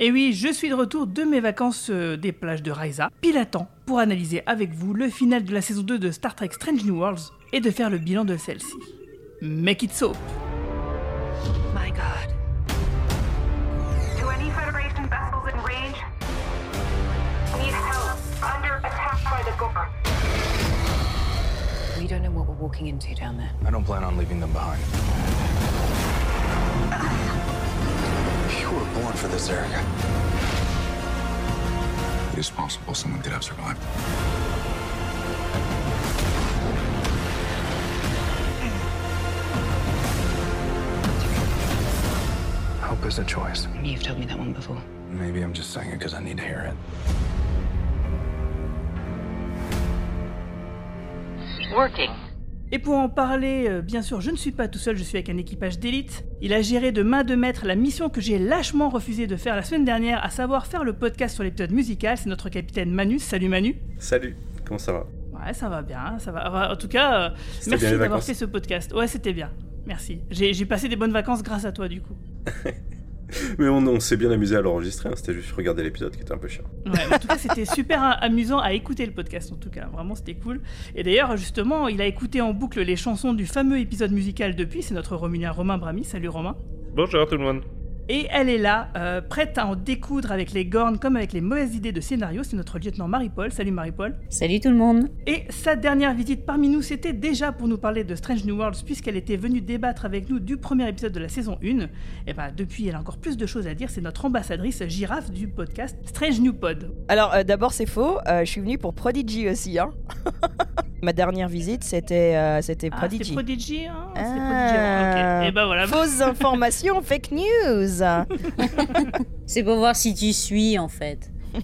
Et oui, je suis de retour de mes vacances euh, des plages de Raisa, pile à temps pour analyser avec vous le final de la saison 2 de Star Trek Strange New Worlds et de faire le bilan de celle-ci. Make it so My God. To any Federation vessels in range, need help. Under attack by the. We don't know what we're walking into down there. I don't plan on leaving them behind. You were born for this area. It is possible someone could have survived. Hope is a choice. You've told me that one before. Maybe I'm just saying it because I need to hear it. Working. Et pour en parler, euh, bien sûr, je ne suis pas tout seul, je suis avec un équipage d'élite. Il a géré de main de maître la mission que j'ai lâchement refusé de faire la semaine dernière, à savoir faire le podcast sur l'épisode musical. C'est notre capitaine Manu. Salut Manu. Salut, comment ça va? Ouais, ça va bien, ça va. En tout cas, euh, merci d'avoir fait ce podcast. Ouais, c'était bien. Merci. J'ai passé des bonnes vacances grâce à toi, du coup. Mais on, on s'est bien amusé à l'enregistrer, hein, c'était juste regarder l'épisode qui était un peu chiant. Ouais, en tout cas, c'était super amusant à écouter le podcast, en tout cas. Vraiment, c'était cool. Et d'ailleurs, justement, il a écouté en boucle les chansons du fameux épisode musical depuis. C'est notre Romulien Romain Brami. Salut Romain. Bonjour tout le monde. Et elle est là, euh, prête à en découdre avec les gornes comme avec les mauvaises idées de scénario. C'est notre lieutenant Marie-Paul. Salut Marie-Paul. Salut tout le monde. Et sa dernière visite parmi nous, c'était déjà pour nous parler de Strange New Worlds, puisqu'elle était venue débattre avec nous du premier épisode de la saison 1. Et bah, depuis, elle a encore plus de choses à dire. C'est notre ambassadrice girafe du podcast Strange New Pod. Alors euh, d'abord c'est faux, euh, je suis venue pour Prodigy aussi. Hein. Ma dernière visite c'était euh, c'était Ah, Prodigy. c'était Prodigy, hein C'était Ah. Prodigy, hein. Ok. Et bah voilà. Fausses informations, fake news. C'est pour voir si tu suis en fait.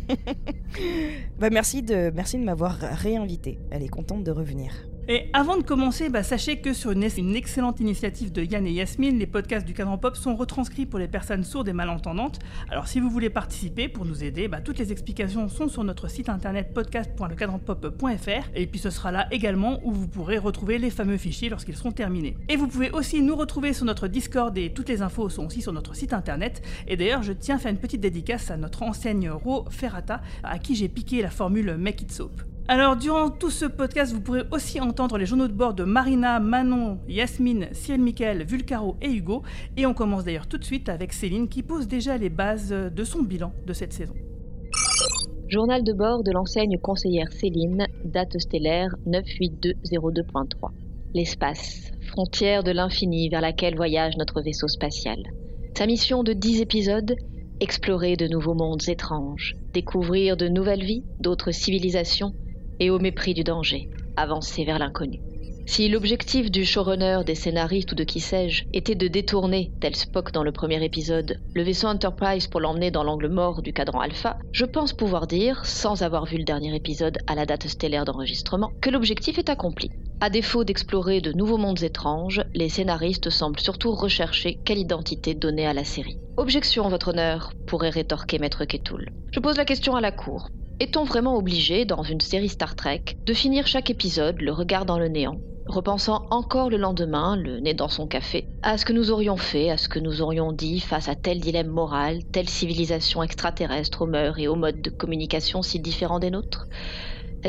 Bah merci de merci de m'avoir réinvité. Elle est contente de revenir. Et avant de commencer, bah, sachez que sur une, excellente initiative de Yann et Yasmine, les podcasts du Cadran Pop sont retranscrits pour les personnes sourdes et malentendantes. Alors si vous voulez participer pour nous aider, bah, toutes les explications sont sur notre site internet podcast.lecadranpop.fr et puis ce sera là également où vous pourrez retrouver les fameux fichiers lorsqu'ils seront terminés. Et vous pouvez aussi nous retrouver sur notre Discord et toutes les infos sont aussi sur notre site internet. Et d'ailleurs, je tiens à faire une petite dédicace à notre enseigne Ro Ferrata à qui j'ai piqué la formule Make It Soap. Alors, durant tout ce podcast, vous pourrez aussi entendre les journaux de bord de Marina, Manon, Yasmine, Cyril Michael, Vulcaro et Hugo. Et on commence d'ailleurs tout de suite avec Céline qui pose déjà les bases de son bilan de cette saison. Journal de bord de l'enseigne conseillère Céline, date stellaire 98202.3. L'espace, frontière de l'infini vers laquelle voyage notre vaisseau spatial. Sa mission de 10 épisodes Explorer de nouveaux mondes étranges, découvrir de nouvelles vies, d'autres civilisations, et au mépris du danger, avancer vers l'inconnu. Si l'objectif du showrunner, des scénaristes ou de qui sais-je était de détourner, tel Spock dans le premier épisode, le vaisseau Enterprise pour l'emmener dans l'angle mort du cadran alpha, je pense pouvoir dire, sans avoir vu le dernier épisode à la date stellaire d'enregistrement, que l'objectif est accompli. À défaut d'explorer de nouveaux mondes étranges, les scénaristes semblent surtout rechercher quelle identité donner à la série. Objection, votre honneur, pourrait rétorquer Maître Ketoul. Je pose la question à la cour. Est-on vraiment obligé, dans une série Star Trek, de finir chaque épisode le regard dans le néant, repensant encore le lendemain, le nez dans son café, à ce que nous aurions fait, à ce que nous aurions dit face à tel dilemme moral, telle civilisation extraterrestre aux mœurs et aux modes de communication si différents des nôtres?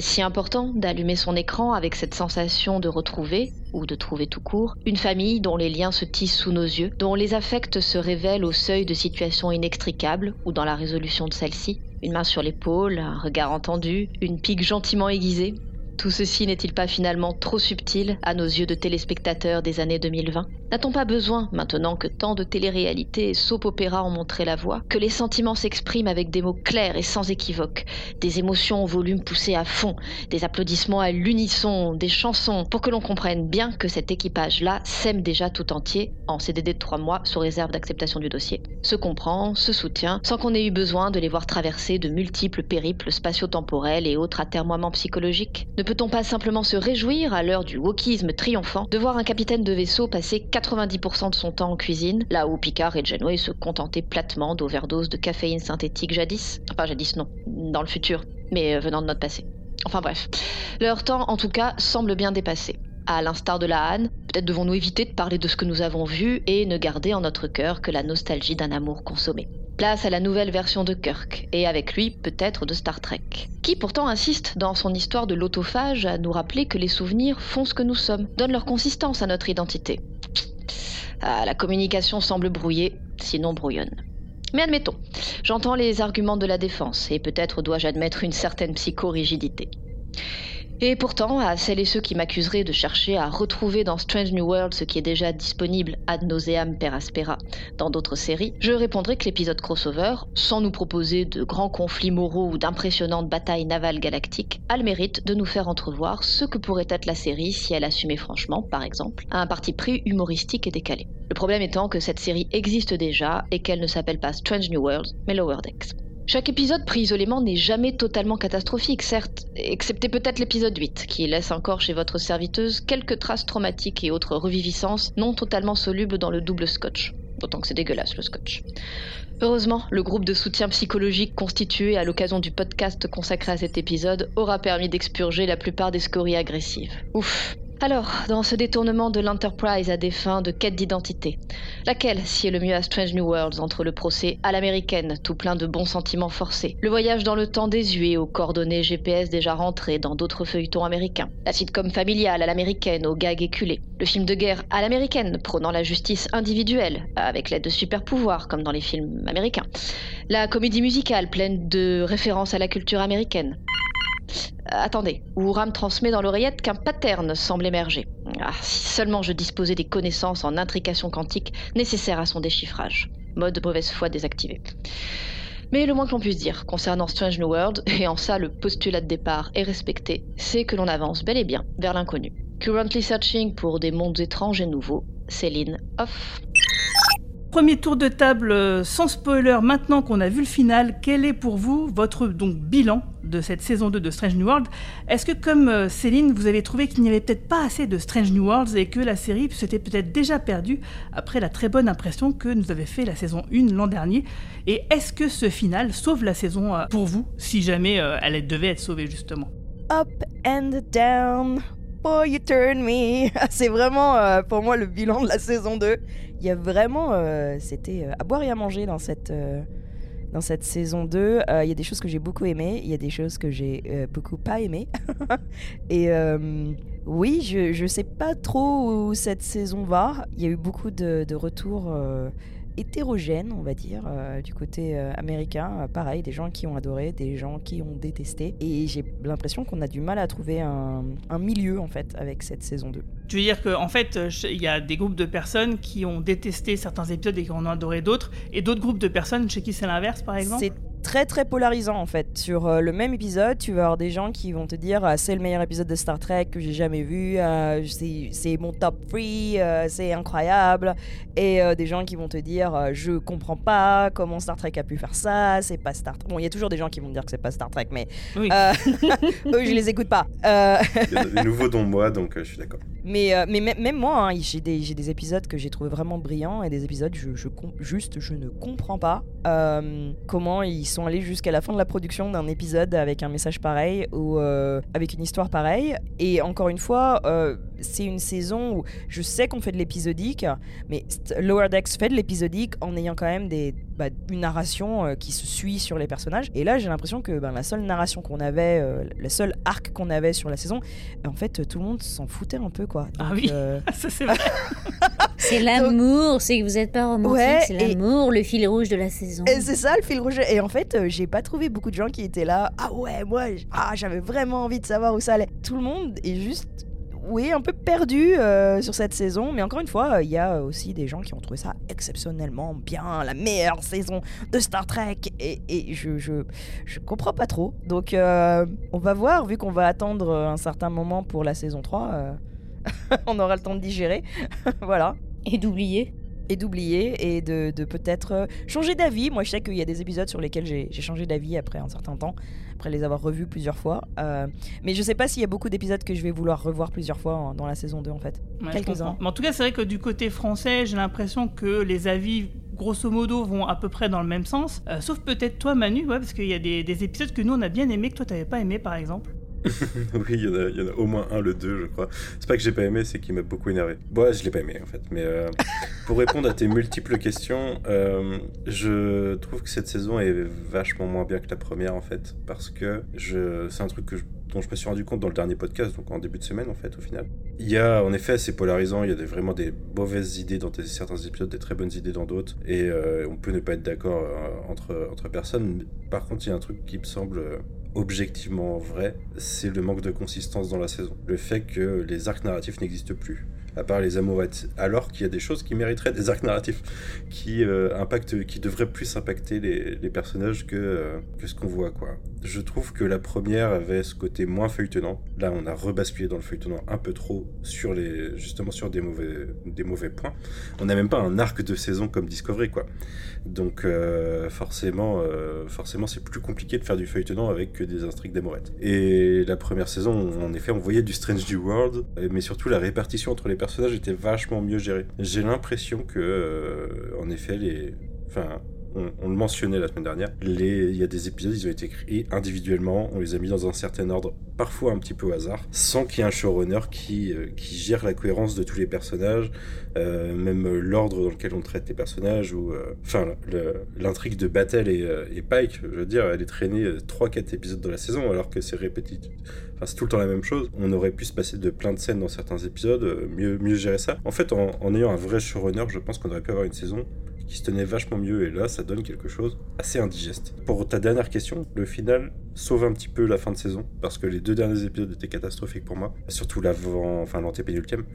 Si important d'allumer son écran avec cette sensation de retrouver, ou de trouver tout court, une famille dont les liens se tissent sous nos yeux, dont les affects se révèlent au seuil de situations inextricables ou dans la résolution de celle-ci Une main sur l'épaule, un regard entendu, une pique gentiment aiguisée tout ceci n'est-il pas finalement trop subtil à nos yeux de téléspectateurs des années 2020 N'a-t-on pas besoin, maintenant que tant de téléréalités et soap-opéra ont montré la voie, que les sentiments s'expriment avec des mots clairs et sans équivoque, des émotions au volume poussé à fond, des applaudissements à l'unisson, des chansons, pour que l'on comprenne bien que cet équipage-là s'aime déjà tout entier, en CDD de trois mois, sous réserve d'acceptation du dossier, se comprend, se soutient, sans qu'on ait eu besoin de les voir traverser de multiples périples spatio-temporels et autres atermoiements psychologiques peut-on pas simplement se réjouir, à l'heure du wokisme triomphant, de voir un capitaine de vaisseau passer 90% de son temps en cuisine, là où Picard et Janeway se contentaient platement d'overdoses de caféine synthétique jadis? Enfin, jadis non, dans le futur, mais euh, venant de notre passé. Enfin bref, leur temps en tout cas semble bien dépassé. À l'instar de la Han, peut-être devons-nous éviter de parler de ce que nous avons vu et ne garder en notre cœur que la nostalgie d'un amour consommé. Place à la nouvelle version de Kirk, et avec lui peut-être de Star Trek, qui pourtant insiste dans son histoire de l'autophage à nous rappeler que les souvenirs font ce que nous sommes, donnent leur consistance à notre identité. Ah, la communication semble brouillée, sinon brouillonne. Mais admettons, j'entends les arguments de la défense, et peut-être dois-je admettre une certaine psychorigidité. Et pourtant, à celles et ceux qui m'accuseraient de chercher à retrouver dans Strange New World ce qui est déjà disponible ad nauseam per aspera dans d'autres séries, je répondrai que l'épisode crossover, sans nous proposer de grands conflits moraux ou d'impressionnantes batailles navales galactiques, a le mérite de nous faire entrevoir ce que pourrait être la série si elle assumait franchement, par exemple, un parti pris humoristique et décalé. Le problème étant que cette série existe déjà et qu'elle ne s'appelle pas Strange New World, mais Lower Decks. Chaque épisode pris isolément n'est jamais totalement catastrophique, certes, excepté peut-être l'épisode 8, qui laisse encore chez votre serviteuse quelques traces traumatiques et autres reviviscences non totalement solubles dans le double scotch. D'autant que c'est dégueulasse le scotch. Heureusement, le groupe de soutien psychologique constitué à l'occasion du podcast consacré à cet épisode aura permis d'expurger la plupart des scories agressives. Ouf, alors, dans ce détournement de l'Enterprise à des fins de quête d'identité, laquelle sied le mieux à Strange New Worlds entre le procès à l'américaine, tout plein de bons sentiments forcés, le voyage dans le temps désuet aux coordonnées GPS déjà rentrées dans d'autres feuilletons américains, la sitcom familiale à l'américaine aux gags éculés, le film de guerre à l'américaine prônant la justice individuelle, avec l'aide de super pouvoirs comme dans les films américains, la comédie musicale pleine de références à la culture américaine, Attendez, où Ram transmet dans l'oreillette qu'un pattern semble émerger. Ah, si seulement je disposais des connaissances en intrication quantique nécessaires à son déchiffrage. Mode mauvaise foi désactivé. Mais le moins que l'on puisse dire concernant Strange New World, et en ça le postulat de départ est respecté, c'est que l'on avance bel et bien vers l'inconnu. Currently searching pour des mondes étranges et nouveaux, Céline off. Premier tour de table euh, sans spoiler, maintenant qu'on a vu le final, quel est pour vous votre donc, bilan de cette saison 2 de Strange New World? Est-ce que comme euh, Céline, vous avez trouvé qu'il n'y avait peut-être pas assez de Strange New Worlds et que la série s'était peut-être déjà perdue après la très bonne impression que nous avait fait la saison 1 l'an dernier? Et est-ce que ce final sauve la saison euh, pour vous, si jamais elle devait être sauvée justement? Up and down, boy you turn me. C'est vraiment pour moi le bilan de la saison 2 il y a vraiment. euh, C'était euh, à boire et à manger dans cette, euh, dans cette saison 2. Euh, Il y a des choses que j'ai beaucoup aimées, il y a des choses que j'ai beaucoup pas aimées. et oui, je, je sais pas trop où cette saison va. Il y a eu beaucoup de, de retours. Hétérogènes, on va dire, euh, du côté euh, américain. Euh, pareil, des gens qui ont adoré, des gens qui ont détesté. Et j'ai l'impression qu'on a du mal à trouver un, un milieu, en fait, avec cette saison 2. Tu veux dire qu'en fait, euh, il y a des groupes de personnes qui ont détesté certains épisodes et qui en ont adoré d'autres, et d'autres groupes de personnes chez qui c'est l'inverse, par exemple? Très très polarisant en fait. Sur euh, le même épisode, tu vas avoir des gens qui vont te dire ah, c'est le meilleur épisode de Star Trek que j'ai jamais vu, euh, c'est c'est mon top 3, euh, c'est incroyable. Et euh, des gens qui vont te dire euh, je comprends pas comment Star Trek a pu faire ça, c'est pas Star Trek. Bon, il y a toujours des gens qui vont me dire que c'est pas Star Trek, mais Oui. euh, eux je les écoute pas. Euh, Il y a des nouveaux dont moi, donc euh, je suis d'accord. mais, euh, mais même moi, hein, j'ai des, j'ai des épisodes que j'ai trouvé vraiment brillants et des épisodes je, je juste je ne comprends pas euh, comment ils sont allés jusqu'à la fin de la production d'un épisode avec un message pareil ou euh, avec une histoire pareille. Et encore une fois, euh, c'est une saison où je sais qu'on fait de l'épisodique, mais Lower Decks fait de l'épisodique en ayant quand même des, bah, une narration euh, qui se suit sur les personnages. Et là, j'ai l'impression que ben, la seule narration qu'on avait, le seul arc qu'on avait sur la saison, en fait, tout le monde s'en foutait un peu, quoi. Ah oui. Ça, c'est vrai. C'est l'amour, c'est que vous n'êtes pas romantique, Ouais, c'est l'amour, le fil rouge de la saison. Et c'est ça le fil rouge. Et en fait, euh, j'ai pas trouvé beaucoup de gens qui étaient là. Ah ouais, moi, ah, j'avais vraiment envie de savoir où ça allait. Tout le monde est juste, oui, un peu perdu euh, sur cette saison. Mais encore une fois, euh, il y a aussi des gens qui ont trouvé ça exceptionnellement bien, la meilleure saison de Star Trek. Et, et je, je, je comprends pas trop. Donc, euh, on va voir, vu qu'on va attendre un certain moment pour la saison 3. euh, on aura le temps de digérer. voilà. Et d'oublier. et d'oublier et de, de peut-être euh, changer d'avis. Moi, je sais qu'il y a des épisodes sur lesquels j'ai j'ai changé d'avis après un certain temps, après les avoir revus plusieurs fois. Euh, mais je sais pas s'il y a beaucoup d'épisodes que je vais vouloir revoir plusieurs fois en- dans la saison 2 en fait. Ouais, Quelques-uns. en tout cas, c'est vrai que du côté français, j'ai l'impression que les avis, grosso modo, vont à peu près dans le même sens. Euh, sauf peut-être toi, Manu, ouais, parce qu'il y a des, des épisodes que nous, on a bien aimé, que toi, t'avais pas aimé, par exemple. oui, il y, en a- il y en a au moins un, le 2, je crois. C'est pas que j'ai pas aimé, c'est qu'il m'a beaucoup énervé. Bon, ouais, je l'ai pas aimé, en fait. Mais euh, pour répondre à tes multiples questions, euh, je trouve que cette saison est vachement moins bien que la première, en fait. Parce que c'est un truc que je- dont je me suis rendu compte dans le dernier podcast, donc en début de semaine, en fait, au final. Il y a, en effet, c'est polarisant. Il y a vraiment des mauvaises idées dans certains épisodes, des très bonnes idées dans d'autres. Et euh, on peut ne pas être d'accord euh, entre, entre personnes. Par contre, il y a un truc qui me semble euh, objectivement vrai, c'est le manque de consistance dans la saison. Le fait que les arcs narratifs n'existent plus. À part les amourettes, alors qu'il y a des choses qui mériteraient des arcs narratifs, qui euh, impactent, qui devraient plus impacter les, personnages que, euh, que ce qu'on voit, quoi. Je trouve que la première avait ce côté moins feuilletonnant. Là, on a rebasculé dans le feuilletonnant un peu trop sur les, justement sur des mauvais, des mauvais points. On n'a même pas un arc de saison comme Discovery, quoi. Donc euh, forcément, forcément, c'est plus compliqué de faire du feuilletonnant avec que des intrigues d'amourettes. Et la première saison, en effet, on voyait du Strange New World, mais surtout la répartition entre les personnages était vachement mieux gérée. J'ai l'impression que, euh, en effet, les, enfin, on, le mentionnait la semaine dernière, il y a des épisodes, ils ont été écrits individuellement, on les a mis dans un certain ordre, parfois un petit peu au hasard, sans qu'il y ait un showrunner qui, euh, qui gère la cohérence de tous les personnages, euh, même l'ordre dans lequel on traite les personnages, ou euh, enfin l'intrigue de Battle et, Pike, je veux dire, elle est traînée 3-4 épisodes de la saison, alors que c'est répétitif. Enfin, c'est tout le temps la même chose. On aurait pu se passer de plein de scènes dans certains épisodes, mieux, mieux gérer ça. En fait, en ayant un vrai showrunner, je pense qu'on aurait pu avoir une saison qui se tenait vachement mieux et là ça donne quelque chose assez indigeste. Pour ta dernière question, le final sauve un petit peu la fin de saison parce que les deux derniers épisodes étaient catastrophiques pour moi, surtout l'avant, enfin l'antépénultième.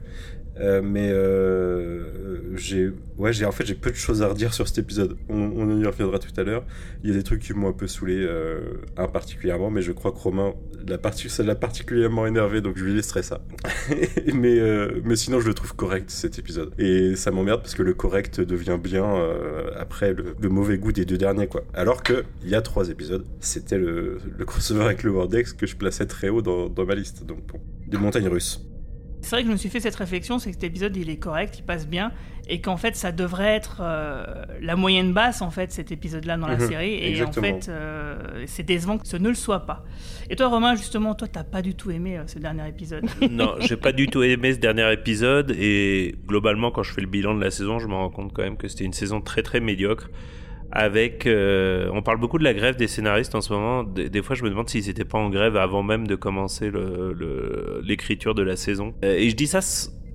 Euh, mais euh, j'ai, ouais, j'ai en fait j'ai peu de choses à redire sur cet épisode. On, y reviendra tout à l'heure. Il y a des trucs qui m'ont un peu saoulé, euh, un particulièrement, mais je crois que Romain l'a ça l'a particulièrement énervé, donc je lui laisserai ça. mais euh, mais sinon je le trouve correct cet épisode et ça m'emmerde parce que le correct devient bien euh, après le, mauvais goût des deux derniers quoi. Alors que il y a trois épisodes, c'était le, le crossover avec le Wordex que je plaçais très haut dans, dans ma liste. Donc bon, des montagnes russes. C'est vrai que je me suis fait cette réflexion, c'est que cet épisode il est correct, il passe bien, et qu'en fait ça devrait être euh, la moyenne basse en fait cet épisode-là dans la Mhm, série, et exactement. en fait euh, c'est décevant que ce ne le soit pas. Et toi Romain justement, toi t'as pas du tout aimé euh, ce dernier épisode. Non, j'ai pas du tout aimé ce dernier épisode et globalement quand je fais le bilan de la saison, je me rends compte quand même que c'était une saison très très médiocre. Avec, euh, on parle beaucoup de la grève des scénaristes en ce moment. Des, fois, je me demande s'ils étaient pas en grève avant même de commencer l'écriture de la saison. Euh, et je dis ça,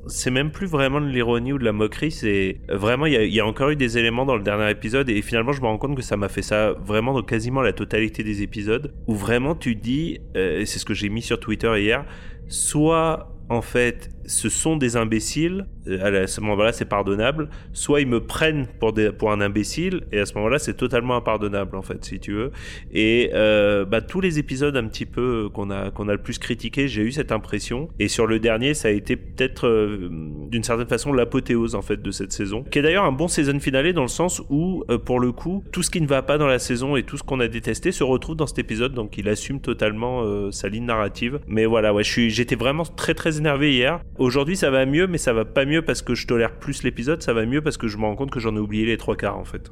c'est même plus vraiment de l'ironie ou de la moquerie. C'est vraiment, il y, a, encore eu des éléments dans le dernier épisode et finalement, je me rends compte que ça m'a fait ça vraiment dans quasiment la totalité des épisodes où vraiment tu dis, euh, et c'est ce que j'ai mis sur Twitter hier, soit en fait ce sont des imbéciles, euh, à ce moment-là c'est pardonnable, soit ils me prennent pour, pour un imbécile, et à ce moment-là c'est totalement impardonnable en fait si tu veux. Et euh, bah, tous les épisodes un petit peu qu'on a, a le plus critiqué, j'ai eu cette impression, et sur le dernier ça a été peut-être euh, d'une certaine façon l'apothéose en fait de cette saison, qui est d'ailleurs un bon saison finale dans le sens où euh, pour le coup tout ce qui ne va pas dans la saison et tout ce qu'on a détesté se retrouve dans cet épisode, donc il assume totalement euh, sa ligne narrative. Mais voilà, ouais, j'étais vraiment très très énervé hier. Aujourd'hui, ça va mieux, mais ça va pas mieux parce que je tolère plus l'épisode. Ça va mieux parce que je me rends compte que j'en ai oublié les trois quarts en fait.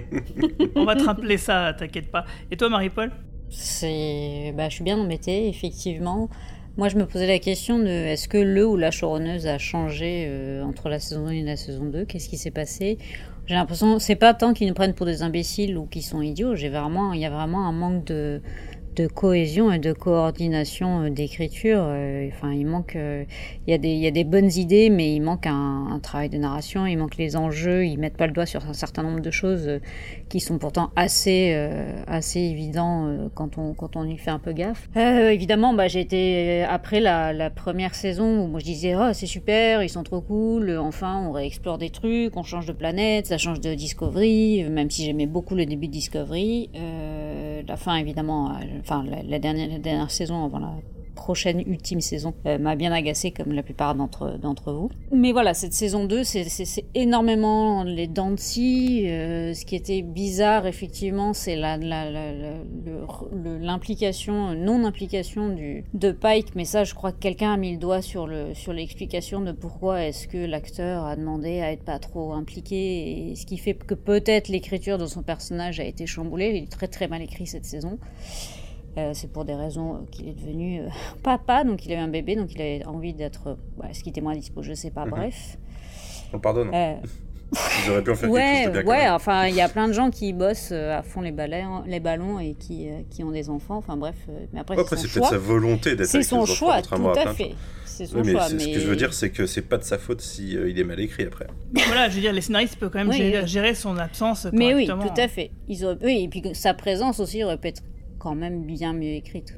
On va te rappeler ça, t'inquiète pas. Et toi Marie-Paul? C'est, bah, je suis bien embêtée, effectivement. Moi, je me posais la question de est-ce que le ou la showrunneuse a changé euh, entre la saison 1 et la saison 2 Qu'est-ce qui s'est passé? J'ai l'impression, c'est pas tant qu'ils nous prennent pour des imbéciles ou qu'ils sont idiots. J'ai vraiment, il y a vraiment un manque de de cohésion et de coordination euh, d'écriture. Euh, Enfin, il manque, euh, il y a des, il y a des bonnes idées, mais il manque un, travail de narration. Il manque les enjeux. Ils mettent pas le doigt sur un certain nombre de choses qui sont pourtant assez, assez évidents quand on, quand on y fait un peu gaffe. Évidemment, bah, j'ai été après la, première saison où moi je disais oh c'est super, ils sont trop cool. Enfin, on réexplore des trucs, on change de planète, ça change de Discovery. Même si j'aimais beaucoup le début de Discovery, la fin évidemment, enfin la, dernière, saison avant la prochaine ultime saison euh, m'a bien agacé comme la plupart d'entre d'entre vous. Mais voilà, cette saison 2, c'est- énormément les dents euh, ce qui était bizarre, effectivement, c'est l'implication, non-implication du- de Pike. Mais ça, je crois que quelqu'un a mis le doigt sur le sur l'explication de pourquoi est-ce que l'acteur a demandé à être pas trop impliqué. Ce qui fait que peut-être l'écriture de son personnage a été chamboulée. Il est très très mal écrit cette saison. Euh, c'est pour des raisons euh, qu'il est devenu euh, papa, donc il a eu un bébé, donc il avait envie d'être. euh, ouais, ce qui était moins dispo, je sais pas, Mhm. bref. On pardonne. Euh, Ils auraient pu en faire quelque chose ouais, de bien ouais, enfin, il y a plein de gens qui bossent à fond les, ballons, les ballons et qui, qui ont des enfants, enfin bref, mais après, Ouais, c'est Après, son c'est peut-être choix. sa volonté d'être C'est son les enfants, choix, tout à fait. C'est son Oui, mais choix, c'est- ce que je veux mais- dire, c'est que c'est pas de sa faute si euh, il est mal écrit après. Voilà, je veux dire, les scénaristes peuvent quand même Oui, gérer, oui. gérer son absence Mais oui, tout à fait. Ils auraient... Oui, et puis que sa présence aussi aurait pu être quand même bien mieux écrite.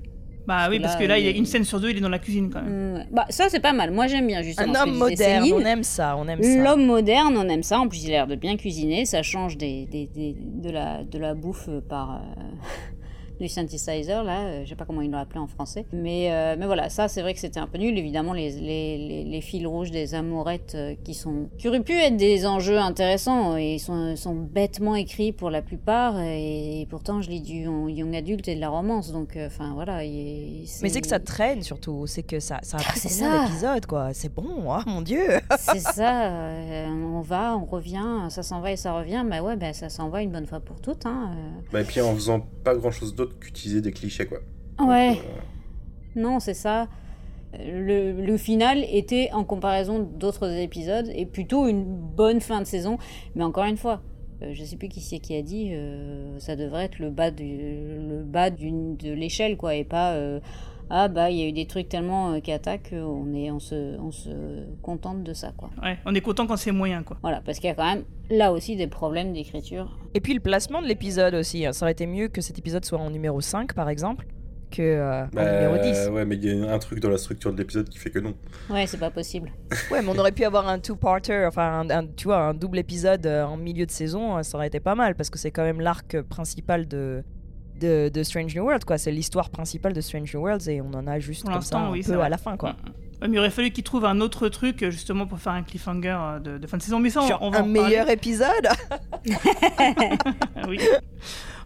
Bah oui, parce que là, il y a une scène sur deux, il est dans la cuisine quand même. Mm, ouais. Bah, ça, c'est pas mal. Moi, j'aime bien, justement. Un ce que homme moderne, Céline. on aime ça, on aime ça. L'homme moderne, on aime ça. En plus, il a l'air de bien cuisiner. Ça change des, des- des- de, la, de la bouffe par euh, du synthesizer, là. Euh, Je sais pas comment ils l'ont appelé en français. Mais, euh, mais voilà, ça, c'est vrai que c'était un peu nul. Évidemment, les, les, les, les fils rouges des amourettes euh, qui sont qui auraient pu être des enjeux intéressants et ils sont, sont bêtement écrits pour la plupart. Et, pourtant, je lis du young adulte et de la romance. Donc, euh, enfin, voilà. il- Mais c'est que ça traîne surtout, c'est que ça, ça a pris ça. d'épisodes quoi. C'est bon, oh mon dieu. C'est ça, euh, on va, on revient, ça s'en va et ça revient. Bah ouais, bah ça s'en va une bonne fois pour toutes. Hein. Bah, et puis en faisant pas grand chose d'autre qu'utiliser des clichés, quoi. Ouais, Donc, euh, non, c'est ça. Le, le final était, en comparaison d'autres épisodes, et plutôt une bonne fin de saison. Mais encore une fois, euh, je sais plus qui c'est qui a dit, euh, ça devrait être le bas, du, le bas d'une- de l'échelle, quoi, et pas euh, ah bah il y a eu des trucs tellement euh, cata qu'on est, on se, on se contente de ça, quoi. Ouais, on est content quand c'est moyen, quoi. Voilà, parce qu'il y a quand même là aussi des problèmes d'écriture. Et puis le placement de l'épisode aussi, hein. ça aurait été mieux que cet épisode soit en numéro 5 par exemple, que euh, en bah, numéro 10. Ouais, mais il y a un truc dans la structure de l'épisode qui fait que non. Ouais, c'est pas possible. Ouais, mais on aurait pu avoir un two-parter, enfin un, un- tu vois, un double épisode euh, en milieu de saison, euh, ça aurait été pas mal parce que c'est quand même l'arc principal de, de, de Strange New World, quoi. C'est l'histoire principale de Strange New Worlds et on en a juste Pour comme ça un oui, peu à la fin, quoi. Ouais, mais il aurait fallu qu'ils trouvent un autre truc euh, justement pour faire un cliffhanger euh, de, de fin de saison. Mais ça, on- Genre on, va un en meilleur épisode oui.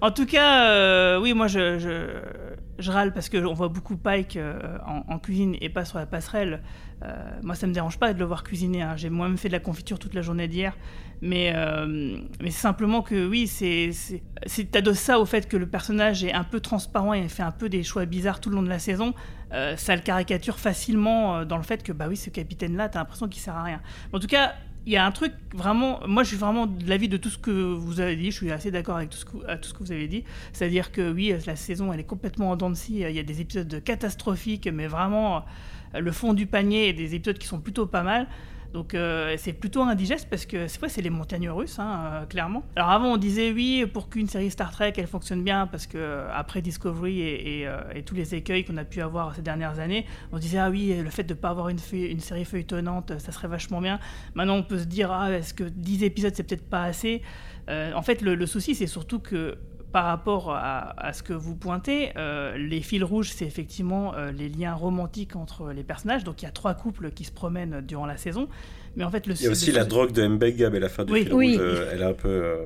En tout cas, euh, oui, moi je, je, je râle parce qu'on voit beaucoup Pike euh, en, en cuisine et pas sur la passerelle. Euh, moi, ça me dérange pas de le voir cuisiner. hein. J'ai moi-même fait de la confiture toute la journée d'hier. Mais, euh, mais simplement que oui, c'est- t'adoses ça au fait que le personnage est un peu transparent et fait un peu des choix bizarres tout le long de la saison. Euh, ça le caricature facilement euh, dans le fait que bah oui, ce capitaine-là, t'as l'impression qu'il sert à rien. En tout cas, il y a un truc vraiment. Moi, je suis vraiment de l'avis de tout ce que vous avez dit. Je suis assez d'accord avec tout ce, que, tout ce que vous avez dit. C'est-à-dire que oui, la saison, elle est complètement en dents de scie. Il y a des épisodes catastrophiques, mais vraiment le fond du panier et des épisodes qui sont plutôt pas mal. Donc euh, c'est plutôt indigeste parce que c'est vrai, c'est les montagnes russes, hein, euh, clairement. Alors avant on disait oui pour qu'une série Star Trek elle fonctionne bien parce que euh, après Discovery et, tous les écueils qu'on a pu avoir ces dernières années, on disait ah oui le fait de ne pas avoir une, série feuilletonnante ça serait vachement bien. Maintenant on peut se dire ah est-ce que 10 épisodes c'est peut-être pas assez? En fait le souci c'est surtout que par rapport à, à ce que vous pointez, euh, les fils rouges, c'est effectivement euh, les liens romantiques entre les personnages. Donc il y a trois couples qui se promènent durant la saison. Mais en fait, le Il y a aussi la drogue de Mbega, mais la fin du Oui. film Oui. rouge, euh, elle est un peu. euh,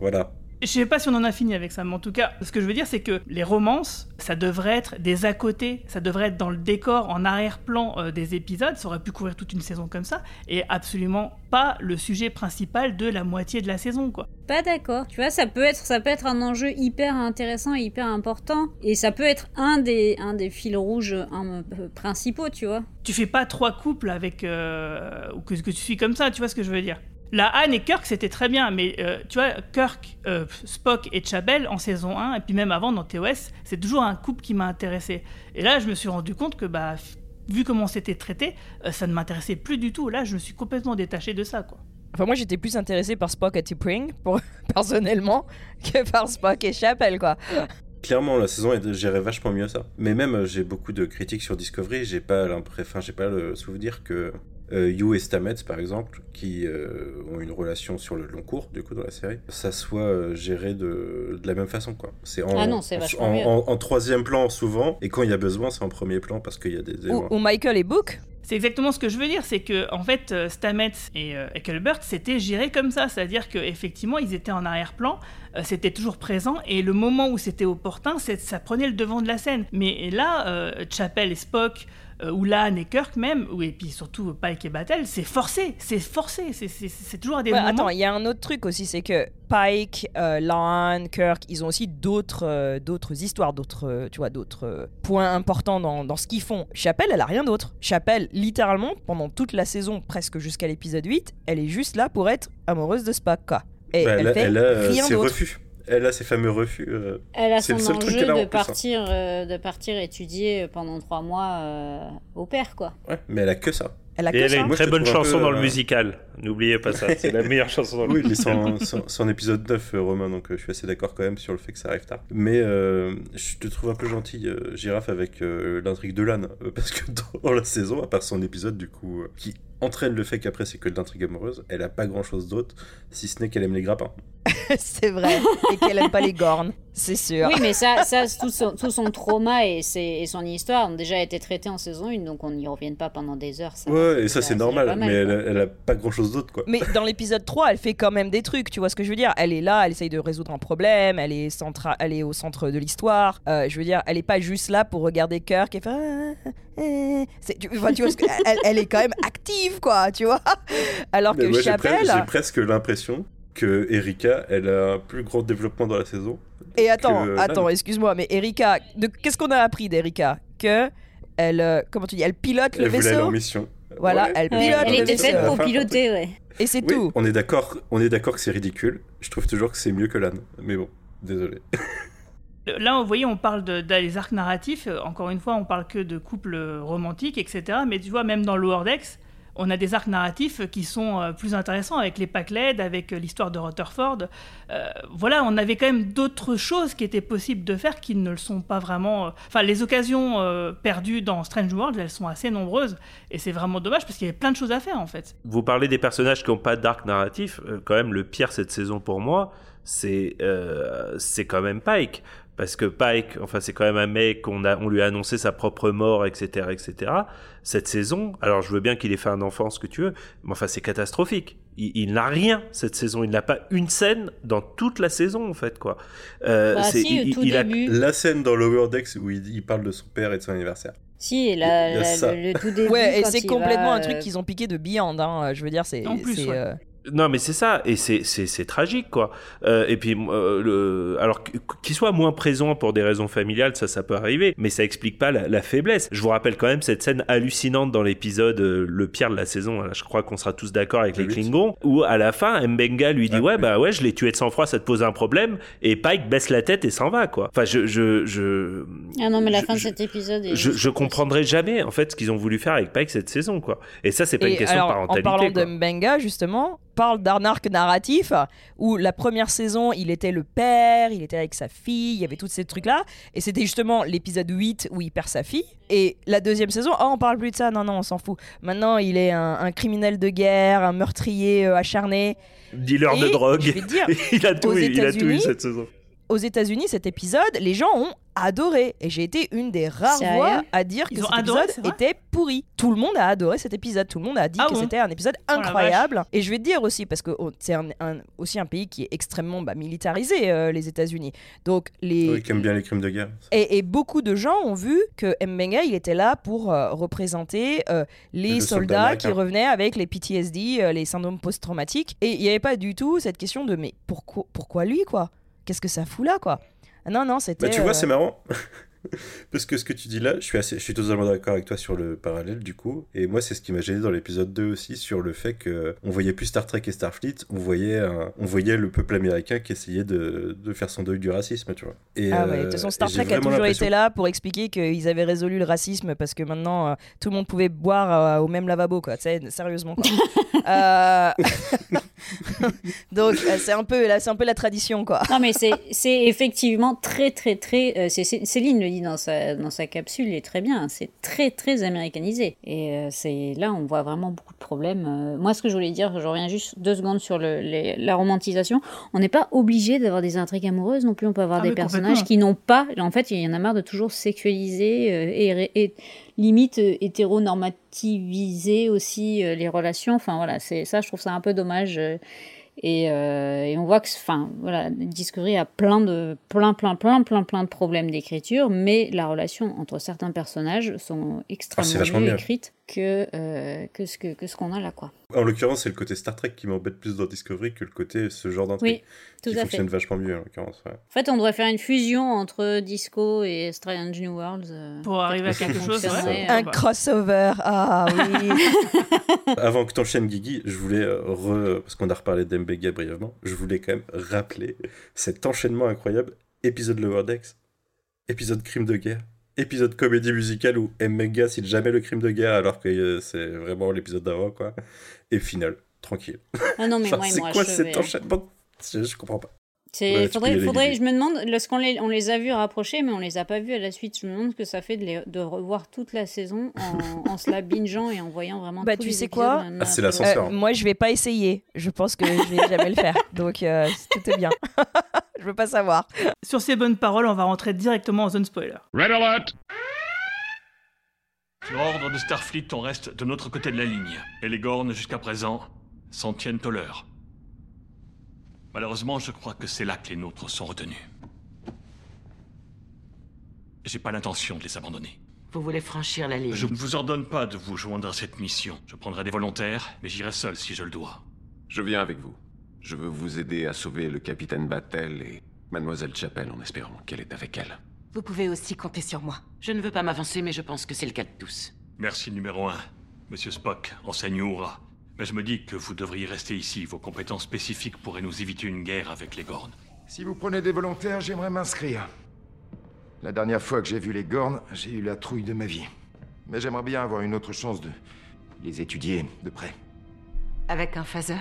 voilà. Je sais pas si on en a fini avec ça, mais en tout cas, ce que je veux dire, c'est que les romances, ça devrait être des à côté, ça devrait être dans le décor, en arrière-plan euh, des épisodes. Ça aurait pu couvrir toute une saison comme ça, et absolument pas le sujet principal de la moitié de la saison, quoi. Pas d'accord. Tu vois, ça peut être, ça peut être un enjeu hyper intéressant et hyper important, et ça peut être un des, un des fils rouges euh, principaux, tu vois. tu fais pas trois couples avec euh, ou que, que tu suis comme ça, tu vois ce que je veux dire. La Anne et Kirk c'était très bien, mais euh, tu vois Kirk, euh, Spock et Chabel en saison 1 et puis même avant dans TOS, c'est toujours un couple qui m'a intéressé. Et là je me suis rendu compte que bah vu comment c'était traité, euh, ça ne m'intéressait plus du tout. Là je me suis complètement détaché de ça quoi. Enfin, moi j'étais plus intéressé par Spock et T'Pring, pour personnellement, que par Spock et Chapel, quoi. Clairement, la saison gérait vachement mieux ça. Mais même, euh, j'ai beaucoup de critiques sur Discovery, j'ai pas enfin, j'ai pas le souvenir que euh, You et Stamets, par exemple, qui euh, ont une relation sur le long cours, du coup, dans la série, ça soit euh, géré de, de la même façon, quoi. C'est en, Ah non, c'est en- vachement en, en- en troisième plan, souvent, et quand il y a besoin, c'est en premier plan, parce qu'il y a des Ou, éléments. ou Michael et Book. C'est exactement ce que je veux dire, c'est que en fait euh, Stamets et euh, Eckleburg c'était géré comme ça, c'est-à-dire qu'effectivement ils étaient en arrière-plan, euh, c'était toujours présent et le moment où c'était opportun, ça prenait le devant de la scène. Mais là, euh, Chapel et Spock, euh, ou Lan et Kirk même, ou et puis surtout Pike et Battle, c'est forcé, c'est forcé, c'est- toujours à des Ouais, moments. attends, il y a un autre truc aussi, c'est que Pike, euh, Lan, Kirk, ils ont aussi d'autres euh, d'autres histoires, d'autres euh, tu vois, d'autres points importants dans, dans ce qu'ils font. Chapelle, elle a rien d'autre. Chapelle, littéralement, pendant toute la saison, presque jusqu'à l'épisode 8, elle est juste là pour être amoureuse de Spock, quoi. Et Bah, elle, fait elle a rien d'autre. Refus. Elle a ses fameux refus. euh, Elle a C'est son le seul truc enjeu a en de plus, hein. partir, euh, de partir étudier pendant trois mois euh, au père, quoi. Ouais, mais elle a que ça. Elle a Et que elle a ça. une Moi, je très bonne chanson peu, dans le euh, musical. N'oubliez pas ça. C'est la meilleure chanson dans le Oui, mais musical. c'est en- c'est épisode 9, euh, Romain, donc euh, je suis assez d'accord quand même sur le fait que ça arrive tard. Mais euh, je te trouve un peu gentil, euh, Girafe, avec euh, l'intrigue de Lan, euh, parce que dans la saison, à part son épisode, du coup, euh, qui entraîne le fait qu'après c'est que de l'intrigue amoureuse, elle a pas grand chose d'autre, si ce n'est qu'elle aime les grappins. c'est vrai. Et qu'elle aime pas les gornes, c'est sûr. Oui, mais ça, ça tout, son, tout son trauma et, ses- et son histoire ont déjà été traités en saison 1, donc on n'y revient pas pendant des heures. Ça, Ouais, et ça ça, c'est normal, mal, mais elle, elle a pas grand chose d'autre, quoi. Mais dans l'épisode 3, elle fait quand même des trucs, tu vois ce que je veux dire? Elle est là, elle essaye de résoudre un problème, elle est, centra- elle est au centre de l'histoire. Euh, je veux dire, elle est pas juste là pour regarder Kirk et faire. ah, ah, ah. Tu, enfin, tu vois ce que- elle, elle est quand même active, quoi, tu vois Alors que j'ai pre- Chapelle. j'ai presque l'impression que Erika, elle a un plus grand développement dans la saison. Et attends, que attends, excuse-moi, mais Erika, de... qu'est-ce qu'on a appris d'Erika? Que elle, euh, comment tu dis, elle pilote le Elle voulait aller en vaisseau mission. Voilà, Ouais, elle Ouais, pilote elle le était vaisseau. faite pour piloter, ouais. et c'est Oui, tout. on est d'accord, on est d'accord que c'est ridicule. Je trouve toujours que c'est mieux que Lan, mais bon, désolé. Là, vous voyez, on parle de, des arcs narratifs. Euh, Encore une fois, on parle que de couples romantiques, etc. Mais tu vois, même dans Lower Decks, on a des arcs narratifs qui sont euh, plus intéressants avec les Packled, avec euh, l'histoire de Rutherford. Euh, voilà, on avait quand même d'autres choses qui étaient possibles de faire qui ne le sont pas vraiment. Enfin, les occasions perdues dans Strange World, elles sont assez nombreuses. Et c'est vraiment dommage parce qu'il y avait plein de choses à faire, en fait. Vous parlez des personnages qui n'ont pas d'arc narratif. quand même, le pire cette saison pour moi, c'est c'est quand même Pike. Parce que Pike, enfin, c'est quand même un mec, on, a, on lui a annoncé sa propre mort, etc., etc. Cette saison, alors je veux bien qu'il ait fait un enfant, ce que tu veux, mais enfin, c'est catastrophique. Il, il n'a rien cette saison. Il n'a pas une scène dans toute la saison, en fait, quoi. Euh, Bah c'est- si, il- au tout il a-. La scène dans Lower Decks où il, il parle de son père et de son anniversaire. Si, la, la- le, le tout début. Ouais, et c'est complètement va, un truc euh, qu'ils ont piqué de Beyond. Hein. Je veux dire, c'est. En plus, c'est, ouais. euh, Non, mais c'est ça, et c'est c'est c'est tragique quoi. Euh, et puis euh, le alors qu- qu'il soit moins présent pour des raisons familiales, ça ça peut arriver, mais ça explique pas la, la faiblesse. Je vous rappelle quand même cette scène hallucinante dans l'épisode euh, le pire de la saison. hein, je crois qu'on sera tous d'accord avec Le les. Klingons, où à la fin Mbenga lui dit Ah, ouais oui. bah ouais je l'ai tué de sang-froid, ça te pose un problème, et Pike baisse la tête et s'en va quoi. Enfin je je je Ah non, mais la je- fin de cet épisode. est- je, je comprendrai jamais en fait ce qu'ils ont voulu faire avec Pike cette saison quoi. Et ça c'est pas Et une question alors, de parentalité. En parlant quoi. de Mbenga, justement, parle d'un arc narratif où la première saison, il était le père, il était avec sa fille, il y avait tous ces trucs-là. Et c'était justement l'épisode 8 où il perd sa fille. Et la deuxième saison, oh, on parle plus de ça, non, non, on s'en fout. Maintenant, il est un, un criminel de guerre, un meurtrier euh, acharné. Dealer de drogue. je vais te dire, il a tout, aux il a tout eu cette saison. Aux États-Unis, cet épisode, les gens ont adoré. Et j'ai été une des rares Sérieux voix à dire que Ils cet adoré, épisode était pourri. Tout le monde a adoré cet épisode. Tout le monde a dit Ah que bon c'était un épisode Oh incroyable. et je vais te dire aussi, parce que oh, c'est un- un- aussi un pays qui est extrêmement bah, militarisé, euh, les États-Unis. Donc, les. Oui, qui aime bien les crimes de guerre. Et, et beaucoup de gens ont vu que Mbenga, il était là pour euh, représenter euh, les Le soldat soldats qui revenaient avec les PTSD, euh, les syndromes post-traumatiques. Et il n'y avait pas du tout cette question de mais pourquoi, pourquoi lui, quoi? Qu'est-ce que ça fout là, quoi Ah Non, non, c'était. Bah, tu vois, euh, c'est marrant. Parce que ce que tu dis là, je suis, assez, je suis totalement d'accord avec toi sur le parallèle du coup. Et moi, c'est ce qui m'a gêné dans l'épisode 2 aussi, sur le fait que on voyait plus Star Trek et Starfleet, on voyait, un- on voyait le peuple américain qui essayait de, de faire son deuil du racisme, tu vois. Et, Ah ouais, de euh, toute façon, et Star Trek a toujours été là pour expliquer qu'ils avaient résolu le racisme parce que maintenant euh, tout le monde pouvait boire euh, au même lavabo, quoi. Tu sais, sérieusement, quoi. Euh, Donc, euh, c'est un, peu, là, c'est un peu la tradition, quoi. Non, mais c'est c'est effectivement très, très, très. euh, Céline le dit dans sa, dans sa capsule, et très bien. C'est très, très américanisé. Et euh, c'est là, on voit vraiment beaucoup de problèmes. Euh, moi, ce que je voulais dire, je reviens juste deux secondes sur le, les- la romantisation. On n'est pas obligé d'avoir des intrigues amoureuses non plus. On peut avoir Ah, des personnages qui n'ont pas. En fait, il y en a marre de toujours sexualiser euh, et, et limite hétéronormativiser aussi les relations. Enfin voilà, c'est ça, je trouve ça un peu dommage. Et, euh, et on voit que, enfin, voilà, Discovery a plein de, plein, plein, plein, plein, plein de problèmes d'écriture, mais la relation entre certains personnages sont extrêmement Ah, vachement mieux bien. écrites que, euh, que ce que, que ce qu'on a là, quoi. En l'occurrence, c'est le côté Star Trek qui m'embête plus dans Discovery que le côté ce genre d'intrigue. Oui, tout qui à fait. fonctionne vachement mieux en l'occurrence. ouais. En fait, on devrait faire une fusion entre Disco et Strange New Worlds. euh, Pour arriver à quelque chose, ouais. euh, Un crossover. Ah oui. Avant que t'enchaînes Guigui, je voulais, re- parce qu'on a reparlé d'Mbega brièvement, je voulais quand même rappeler cet enchaînement incroyable, épisode Lower Decks, épisode crime de guerre, épisode comédie musicale où Mbega cite jamais le crime de guerre alors que euh, c'est vraiment l'épisode d'avant, quoi, et final, tranquille. Ah non, mais Genre, moi, c'est moi, quoi je cet vais- enchaînement? Je, je comprends pas. C'est, Ouais, faudrait, je me demande, lorsqu'on les, on les a vus rapprochés, mais on les a pas vus à la suite. Je me demande ce que ça fait de, les- de revoir toute la saison en, en se la bingeant et en voyant vraiment Bah, tous tu les sais quoi Ah, c'est après l'autre. l'ascenseur. Euh, moi, je vais pas essayer. Je pense que je vais jamais le faire. Donc, euh, tout est bien. je veux pas savoir. Sur ces bonnes paroles, on va rentrer directement en zone spoiler. Red alert Sur ordre de Starfleet, on reste de notre côté de la ligne. Et les Gornes, jusqu'à présent, s'en tiennent au leur. Malheureusement, je crois que c'est là que les nôtres sont retenus. J'ai pas l'intention de les abandonner. Vous voulez franchir la ligne Je ne vous ordonne pas de vous joindre à cette mission. Je prendrai des volontaires, mais j'irai seul si je le dois. Je viens avec vous. Je veux vous aider à sauver le capitaine Battel et Mademoiselle Chapelle en espérant qu'elle est avec elle. Vous pouvez aussi compter sur moi. Je ne veux pas m'avancer, mais je pense que c'est le cas de tous. Merci numéro un. Monsieur Spock, enseigne Oura. Mais je me dis que vous devriez rester ici. Vos compétences spécifiques pourraient nous éviter une guerre avec les Gornes. Si vous prenez des volontaires, j'aimerais m'inscrire. La dernière fois que j'ai vu les Gornes, j'ai eu la trouille de ma vie. Mais j'aimerais bien avoir une autre chance de les étudier de près. Avec un phaser?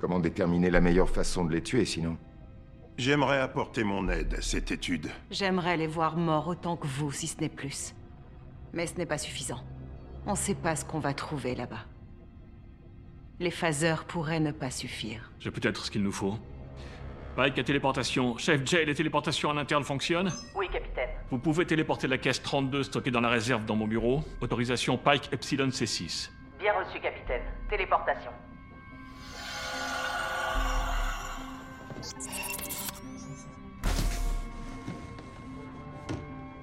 Comment déterminer la meilleure façon de les tuer sinon? J'aimerais apporter mon aide à cette étude. J'aimerais les voir morts autant que vous, si ce n'est plus. Mais ce n'est pas suffisant. On ne sait pas ce qu'on va trouver là-bas. Les phasers pourraient ne pas suffire. J'ai peut-être ce qu'il nous faut. Pike à téléportation. Chef Jay, les téléportations à l'interne fonctionnent? Oui, capitaine. Vous pouvez téléporter la caisse 32 stockée dans la réserve dans mon bureau. Autorisation Pike Epsilon C6. Bien reçu, capitaine. Téléportation.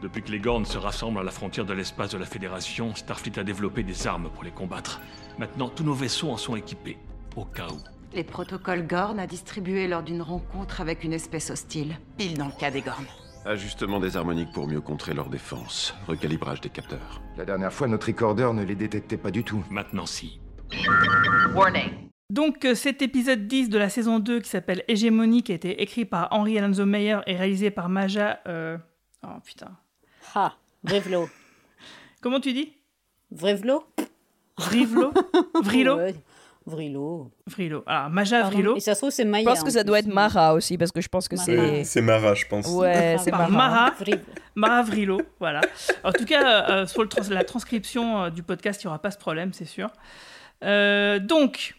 Depuis que les Gornes se rassemblent à la frontière de l'espace de la Fédération, Starfleet a développé des armes pour les combattre. Maintenant, tous nos vaisseaux en sont équipés, au cas où. Les protocoles Gorn a distribué lors d'une rencontre avec une espèce hostile. Pile dans le cas des Gorn. Ajustement des harmoniques pour mieux contrer leur défense. Recalibrage des capteurs. La dernière fois, notre recorder ne les détectait pas du tout. Maintenant, si. Warning. Donc euh, cet épisode 10 de la saison 2 qui s'appelle Hégémonie, qui a été écrit par Henry Alonso Meyer et réalisé par Maja... euh, Oh putain. Ah, Vrivlo. Comment tu dis? Vrivlo Vrivlo Vrilo Ouais, Vrilo. Vrilo. Alors, Maja Pardon. Vrilo. Et ça se trouve, c'est Je Maya. pense que ça doit être Mara aussi, parce que je pense que c'est. C'est Mara, je pense. Ouais, c'est Mara. Mara. Mara Vrilo, voilà. En tout cas, euh, sur le trans- la transcription euh, du podcast, il n'y aura pas ce problème, c'est sûr. Euh, donc,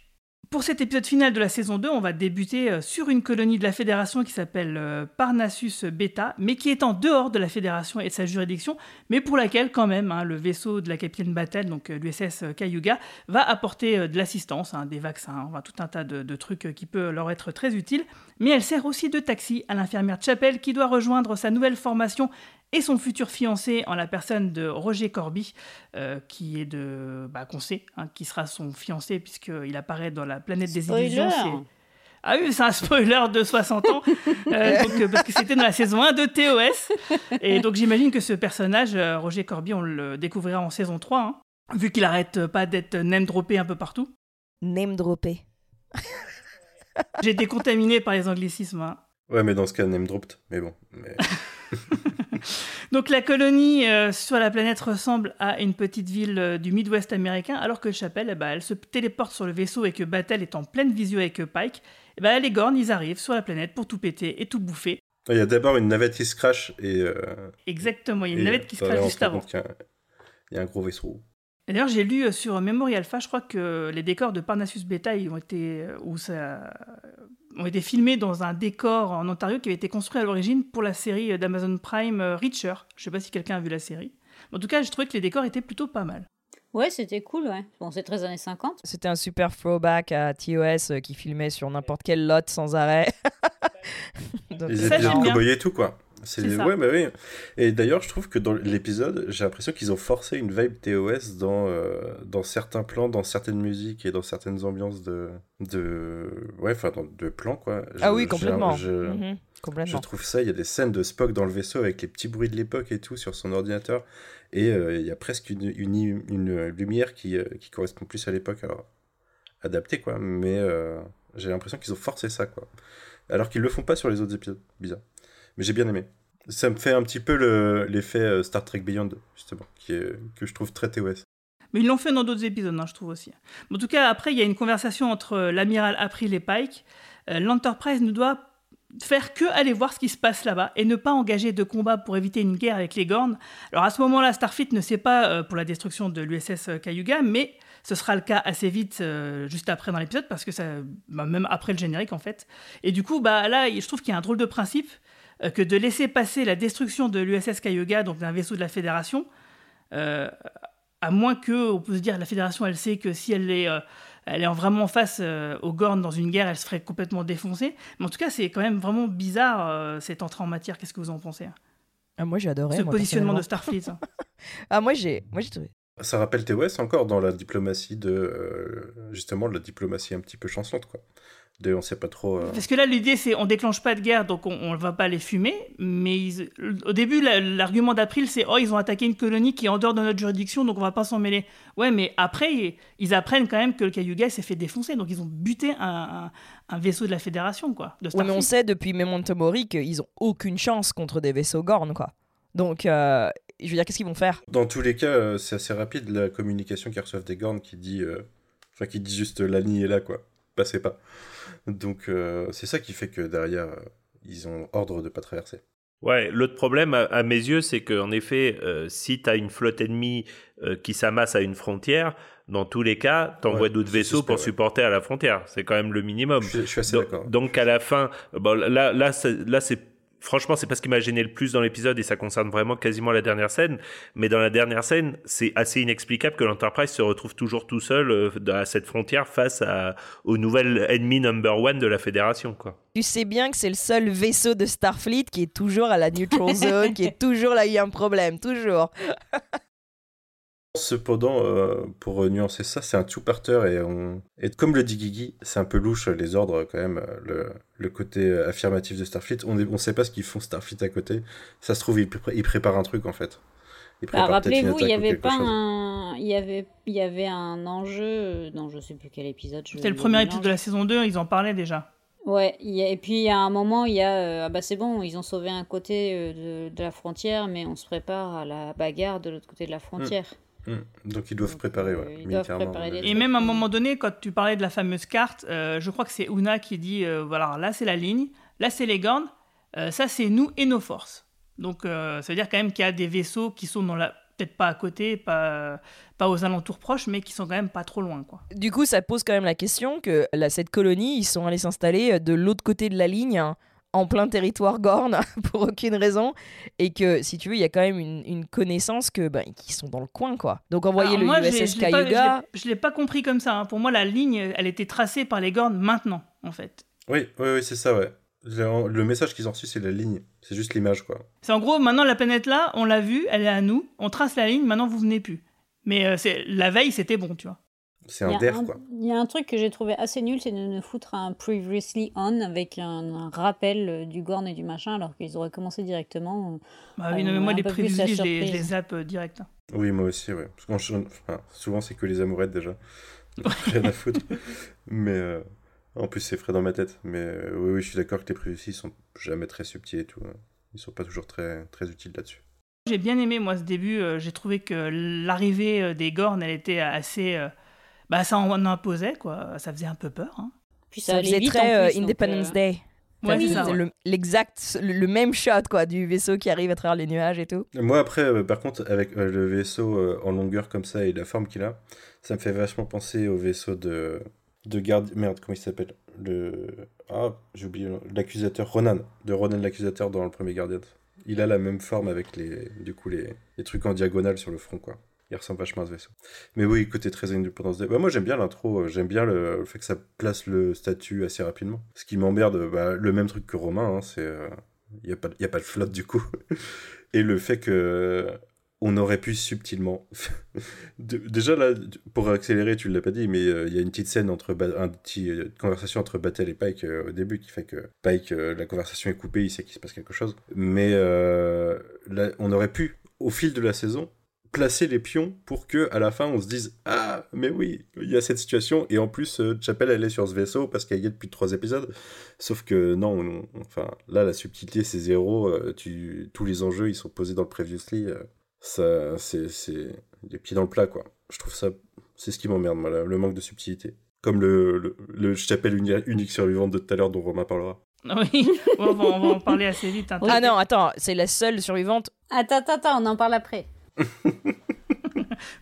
pour cet épisode final de la saison 2, on va débuter euh, sur une colonie de la Fédération qui s'appelle euh, Parnassus Beta, mais qui est en dehors de la Fédération et de sa juridiction, mais pour laquelle, quand même, hein, le vaisseau de la capitaine Battel, donc euh, l'USS Cayuga, va apporter de l'assistance, hein, des vaccins, enfin, tout un tas de, trucs qui peuvent leur être très utiles. Mais elle sert aussi de taxi à l'infirmière Chapelle qui doit rejoindre sa nouvelle formation et son futur fiancé en la personne de Roger Corby, euh, qui est de, bah, qu'on sait, hein, qui sera son fiancé puisqu'il apparaît dans la planète des Spoiler. illusions. Ah oui, c'est un spoiler de 60 ans, euh, donc, euh, parce que c'était dans la saison 1 de TOS. Et donc j'imagine que ce personnage, euh, Roger Corby, on le découvrira en saison 3, hein, vu qu'il arrête pas d'être name-droppé un peu partout. Name droppé. J'ai été contaminé par les anglicismes. hein. Ouais, mais dans ce cas, name dropped. Mais bon. mais- Donc la colonie euh, sur la planète ressemble à une petite ville euh, du Midwest américain, alors que Chapelle, eh ben, elle se téléporte sur le vaisseau et que Battle est en pleine visio avec euh, Pike. Et ben, les Gorn, ils arrivent sur la planète pour tout péter et tout bouffer. Il y a d'abord une navette qui se crache et. euh, Exactement, il y a une et, navette qui se crache juste avant. compte qu'il y a un- Il y a un gros vaisseau. D'ailleurs, j'ai lu euh, sur Memory Alpha, je crois que les décors de Parnassus Beta ils ont été, euh, où ça, ont été filmés dans un décor en Ontario qui avait été construit à l'origine pour la série d'Amazon Prime euh, Reacher. Je sais pas si quelqu'un a vu la série. En tout cas, je trouvais que les décors étaient plutôt pas mal. Ouais, c'était cool, ouais. Bon, c'est 13 années 50. C'était un super throwback à TOS euh, qui filmait sur n'importe quel lot sans arrêt. Donc, Les épisodes cowboy et tout, quoi. C'est ça. ouais, bah oui. Et d'ailleurs, je trouve que dans l'épisode, j'ai l'impression qu'ils ont forcé une vibe TOS dans, euh, dans certains plans, dans certaines musiques et dans certaines ambiances de. de ouais, enfin, dans- de plans, quoi. Ah Je- oui, complètement. Je, Mhm, je complètement. trouve ça, il y a des scènes de Spock dans le vaisseau avec les petits bruits de l'époque et tout sur son ordinateur. Et euh, il y a presque une, une, une lumière qui, euh, qui correspond plus à l'époque, alors adaptée, quoi. Mais j'ai l'impression qu'ils ont forcé ça, quoi. Alors qu'ils le font pas sur les autres épisodes. Bizarre. Mais j'ai bien aimé. Ça me fait un petit peu le- l'effet euh, Star Trek Beyond, justement, qui est, que je trouve très TOS. Mais ils l'ont fait dans d'autres épisodes, hein, je trouve aussi. En tout cas, après, il y a une conversation entre euh, l'amiral April et Pike. Euh, L'Enterprise ne doit faire que aller voir ce qui se passe là-bas et ne pas engager de combat pour éviter une guerre avec les Gorn. Alors à ce moment-là, Starfleet ne sait pas pour la destruction de l'USS Cayuga, mais ce sera le cas assez vite, juste après dans l'épisode, parce que ça, bah, même après le générique en fait. Et du coup, bah là, je trouve qu'il y a un drôle de principe que de laisser passer la destruction de l'USS Cayuga, donc d'un vaisseau de la Fédération, euh, à moins que, on peut se dire, la Fédération, elle sait que si elle est, euh, elle est en vraiment face euh, aux Gorn dans une guerre, elle se ferait complètement défoncer. Mais en tout cas, c'est quand même vraiment bizarre euh, cette entrée en matière. Qu'est-ce que vous en pensez hein? Ah, moi, j'ai adoré. Ce moi, positionnement de. Starfleet. hein. ah, moi, j'ai moi, j'ai trouvé. Ça rappelle TOS encore dans la diplomatie de. euh, justement, de la diplomatie un petit peu chancelante, quoi. De, on sait pas trop. euh, Parce que là, l'idée, c'est on déclenche pas de guerre, donc on ne va pas les fumer. Mais ils- au début, la- l'argument d'April, c'est oh, ils ont attaqué une colonie qui est en dehors de notre juridiction, donc on va pas s'en mêler. Ouais, mais après, ils, ils apprennent quand même que le Cayuga s'est fait défoncer, donc ils ont buté un, un- un vaisseau de la Fédération, quoi. De Ouais, mais on sait depuis Memento Mori qu'ils ont aucune chance contre des vaisseaux Gorn, quoi. Donc, euh, je veux dire, qu'est-ce qu'ils vont faire? Dans tous les cas, euh, c'est assez rapide la communication qu'ils reçoivent des Gorn qui dit, euh, enfin qui dit juste la ligne est là quoi, passez pas. Donc euh, c'est ça qui fait que derrière euh, ils ont ordre de pas traverser. Ouais, l'autre problème à, à mes yeux, c'est qu'en effet, euh, si tu as une flotte ennemie euh, qui s'amasse à une frontière, dans tous les cas, t'envoies Ouais, d'autres vaisseaux suspect, pour ouais. supporter à la frontière. C'est quand même le minimum. Je, je suis assez donc, d'accord. donc à la fin, bon, là, là, là, c'est franchement, c'est pas ce qui m'a gêné le plus dans l'épisode et ça concerne vraiment quasiment la dernière scène. Mais dans la dernière scène, c'est assez inexplicable que l'Enterprise se retrouve toujours tout seul euh, à cette frontière face à, au nouvel ennemi number one de la Fédération, quoi. Tu sais bien que c'est le seul vaisseau de Starfleet qui est toujours à la neutral zone, qui est toujours là, il y a un problème, toujours. Cependant, euh, pour euh, nuancer ça, c'est un two-parter et, on... et comme le dit Guigui, c'est un peu louche les ordres quand même, euh, le, le côté euh, affirmatif de Starfleet. On ne sait pas ce qu'ils font Starfleet à côté. Ça se trouve, ils, pré- ils préparent un truc en fait. Bah, Rappelez-vous, il y avait quelque pas chose. un, il y avait, il y avait un enjeu euh, dans je sais plus quel épisode. C'était le premier épisode de la saison 2, ils en parlaient déjà. Ouais, il y a- et puis il y a un moment, il y a, euh, ah bah c'est bon, ils ont sauvé un côté euh, de, de la frontière, mais on se prépare à la bagarre de l'autre côté de la frontière. Hmm. Donc ils doivent préparer, ouais, euh, ils doivent militairement. préparer ouais. des Et même à un moment donné, quand tu parlais de la fameuse carte, euh, je crois que c'est Una qui dit euh, voilà, là c'est la ligne, là c'est les Gorn, euh, ça c'est nous et nos forces. Donc euh, ça veut dire quand même qu'il y a des vaisseaux qui sont dans la peut-être pas à côté, pas, pas aux alentours proches, mais qui sont quand même pas trop loin. quoi. Du coup, ça pose quand même la question que là, cette colonie, ils sont allés s'installer euh, de l'autre côté de la ligne, hein, en plein territoire Gorn, pour aucune raison, et que si tu veux, il y a quand même une, une connaissance que ben, qu'ils sont dans le coin, quoi. Donc envoyer Alors, le moi, USS je l'ai pas- Cayuga. je l'ai- pas compris comme ça. hein. Pour moi, la ligne, elle était tracée par les Gorn maintenant, en fait. Oui, oui, oui, c'est ça, ouais. Le, message qu'ils ont reçu, c'est la ligne. C'est juste l'image, quoi. C'est en gros, maintenant la planète là, on l'a vue, elle est à nous, on trace la ligne, maintenant vous venez plus. Mais euh, c'est la veille, c'était bon, tu vois. C'est Il y un a der, un- quoi. Il y a un truc que j'ai trouvé assez nul, c'est de ne foutre un previously on avec un, un rappel euh, du Gorn et du machin, alors qu'ils auraient commencé directement. euh, Bah oui, on non, mais moi les prévus, je les, je surprise. les zappe euh, direct. Oui, moi aussi, ouais. Parce enfin, souvent, c'est que les amourettes, déjà. Rien à foutre. Mais euh, en plus, c'est frais dans ma tête. Mais euh, oui, oui, je suis d'accord que les prévus ils sont jamais très subtils et tout. hein. Ils sont pas toujours très, très utiles là-dessus. J'ai bien aimé moi ce début, euh, j'ai trouvé que l'arrivée des Gorn, elle était assez... bah ça en imposait, quoi. Ça faisait un peu peur. hein. Puis ça, faisait vite très euh, plus, Independence euh, Day. Ouais, le- l'exact, le, le même shot quoi, du vaisseau qui arrive à travers les nuages et tout. Moi, après, euh, par contre, avec euh, le vaisseau euh, en longueur comme ça et la forme qu'il a, ça me fait vachement penser au vaisseau de. de garde. Merde, comment il s'appelle? Le. Ah, j'ai oublié. L'accusateur, Ronan. De Ronan l'accusateur dans le premier Guardian. Il a la même forme avec les. Du coup, les, les trucs en diagonale sur le front, quoi. Il ressemble vachement à ce vaisseau. Mais oui, côté très Independence Day. Bah, moi, j'aime bien l'intro. euh, J'aime bien le, fait que ça place le statut assez rapidement. Ce qui m'emmerde, bah, le même truc que Romain, hein, c'est. Il n'y a, a pas de flotte du coup. Et le fait que on aurait pu subtilement. déjà là, pour accélérer, tu l'as pas dit, mais euh, il y a une petite scène entre Ba- un petit euh, conversation entre Battle et Pike euh, au début qui fait que Pike, euh, la conversation est coupée, il sait qu'il se passe quelque chose. Mais euh, là, on aurait pu, au fil de la saison, placer les pions pour que à la fin on se dise ah mais oui il y a cette situation et en plus euh, Chapel elle est sur ce vaisseau parce qu'elle y est depuis trois épisodes sauf que non on- enfin là la subtilité c'est zéro euh, tu tous les enjeux ils sont posés dans le previously euh, ça c'est c'est les pieds dans le plat quoi je trouve ça c'est ce qui m'emmerde moi, là, le manque de subtilité comme le le, le Chapel uni- unique survivante de tout à l'heure dont Romain parlera Oui, on va, on va en parler assez vite. hein. Ah non, attends, c'est la seule survivante. Attends, attends, attends, on en parle après.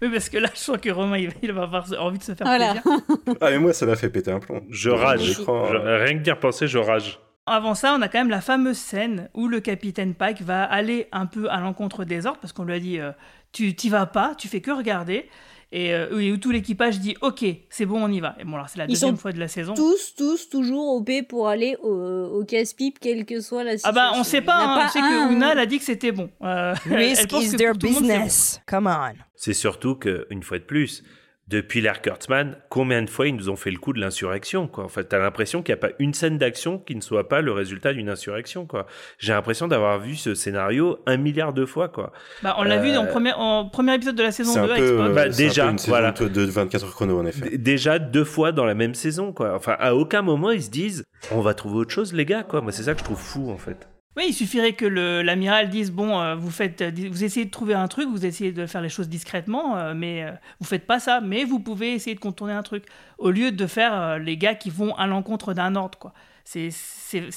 Oui, parce que là, je sens que Romain, il va, il va avoir envie de se faire Voilà. plaisir. ah mais moi ça m'a fait péter un plomb Je rage. Je- euh, rien que d'y repenser, je rage. Avant ça, on a quand même la fameuse scène où le capitaine Pike va aller un peu à l'encontre des ordres parce qu'on lui a dit euh, tu t'y vas pas, tu fais que regarder. Et euh, et où tout l'équipage dit ok, c'est bon, on y va. Et bon, alors c'est la Ils deuxième sont fois de la saison. Tous, tous, toujours OP pour aller au, au casse-pipe, quelle que soit la Ah situation. bah on sait pas, hein, on sait un, que Una elle a dit que c'était bon. Euh, Risk is their bon. business. Come on. C'est surtout que, une fois de plus, depuis l'ère Kurtzman, combien de fois ils nous ont fait le coup de l'insurrection, quoi. En fait, t'as l'impression qu'il n'y a pas une scène d'action qui ne soit pas le résultat d'une insurrection, quoi. J'ai l'impression d'avoir vu ce scénario un milliard de fois, quoi. Bah, on l'a vu Euh, dans le premier, en premier épisode de la saison c'est 2 un avec peu, euh, Bah, un déjà, peu une saison voilà. de 24 heures chrono en effet D- Déjà deux fois dans la même saison, quoi. Enfin, à aucun moment ils se disent, on va trouver autre chose, les gars, quoi. Moi, c'est ça que je trouve fou, en fait. Oui, il suffirait que l'amiral dise bon, euh, vous faites, euh, vous essayez de trouver un truc, vous essayez de faire les choses discrètement, euh, mais euh, vous faites pas ça, mais vous pouvez essayer de contourner un truc, au lieu de faire les gars qui vont à l'encontre d'un ordre, quoi. C'est-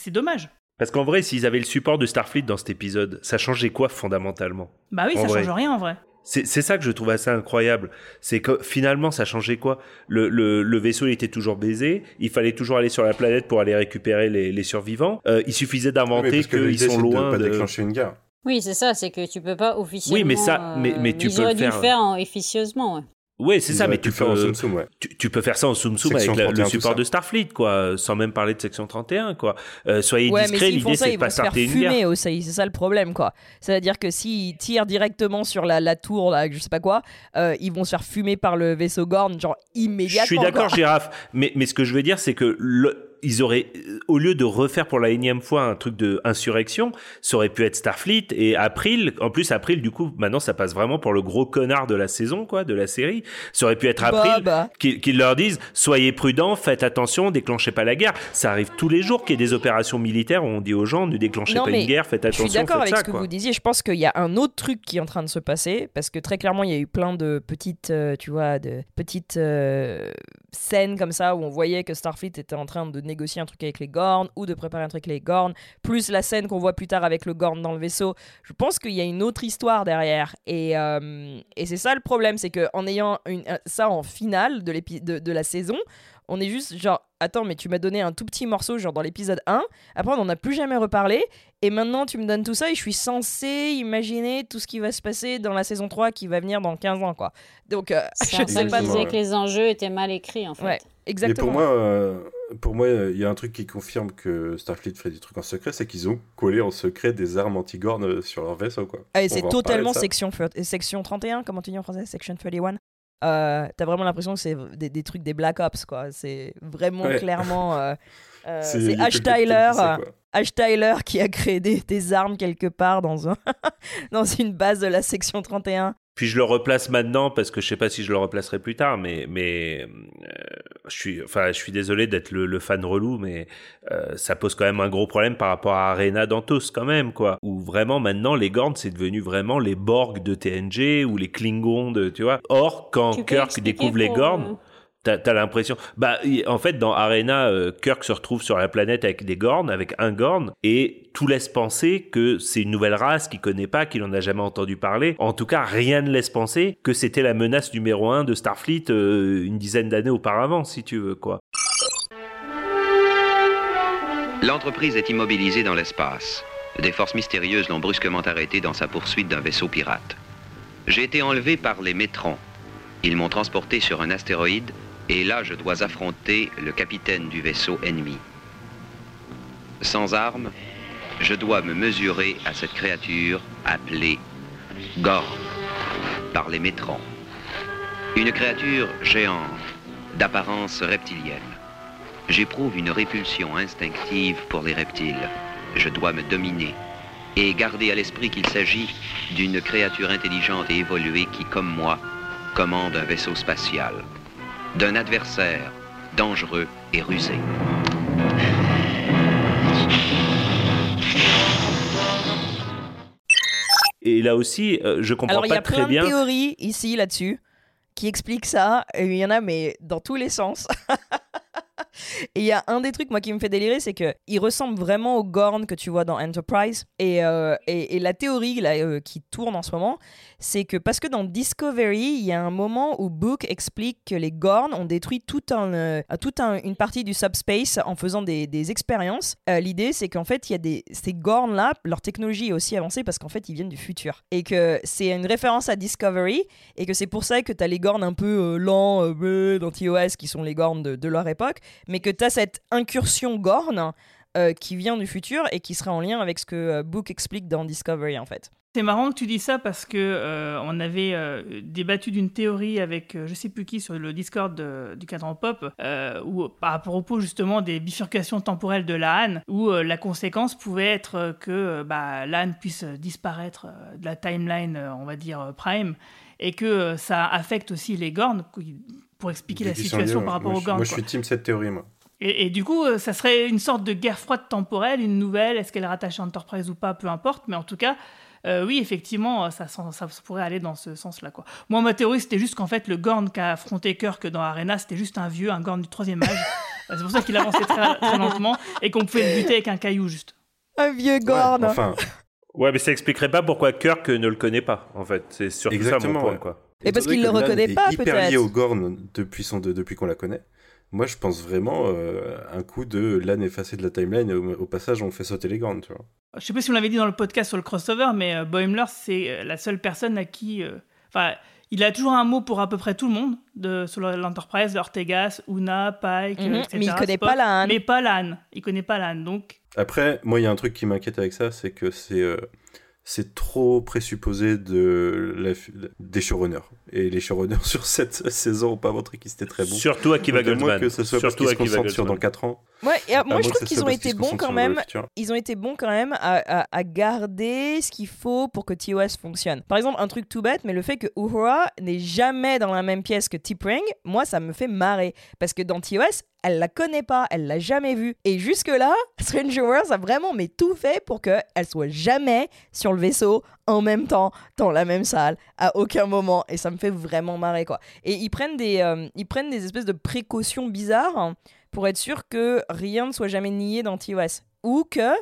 dommage. Parce qu'en vrai, s'ils avaient le support de Starfleet dans cet épisode, ça changeait quoi fondamentalement? Bah oui, En ça vrai. change rien en vrai. C'est ça que je trouve assez incroyable. C'est que finalement, ça changeait quoi? Le, le, le vaisseau il était toujours baisé. Il fallait toujours aller sur la planète pour aller récupérer les, les survivants. Euh, il suffisait Oui, d'inventer que qu'ils sont loin de pas déclencher une guerre Oui, c'est ça, c'est que tu peux pas officiellement. Oui, mais ça- mais- mais tu ils peux le auraient dû faire. le faire en officieusement, ouais. Oui, c'est ça, mais tu en peux, Soum Soum, ouais. tu, tu peux faire ça en Soum Soum avec la- 31, le support de Starfleet, quoi, sans même parler de section 31, quoi. Euh, soyez Ouais, discrets, l'idée c'est ils de vont pas se faire starter une guerre. fumer aussi, c'est ça le problème, quoi. C'est-à-dire que s'ils tirent directement sur la, la tour, là, je sais pas quoi, euh, ils vont se faire fumer par le vaisseau Gorn, genre immédiatement. Je suis d'accord. Girafe, mais, mais ce que je veux dire, c'est que le- ils auraient, euh, au lieu de refaire pour la énième fois un truc de insurrection, ça aurait pu être Starfleet et April. En plus, April, du coup, maintenant, ça passe vraiment pour le gros connard de la saison, quoi, de la série. Ça aurait pu être April bah. qui, qui leur disent soyez prudents, faites attention, déclenchez pas la guerre. Ça arrive tous les jours qu'il y ait des opérations militaires où on dit aux gens ne déclenchez Non, pas une guerre, faites Je attention, suis d'accord avec ça, ce que quoi. vous disiez. Je pense qu'il y a un autre truc qui est en train de se passer parce que très clairement, il y a eu plein de petites, euh, tu vois, de petites euh, scènes comme ça où on voyait que Starfleet était en train de négocier un truc avec les Gorn ou de préparer un truc avec les Gorn, plus la scène qu'on voit plus tard avec le Gorn dans le vaisseau. Je pense qu'il y a une autre histoire derrière. Et, euh, et c'est ça le problème, c'est que en ayant une- euh, ça en finale de, de, de la saison, on est juste genre attends mais tu m'as donné un tout petit morceau genre dans l'épisode 1 après on n'en a plus jamais reparlé et maintenant tu me donnes tout ça et je suis censé imaginer tout ce qui va se passer dans la saison 3 qui va venir dans 15 ans quoi donc euh, je sais pas disait que les enjeux étaient mal écrits, en fait. ouais Et exactement pour moi, euh, pour moi, il y a un truc qui confirme que Starfleet fait des trucs en secret, c'est qu'ils ont collé en secret des armes anti-gornes euh, sur leur vaisseau, quoi. Ah, et c'est totalement section, section 31, comment tu dis en français Section 31. Euh, T'as vraiment l'impression que c'est des, des trucs des Black Ops, quoi. C'est vraiment Ouais. clairement. euh, euh, C'est- Ash Tyler. Ash Tyler qui a créé des, des armes quelque part dans, un dans une base de la section 31. Puis je le replace maintenant parce que je sais pas si je le replacerai plus tard, mais mais euh, je suis enfin je suis désolé d'être le, le fan relou, mais euh, ça pose quand même un gros problème par rapport à Arena Dantos quand même quoi. Où vraiment maintenant les Gorn c'est devenu vraiment les Borg de TNG ou les Klingons de tu vois. Or quand Kirk découvre les Gorn, euh, T'as as, l'impression. Bah, en fait, dans Arena, euh, Kirk se retrouve sur la planète avec des Gorn, avec un Gorn, et tout laisse penser que c'est une nouvelle race qu'il connaît pas, qu'il en a jamais entendu parler. En tout cas, rien ne laisse penser que c'était la menace numéro un de Starfleet euh, une dizaine d'années auparavant, si tu veux, quoi. L'entreprise est immobilisée dans l'espace. Des forces mystérieuses l'ont brusquement arrêté dans sa poursuite d'un vaisseau pirate. J'ai été enlevé par les Métrons. Ils m'ont transporté sur un astéroïde et là, je dois affronter le capitaine du vaisseau ennemi. Sans armes, je dois me mesurer à cette créature appelée Gorn par les Métrons. Une créature géante, d'apparence reptilienne. J'éprouve une répulsion instinctive pour les reptiles. Je dois me dominer et garder à l'esprit qu'il s'agit d'une créature intelligente et évoluée qui, comme moi, commande un vaisseau spatial d'un adversaire dangereux et rusé. Et là aussi, euh, je comprends pas très bien. Il y a plein de théories ici là-dessus qui expliquent ça. Et il y en a, mais dans tous les sens. Et il y a un des trucs, moi, qui me fait délirer, c'est qu'il ressemble vraiment au Gorn que tu vois dans Enterprise. Et, euh, et, la théorie là, euh, qui tourne en ce moment, c'est que parce que dans Discovery, il y a un moment où Book explique que les Gorn ont détruit toute, euh, une partie du subspace en faisant des, expériences. L'idée, c'est qu'en fait, il y a des, ces Gorn-là, leur technologie est aussi avancée parce qu'en fait, ils viennent du futur. Et que c'est une référence à Discovery, et que c'est pour ça que tu as les Gorn un peu lents dans TOS, qui sont les Gorn de, leur époque, mais que tu as cette incursion Gorn euh, qui vient du futur et qui sera en lien avec ce que euh, Book explique dans Discovery en fait. C'est marrant que tu dis ça parce que euh, on avait débattu d'une théorie avec je sais plus qui sur le Discord du cadran pop où par rapport au pot justement des bifurcations temporelles de l'âne où la conséquence pouvait être que bah, l'âne puisse disparaître de la timeline on va dire prime et que ça affecte aussi les Gorn pour expliquer la situation par rapport aux Gorn. Moi je suis team cette théorie moi. Et, du coup, euh, ça serait une sorte de guerre froide temporelle, une nouvelle, est-ce qu'elle est rattachée à Enterprise ou pas, peu importe, mais en tout cas, euh, oui, effectivement, ça, ça, pourrait aller dans ce sens-là. Quoi. Moi, ma théorie, c'était juste qu'en fait, le Gorn qu'a affronté Kirk dans Arena, c'était juste un vieux, un Gorn du troisième âge. c'est pour ça qu'il avançait très, très, lentement et qu'on pouvait le buter avec un caillou, juste. Un vieux Gorn ouais, Enfin. Ouais, mais ça expliquerait pas pourquoi Kirk ne le connaît pas, en fait. C'est surtout Exactement, ça mon point, quoi. Et, parce qu'il le reconnaît pas, peut-être. hyper lié au Gorn depuis, son, depuis qu'on la connaît. Moi, je pense vraiment euh, un coup de l'âne effacé de la timeline. Au, passage, on fait sauter les grandes, tu vois. Je sais pas si on l'avait dit dans le podcast sur le crossover, mais euh, Boimler, c'est euh, la seule personne à qui. Euh, enfin, il a toujours un mot pour à peu près tout le monde de, sur l'Enterprise, Ortegas, Una, Pike, mhm, etc. Mais il connaît pas l'âne. Mais pas l'âne. Il connaît pas l'âne, donc. Après, moi, il y a un truc qui m'inquiète avec ça, c'est que c'est c'est trop présupposé de la, des showrunners. Et les showrunners sur cette saison n'ont pas montré qu'ils étaient très bons. Surtout Akiva Goldsman. que ce soit Surtout parce qu'ils se concentrent sur dans 4 ans. Ouais, et, moi je trouve qu'ils ont été bons quand même. Ils ont été bons quand même à, à, garder ce qu'il faut pour que TOS fonctionne. Par exemple, un truc tout bête, mais le fait que Uhura n'est jamais dans la même pièce que T'Pring, moi ça me fait marrer. Parce que dans TOS, elle la connaît pas, elle l'a jamais vue. Et jusque-là, Stranger Worlds a vraiment mais tout fait pour qu'elle soit jamais sur le vaisseau en même temps, dans la même salle, à aucun moment. Et ça me fait vraiment marrer, quoi. Et ils prennent des, euh, ils prennent des espèces de précautions bizarres pour être sûr que rien ne soit jamais nié dans TOS. Ou que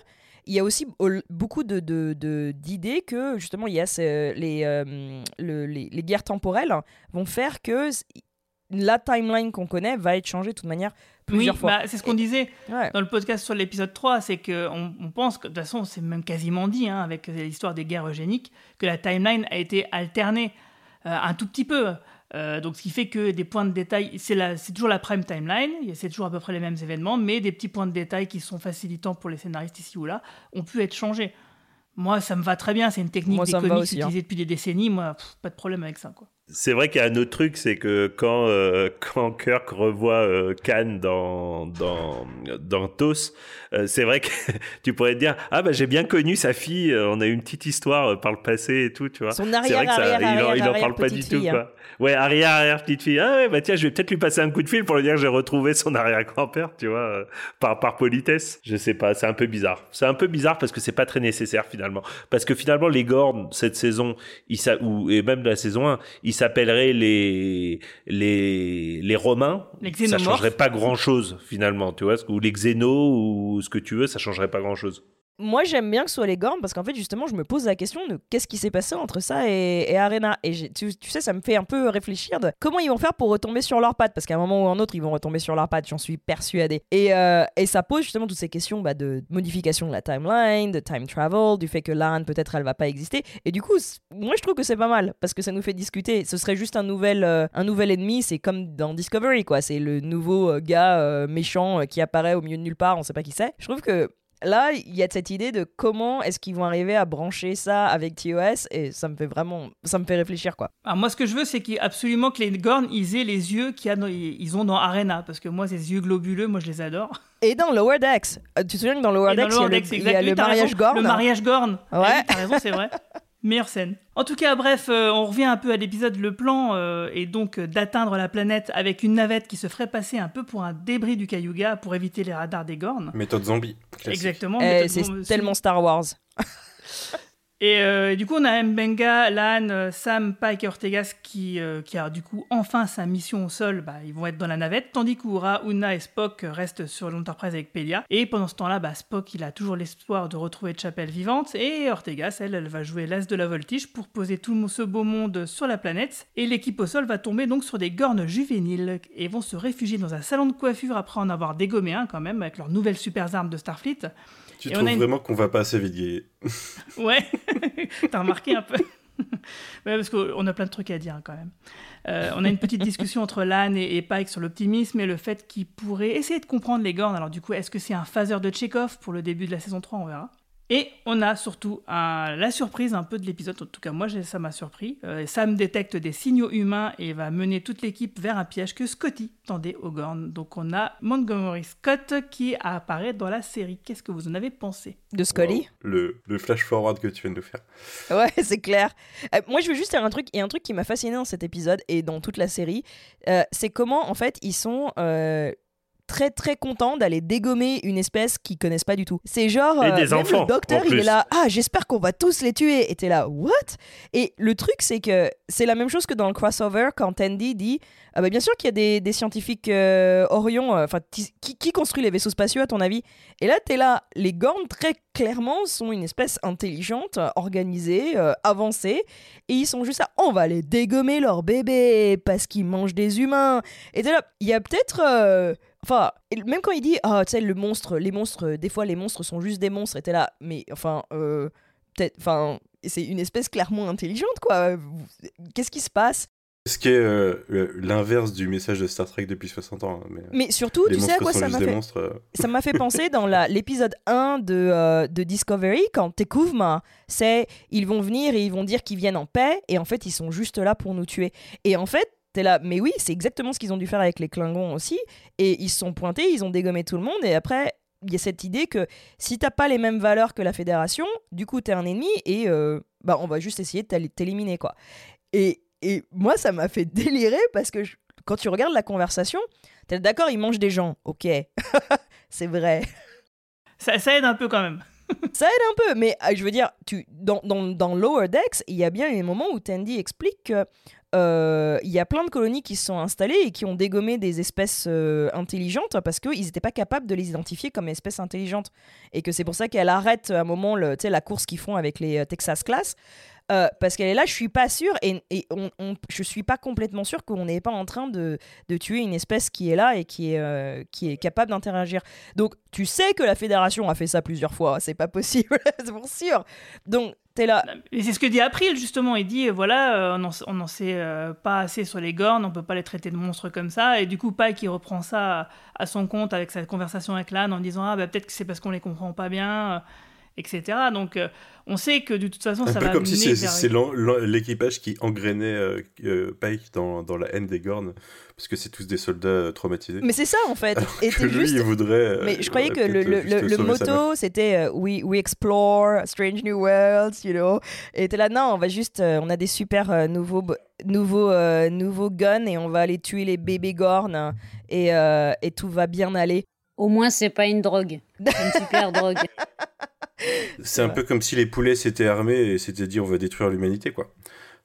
il y a aussi beaucoup de, d'idées que justement il y a les, euh, les, les, guerres temporelles vont faire que la timeline qu'on connaît va être changée de toute manière plusieurs oui, fois. Bah, c'est ce qu'on disait dans le podcast sur l'épisode 3, c'est qu'on on pense que, de toute façon, c'est même quasiment dit, hein, avec l'histoire des guerres eugéniques, que la timeline a été alternée euh, un tout petit peu. Euh, donc, ce qui fait que des points de détail, c'est toujours la prime timeline, c'est toujours à peu près les mêmes événements, mais des petits points de détail qui sont facilitants pour les scénaristes ici ou là ont pu être changés. Moi, ça me va très bien, c'est une technique des comics hein. utilisée depuis des décennies, moi, pas de problème avec ça. Quoi. C'est vrai qu'il y a un autre truc, c'est que quand, euh, quand Kirk revoit euh, Khan dans, dans, dans TOS, euh, c'est vrai que tu pourrais te dire Ah, bah j'ai bien connu sa fille, on a eu une petite histoire par le passé et tout, tu vois. Son arrière, vrai que ça, arrière, il, arrière, il en parle pas du tout, quoi. Hein. Ouais, arrière, arrière petite fille. Ah ouais, bah tiens, je vais peut-être lui passer un coup de fil pour lui dire que j'ai retrouvé son arrière-grand-père, tu vois, par, par politesse. Je sais pas, c'est un peu bizarre. C'est un peu bizarre parce que c'est pas très nécessaire finalement. Parce que finalement, les Gorn, cette saison, ils, ou, et même la saison 1, ils s'appelleraient les, les, les Romains, ça changerait pas grand chose finalement, tu vois, ou les Xénos ou ce que tu veux, ça changerait pas grand chose. Moi, j'aime bien que ce soit les Gorn parce qu'en fait, justement, je me pose la question de qu'est-ce qui s'est passé entre ça et, Arena. Et tu, sais, ça me fait un peu réfléchir de comment ils vont faire pour retomber sur leurs pattes. Parce qu'à un moment ou un autre, ils vont retomber sur leurs pattes, j'en suis persuadée. Et, euh, et ça pose justement toutes ces questions bah, de modification de la timeline, de time travel, du fait que Lan, peut-être, elle va pas exister. Et du coup, moi, je trouve que c'est pas mal parce que ça nous fait discuter. Ce serait juste un nouvel, euh, un nouvel ennemi. C'est comme dans Discovery, quoi. C'est le nouveau euh, gars méchant qui apparaît au milieu de nulle part, on sait pas qui c'est. Je trouve que Là, il y a cette idée de comment est-ce qu'ils vont arriver à brancher ça avec TOS et ça me fait vraiment, ça me fait réfléchir quoi. Alors moi, ce que je veux, c'est qu'il- absolument que les Gorn, ils aient les yeux qu'ils ont dans Arena, parce que moi, ces yeux globuleux, moi, je les adore. Et dans Lower Decks, euh, tu te souviens que dans Lower Decks, il y a le, mariage Gorn? Le mariage Gorn. Ah Ouais. oui, t'as raison, c'est vrai. Meilleure scène. En tout cas, bref, euh, on revient un peu à l'épisode. Le plan euh, est donc euh, d'atteindre la planète avec une navette qui se ferait passer un peu pour un débris du Cayuga pour éviter les radars des Gorn. Méthode zombie. classique. Exactement. Eh, méthode c'est zombie. tellement Star Wars. Et euh, du coup, on a Mbenga, Lan, euh, Sam, Pike et Ortegas qui, euh, qui a du coup enfin sa mission au sol. Bah, ils vont être dans la navette, tandis qu'Ura, Una et Spock restent sur l'Enterprise avec Pelia. Et pendant ce temps-là, bah, Spock, il a toujours l'espoir de retrouver Chapelle vivante. Et Ortegas, elle, elle va jouer l'as de la voltige pour poser tout ce beau monde sur la planète. Et l'équipe au sol va tomber donc sur des gornes juvéniles et vont se réfugier dans un salon de coiffure après en avoir dégommé un quand même avec leurs nouvelles super armes de Starfleet. Tu Et trouves une- vraiment qu'on va pas assez vite Ouais, t'as remarqué un peu. ouais, parce qu'on a plein de trucs à dire hein, quand même. Euh, on a une petite discussion entre Lan et, et Pike sur l'optimisme et le fait qu'ils pourraient essayer de comprendre les Gorn. Alors du coup, est-ce que c'est un phaser de Chekhov pour le début de la saison 3 On verra. Et on a surtout un- la surprise un peu de l'épisode, en tout cas moi ça m'a surpris. Euh, Sam détecte des signaux humains et va mener toute l'équipe vers un piège que Scotty tendait aux Gorn. Donc on a Montgomery Scott qui apparaît dans la série. Qu'est-ce que vous en avez pensé? De Scully? le, le flash forward que tu viens de nous faire. Ouais, c'est clair. Euh, moi, je veux juste dire un truc, et un truc qui m'a fasciné dans cet épisode et dans toute la série, euh, c'est comment, en fait, ils sont euh, très très contents d'aller dégommer une espèce qu'ils connaissent pas du tout. C'est genre, Et euh, des même enfants, le docteur, il est là, ah, j'espère qu'on va tous les tuer. Et t'es là, what? Et le truc, c'est que c'est la même chose que dans le crossover quand Tandy dit, ah bah bien sûr qu'il y a des, des scientifiques euh, Orion, euh, enfin, qui, construit les vaisseaux spatiaux à ton avis? Et là, t'es là, les Gorn, très clairement, sont une espèce intelligente, euh, organisée, euh, avancée, et ils sont juste là, on va les dégommer leurs bébés parce qu'ils mangent des humains. Et t'es là, il y a peut-être. Euh, Enfin, même quand il dit, ah, tu sais, le monstre, les monstres, euh, des fois les monstres sont juste des monstres, et t'es là, mais enfin, euh, peut-être, enfin, c'est une espèce clairement intelligente, quoi. Vous- Qu'est-ce qui se passe? Ce qui est euh, l'inverse du message de Star Trek depuis 60 ans. hein, Mais, Mais surtout, tu sais à quoi ça m'a fait monstres, euh. Ça m'a fait penser dans l'épisode 1 de, euh, de Discovery, quand Tekuvma, c'est ils vont venir et ils vont dire qu'ils viennent en paix, et en fait, ils sont juste là pour nous tuer. Et en fait, t'es là, mais oui, c'est exactement ce qu'ils ont dû faire avec les Klingons aussi, et ils se sont pointés, ils ont dégommé tout le monde, et après, il y a cette idée que si t'as pas les mêmes valeurs que la Fédération, du coup, t'es un ennemi, et euh, bah, on va juste essayer de t'éli- t'éliminer, quoi. Et, et moi, ça m'a fait délirer parce que je- quand tu regardes la conversation, t'es d'accord, ils mangent des gens, ok, c'est vrai. Ça, ça aide un peu quand même. Ça aide un peu, mais euh, je veux dire, tu, dans, dans, dans Lower Decks, il y a bien un moment où Tandy explique que euh, il y a plein de colonies qui se sont installées et qui ont dégommé des espèces euh, intelligentes parce qu'ils n'étaient pas capables de les identifier comme espèces intelligentes. Et que c'est pour ça qu'elle arrête à un moment la course qu'ils font avec les euh, Texas Class. Parce qu'elle est là, je suis pas sûre, et, et on, je suis pas complètement sûre qu'on n'est pas en train de, tuer une espèce qui est là et qui est, qui est capable d'interagir. Donc, tu sais que la fédération a fait ça plusieurs fois, c'est pas possible, c'est pour sûr. Donc, c'est ce que dit April justement. Il dit voilà, euh, on n'en sait euh, pas assez sur les Gorn, on peut pas les traiter de monstres comme ça. Et du coup, Pike il reprend ça à, son compte avec sa conversation avec Lan en disant ah bah peut-être que c'est parce qu'on les comprend pas bien, euh, etc. Donc euh, on sait que de toute façon Un ça peu va comme si c'est vers- l'équipage qui engrainait euh, euh, Pike dans, dans la haine des Gorn, parce que c'est tous des soldats euh, traumatisés. Mais c'est ça en fait. Alors Et que lui, juste- il voudrait. euh, Mais je croyais que le, le, le- motto c'était euh, we, we explore strange new worlds, you know. Et t'es là, non, on va juste. euh, on a des super euh, nouveaux, bo- nouveaux, euh, nouveaux guns et on va aller tuer les bébés gornes et, euh, et tout va bien aller. Au moins, c'est pas une drogue. C'est une super drogue. C'est un peu comme si les poulets s'étaient armés et s'étaient dit on va détruire l'humanité, quoi.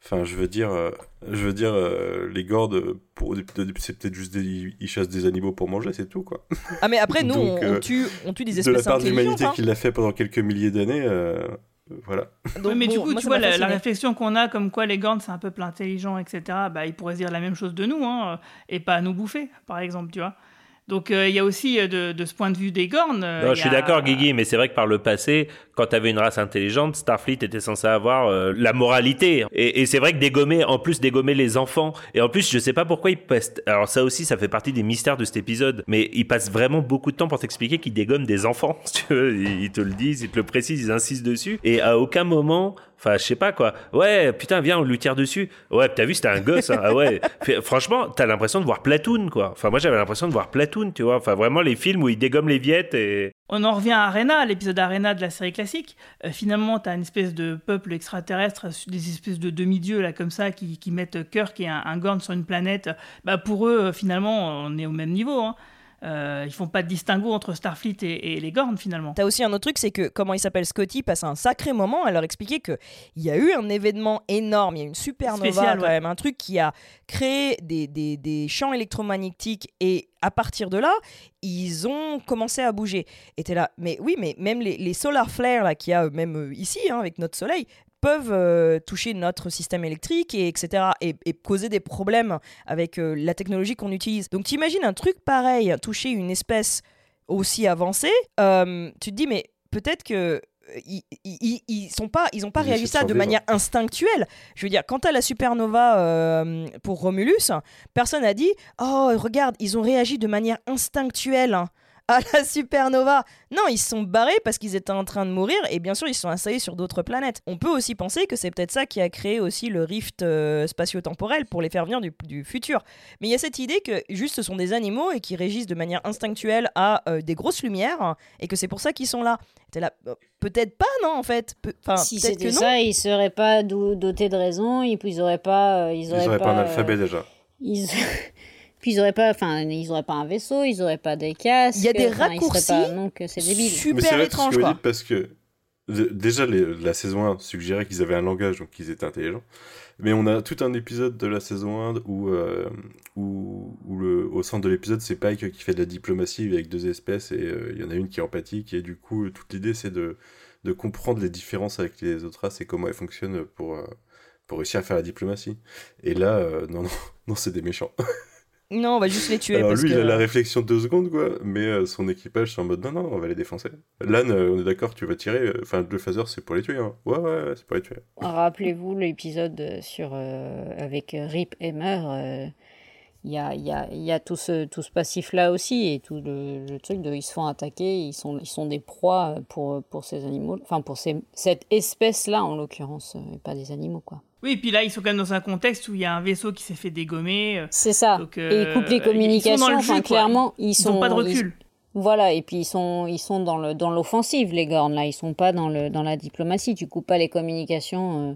Enfin, je veux dire, euh, je veux dire, euh, les Gordes, pour, c'est peut-être juste des, ils chassent des animaux pour manger, c'est tout, quoi. Ah, mais après, nous, Donc, on, on euh, tue, on tue des De espèces la part de l'humanité hein. qui l'a fait pendant quelques milliers d'années, euh, voilà. Oui, mais du coup, moi, tu vois, la, réflexion qu'on a, comme quoi les Gorns, c'est un peuple intelligent, etc., bah, ils pourraient se dire la même chose de nous, hein, et pas nous bouffer, par exemple, tu vois. Donc, euh, il y a aussi, euh, de, de ce point de vue des Gorns... euh, Non, je suis a- d'accord, Guigui, mais c'est vrai que par le passé, quand tu avais une race intelligente, Starfleet était censé avoir euh, la moralité. Et, et c'est vrai que dégommer, en plus dégommer les enfants, et en plus, je sais pas pourquoi ils passent. Alors ça aussi, ça fait partie des mystères de cet épisode, mais ils passent vraiment beaucoup de temps pour t'expliquer qu'ils dégomment des enfants. si tu veux. Ils te le disent, ils te le précisent, ils insistent dessus, et à aucun moment. Enfin, je sais pas quoi. Ouais, putain, viens, on lui tire dessus. Ouais, t'as vu, c'était un gosse. hein. Ah ouais. Franchement, t'as l'impression de voir Platoon, quoi. Enfin, moi, j'avais l'impression de voir Platoon, tu vois. Enfin, vraiment les films où ils dégomment les viettes et. On en revient à Arena, l'épisode Arena de la série classique. Euh, finalement, tu as une espèce de peuple extraterrestre, des espèces de demi-dieux là comme ça qui, qui mettent Kirk et un, un Gorn sur une planète. Bah, pour eux, euh, finalement, on est au même niveau. Hein. Euh, ils font pas de distinguo entre Starfleet et, et les Gorn finalement. T'as aussi un autre truc, c'est que comment il s'appelle Scotty passe un sacré moment à leur expliquer que il y a eu un événement énorme, il y a une supernova Spécial, quand ouais. même, un truc qui a créé des, des, des champs électromagnétiques et à partir de là, ils ont commencé à bouger. Et t'es là, mais oui, mais même les, les solar flares là qu'il y a euh, même euh, ici hein, avec notre soleil peuvent euh, toucher notre système électrique et etc et, et causer des problèmes avec euh, la technologie qu'on utilise. Donc t'imagines un truc pareil toucher une espèce aussi avancée, euh, tu te dis mais peut-être que ils, ils, ils sont pas ils ont pas réagi ça de manière instinctuelle. Je veux dire quand t'as la supernova euh, pour Romulus, personne a dit oh regarde ils ont réagi de manière instinctuelle. À la supernova. Non, ils se sont barrés parce qu'ils étaient en train de mourir et bien sûr ils se sont installés sur d'autres planètes. On peut aussi penser que c'est peut-être ça qui a créé aussi le rift euh, spatio-temporel pour les faire venir du, du futur. Mais il y a cette idée que juste ce sont des animaux et qui régissent de manière instinctuelle à euh, des grosses lumières et que c'est pour ça qu'ils sont là. Euh, peut-être pas, non, en fait. Pe- si peut-être c'était ça, ils seraient pas do- dotés de raison, ils, ils auraient pas, euh, ils Ils auraient auraient pas, pas un alphabet déjà. Ils... Puis ils auraient pas, enfin, ils auraient pas un vaisseau, ils auraient pas des casques. Il y a des raccourcis pas- donc c'est débile. Mais c'est vrai tout ce que vous dites parce que déjà les- la saison 1 suggérait qu'ils avaient un langage donc qu'ils étaient intelligents. Mais on a tout un épisode de la saison 1 où, euh, où, où le, au centre de l'épisode c'est Pike qui fait de la diplomatie avec deux espèces et euh, il y en a une qui est empathique et du coup toute l'idée c'est de, de comprendre les différences avec les autres races et comment elles fonctionnent pour, euh, pour réussir à faire la diplomatie. Et là, euh, non, non, non c'est des méchants. Non, on va juste les tuer. Alors parce lui, que... il a la réflexion de deux secondes, quoi, mais euh, son équipage, c'est en mode non, non, on va les défoncer. Lan, euh, on est d'accord, tu vas tirer, euh, enfin, le phaser, c'est pour les tuer, hein. Ouais, ouais, ouais, c'est pour les tuer. Rappelez-vous l'épisode sur euh, avec Rip Hammer. euh, Il y, a, il y, a, il y a tout ce, tout ce passif-là aussi, et tout le, le truc de ils se font attaquer, ils sont, ils sont des proies pour, pour ces animaux, enfin pour ces, cette espèce-là en l'occurrence, et pas des animaux quoi. Oui, et puis là, ils sont quand même dans un contexte où il y a un vaisseau qui s'est fait dégommer. euh, C'est ça. donc, et euh, ils coupent les Ils communications, sont dans le enfin clairement, ils, Ils sont pas de ils- recul. voilà, et puis ils sont, ils sont dans le dans l'offensive, les Gornes, là. Ils sont pas dans, le, dans la diplomatie. Tu coupes pas les communications euh,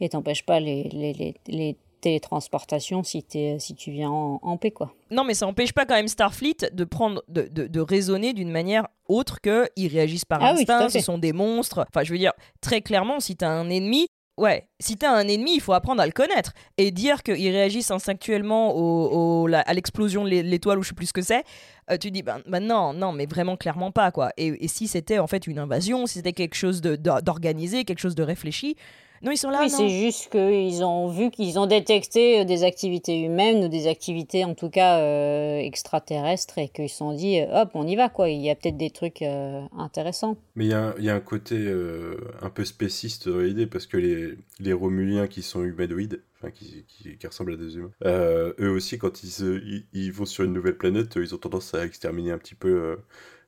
et t'empêches pas les, les, les, les télétransportations si, si tu viens en, en paix, quoi. Non, mais ça empêche pas quand même Starfleet de prendre, de, de, de raisonner d'une manière autre que ils réagissent par Ah instinct, ce sont des monstres. Enfin, je veux dire, très clairement, si t'as un ennemi, ouais, si t'as un ennemi, il faut apprendre à le connaître et dire qu'ils réagissent instinctuellement à l'explosion de l'é- l'étoile ou je sais plus ce que c'est. euh, tu dis, ben, ben non, non, mais vraiment clairement pas, quoi. Et, et si c'était en fait une invasion, si c'était quelque chose d'organisé, quelque chose de réfléchi, non, ils sont là, oui, c'est juste qu'ils ont vu qu'ils ont détecté euh, des activités humaines ou des activités en tout cas euh, extraterrestres et qu'ils se sont dit euh, hop, on y va, quoi. Il y a peut-être des trucs euh, intéressants. Mais il y, a un- il y a un côté euh, un peu spéciste dans l'idée parce que les, les Romuliens qui sont humanoïdes, enfin qui, qui, qui ressemblent à des humains, euh, eux aussi, quand ils, se- ils, ils vont sur une nouvelle planète, ils ont tendance à exterminer un petit peu euh,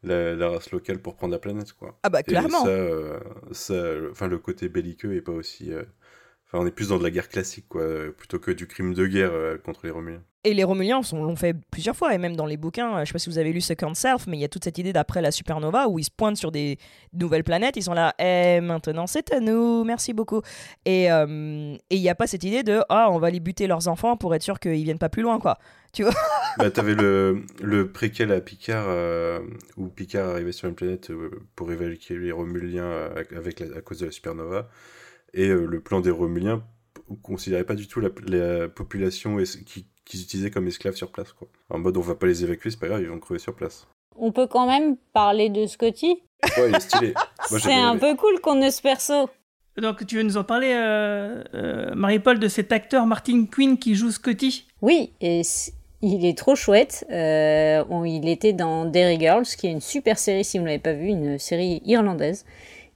la, la race locale pour prendre la planète, quoi. Ah bah, Et clairement. ça, euh, ça, euh, enfin, le côté belliqueux est pas aussi. Enfin, on est plus dans de la guerre classique, quoi, euh, plutôt que du crime de guerre euh, contre les Romuliens. Et les Romuliens l'ont fait plusieurs fois, et même dans les bouquins, euh, je sais pas si vous avez lu Second Self, mais il y a toute cette idée d'après la supernova où ils se pointent sur des nouvelles planètes, ils sont là, eh, maintenant c'est à nous, merci beaucoup. Et euh, il n'y a pas cette idée de, ah, on va les buter leurs enfants pour être sûr qu'ils viennent pas plus loin, quoi. Tu vois bah, t'avais le, le préquel à Picard, euh, où Picard arrivait sur une planète pour évacuer les Romuliens avec la- à cause de la supernova. Et euh, le plan des Romuliens, considéraient pas du tout la, la population qui- qu'ils utilisaient comme esclaves sur place. Quoi. En mode, on va pas les évacuer, c'est pas grave, ils vont crever sur place. On peut quand même parler de Scotty. Ouais, il est stylé. C'est un aimé. peu cool qu'on ait ce perso. Donc tu veux nous en parler, euh, euh, Marie-Paul, de cet acteur Martin Quinn qui joue Scotty? Oui, et il est trop chouette. Euh, on- il était dans Derry Girls, qui est une super série, si vous ne l'avez pas vu, une série irlandaise,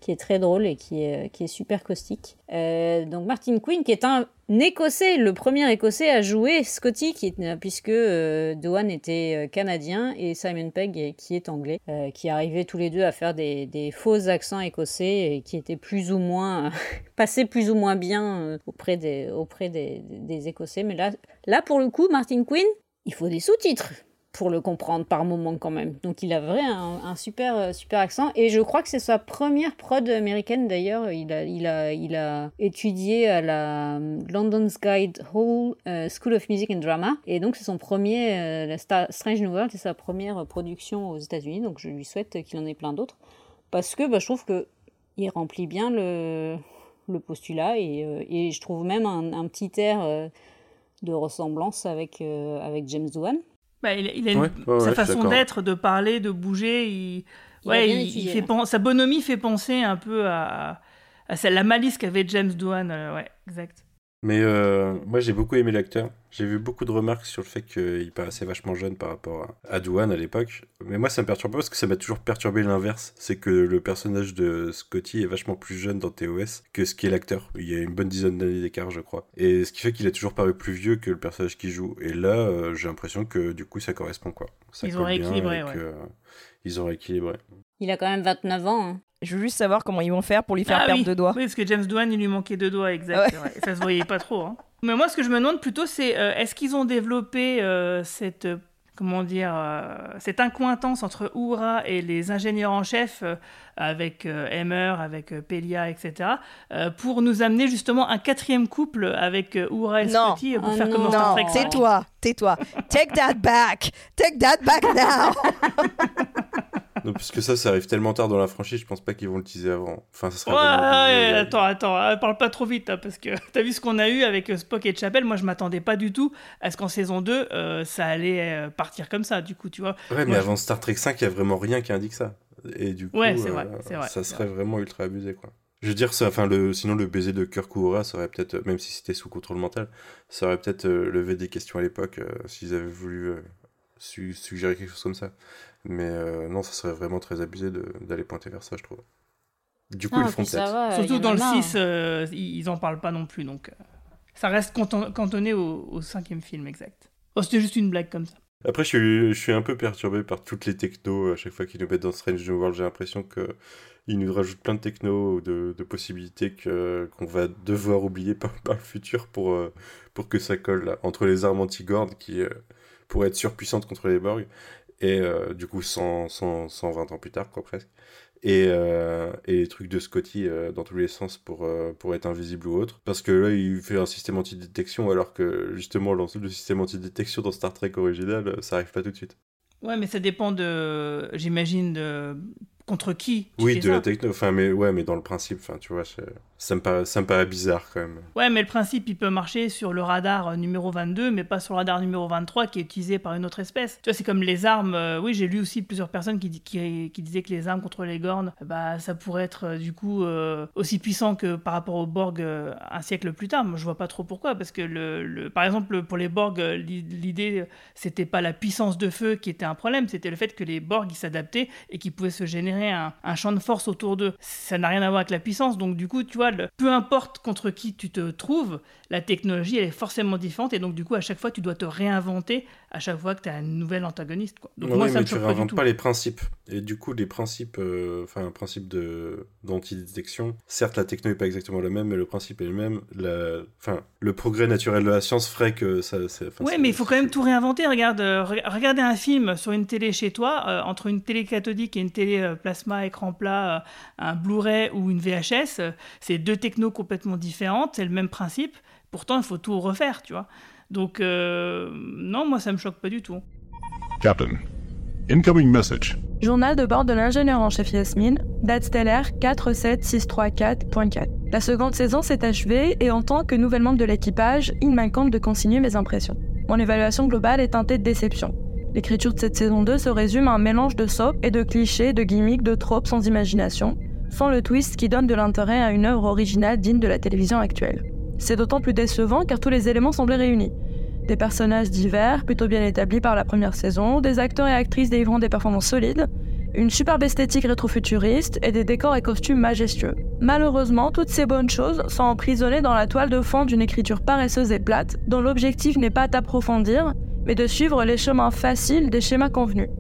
qui est très drôle et qui est, qui est super caustique. Euh, donc Martin Quinn, qui est un Écossais, le premier Écossais à jouer Scotty, est, puisque euh, Doane était euh, canadien et Simon Pegg qui est anglais, euh, qui arrivaient tous les deux à faire des, faux accents écossais et qui étaient plus ou moins passaient plus ou moins bien euh, auprès des auprès des Écossais. Mais là, là pour le coup, Martin Quinn, il faut des sous-titres pour le comprendre par moment quand même. Donc il a vrai un, super euh, super accent et je crois que c'est sa première prod américaine d'ailleurs. Il a il a il a étudié à la euh, London's Guide Hall euh, School of Music and Drama et donc c'est son premier la Star- Strange New World c'est sa première production aux États-Unis. Donc je lui souhaite qu'il en ait plein d'autres parce que bah, je trouve que il remplit bien le le postulat et, et je trouve même un, petit air de ressemblance avec avec James Doohan. Bah, il, il a une- Ouais, ouais, ouais, sa façon d'être, de parler, de bouger. Il, Il a ouais, bien il, étudié, il fait pen- sa bonhomie fait penser un peu à, à celle- la malice qu'avait James Doohan. euh, ouais, exact. Mais euh, moi, j'ai beaucoup aimé l'acteur. J'ai vu beaucoup de remarques sur le fait qu'il paraissait vachement jeune par rapport à, à Douane à l'époque. Mais moi, ça me perturbe pas parce que ça m'a toujours perturbé l'inverse. C'est que le personnage de Scotty est vachement plus jeune dans TOS que ce qui est l'acteur. Il y a une bonne dizaine d'années d'écart, je crois. Et ce qui fait qu'il a toujours paru plus vieux que le personnage qu'il joue. Et là, euh, j'ai l'impression que du coup, ça correspond quoi. Ça Ils ont rééquilibré, que, Ils ont rééquilibré. Il a quand même 29 ans. hein. Je veux juste savoir comment ils vont faire pour lui faire Ah perdre oui. deux doigts. Oui, parce que James Doohan, il lui manquait deux doigts, exact. Ouais. vrai. Ça se voyait pas trop. hein. Mais moi, ce que je me demande plutôt, c'est euh, est-ce qu'ils ont développé euh, cette. euh, Comment dire, cette incointance entre Oura et les ingénieurs en chef, avec Emmer, avec Pelia, etc., pour nous amener justement un quatrième couple avec Oura et Non. Scotty, pour Oh faire comme. Star Trek. tais-toi, tais-toi. Take that back. Take that back now. Non, parce que ça, ça arrive tellement tard dans la franchise, je pense pas qu'ils vont le teaser avant. Enfin, ça serait Ouais, ouais, abusé. attends, attends, hein, parle pas trop vite, hein, parce que t'as vu ce qu'on a eu avec euh, Spock et Chapel. Moi, je m'attendais pas du tout à ce qu'en saison 2, euh, ça allait euh, partir comme ça, du coup, tu vois. Ouais, mais je- avant Star Trek 5, il y a vraiment rien qui indique ça. Et du coup, Ouais, c'est euh, vrai, c'est vrai, ça serait vraiment ultra abusé, quoi. Je veux dire, ça, enfin, le, sinon le baiser de Kirk Uhura, ça aurait peut-être, même si c'était sous contrôle mental, ça aurait peut-être euh, levé des questions à l'époque euh, s'ils avaient voulu euh, su- suggérer quelque chose comme ça. Mais euh, non, ça serait vraiment très abusé de- d'aller pointer vers ça, je trouve. Du coup, Ah, ils le font puis ça peut-être. Surtout dans le marre. 6, euh, ils ils en parlent pas non plus, donc euh, ça reste canton- cantonné au, au cinquième film, exact. Oh, C'était juste une blague comme ça. Après, je suis, je suis un peu perturbé par toutes les technos. À chaque fois qu'ils nous mettent dans Strange New World, j'ai l'impression que ils nous rajoutent plein de technos ou de, de possibilités que, qu'on va devoir oublier par, par le futur pour, pour que ça colle là, entre les armes anti-gordes qui euh, pourraient être surpuissantes contre les Borg et euh, du coup 100, 100, 120 ans plus tard, quoi, presque. Et, euh, et les trucs de Scotty euh, dans tous les sens pour, pour être invisible ou autre. Parce que là, il fait un système anti-détection, alors que justement, le le système anti-détection dans Star Trek original, ça arrive pas tout de suite. Ouais, mais ça dépend de, j'imagine, de contre qui. tu Oui, de ça. la techno, enfin, mais ouais, mais dans le principe, enfin, tu vois, c'est- ça me, paraît, bizarre quand même. Ouais, mais le principe, il peut marcher sur le radar euh, numéro 22, mais pas sur le radar numéro 23 qui est utilisé par une autre espèce. Tu vois, c'est comme les armes. euh, oui, j'ai lu aussi plusieurs personnes qui, di- qui, qui disaient que les armes contre les Gornes, bah, ça pourrait être euh, du coup aussi puissant que par rapport aux Borg euh, un siècle plus tard. Moi, je vois pas trop pourquoi, parce que le, par exemple, pour les Borg, l'i- l'idée, c'était pas la puissance de feu qui était un problème, c'était le fait que les Borg, ils s'adaptaient et qu'ils pouvaient se générer un champ de force autour d'eux. Ça n'a rien à voir avec la puissance, donc du coup, tu vois, peu importe contre qui tu te trouves, la technologie, est forcément différente, et donc du coup, à chaque fois, tu dois te réinventer à chaque fois que tu as un nouvel antagoniste. Quoi. Donc Ouais, moi, ça mais me tu réinventes pas les principes. Et du coup, les principes, euh, enfin, un principe de, d'antidétection, certes, la techno est pas exactement la même, mais le principe est le même. La, enfin, le progrès naturel de la science ferait que ça. c'est- mais il faut quand même tout réinventer. Regarde, euh, re- regardez un film sur une télé chez toi, euh, entre une télé cathodique et une télé plasma écran plat, un Blu-ray ou une VHS, c'est deux technos complètement différentes, c'est le même principe. Pourtant, il faut tout refaire, tu vois. Donc, euh, non, moi, ça me choque pas du tout. Captain, incoming message. Journal de bord de l'ingénieur en chef Yasmine, date stellaire 47634.4. La seconde saison s'est achevée et en tant que nouvel membre de l'équipage, il m'incombe de consigner mes impressions. Mon évaluation globale est teintée de déception. L'écriture de cette saison 2 se résume à un mélange de soap et de clichés, de gimmicks, de tropes sans imagination, sans le twist qui donne de l'intérêt à une œuvre originale digne de la télévision actuelle. C'est d'autant plus décevant car tous les éléments semblaient réunis. Des personnages divers, plutôt bien établis par la première saison, des acteurs et actrices délivrant des performances solides, une superbe esthétique rétrofuturiste et des décors et costumes majestueux. Malheureusement, toutes ces bonnes choses sont emprisonnées dans la toile de fond d'une écriture paresseuse et plate, dont l'objectif n'est pas d'approfondir, mais de suivre les chemins faciles des schémas convenus.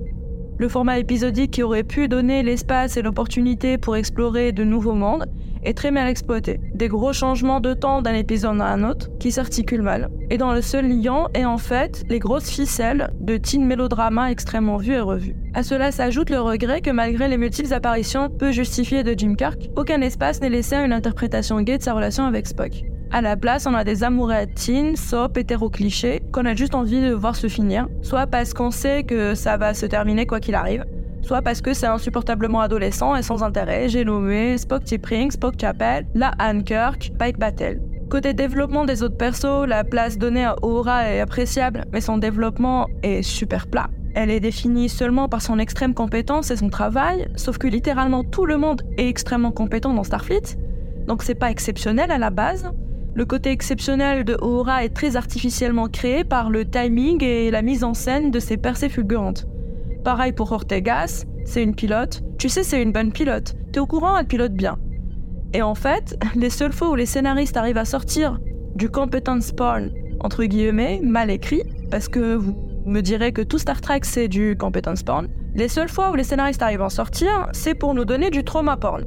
Le format épisodique qui aurait pu donner l'espace et l'opportunité pour explorer de nouveaux mondes est très mal exploité. Des gros changements de temps d'un épisode à un autre qui s'articulent mal. Et dans le seul liant est en fait les grosses ficelles de teen mélodrama extrêmement vus et revus. À cela s'ajoute le regret que malgré les multiples apparitions peu justifiées de Jim Kirk, aucun espace n'est laissé à une interprétation gay de sa relation avec Spock. À la place, on a des amourettes teen, soap, hétéro-clichés, qu'on a juste envie de voir se finir, soit parce qu'on sait que ça va se terminer quoi qu'il arrive, soit parce que c'est insupportablement adolescent et sans intérêt. J'ai nommé Spock Tipping, Spock Chapel, la Anne Kirk, Pike Battle. Côté développement des autres persos, la place donnée à Aura est appréciable, mais son développement est super plat. Elle est définie seulement par son extrême compétence et son travail, sauf que littéralement tout le monde est extrêmement compétent dans Starfleet, donc c'est pas exceptionnel à la base. Le côté exceptionnel de Aura est très artificiellement créé par le timing et la mise en scène de ses percées fulgurantes. Pareil pour Ortegas, c'est une pilote. Tu sais, c'est une bonne pilote. T'es au courant, elle pilote bien. Et en fait, les seules fois où les scénaristes arrivent à sortir du competence spawn, entre guillemets, mal écrit, parce que vous me direz que tout Star Trek c'est du competence porn, les seules fois où les scénaristes arrivent à en sortir, c'est pour nous donner du trauma porn.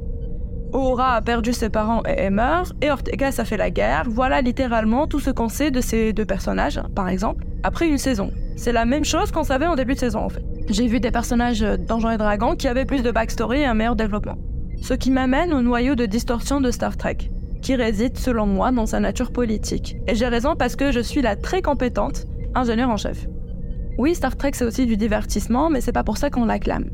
Aura a perdu ses parents et meurt, et Ortegas a fait la guerre. Voilà littéralement tout ce qu'on sait de ces deux personnages, par exemple, après une saison. C'est la même chose qu'on savait en début de saison en fait. J'ai vu des personnages Donjons et Dragons qui avaient plus de backstory et un meilleur développement. Ce qui m'amène au noyau de distorsion de Star Trek, qui réside selon moi dans sa nature politique. Et j'ai raison parce que je suis la très compétente ingénieure en chef. Oui, Star Trek c'est aussi du divertissement, mais c'est pas pour ça qu'on l'acclame.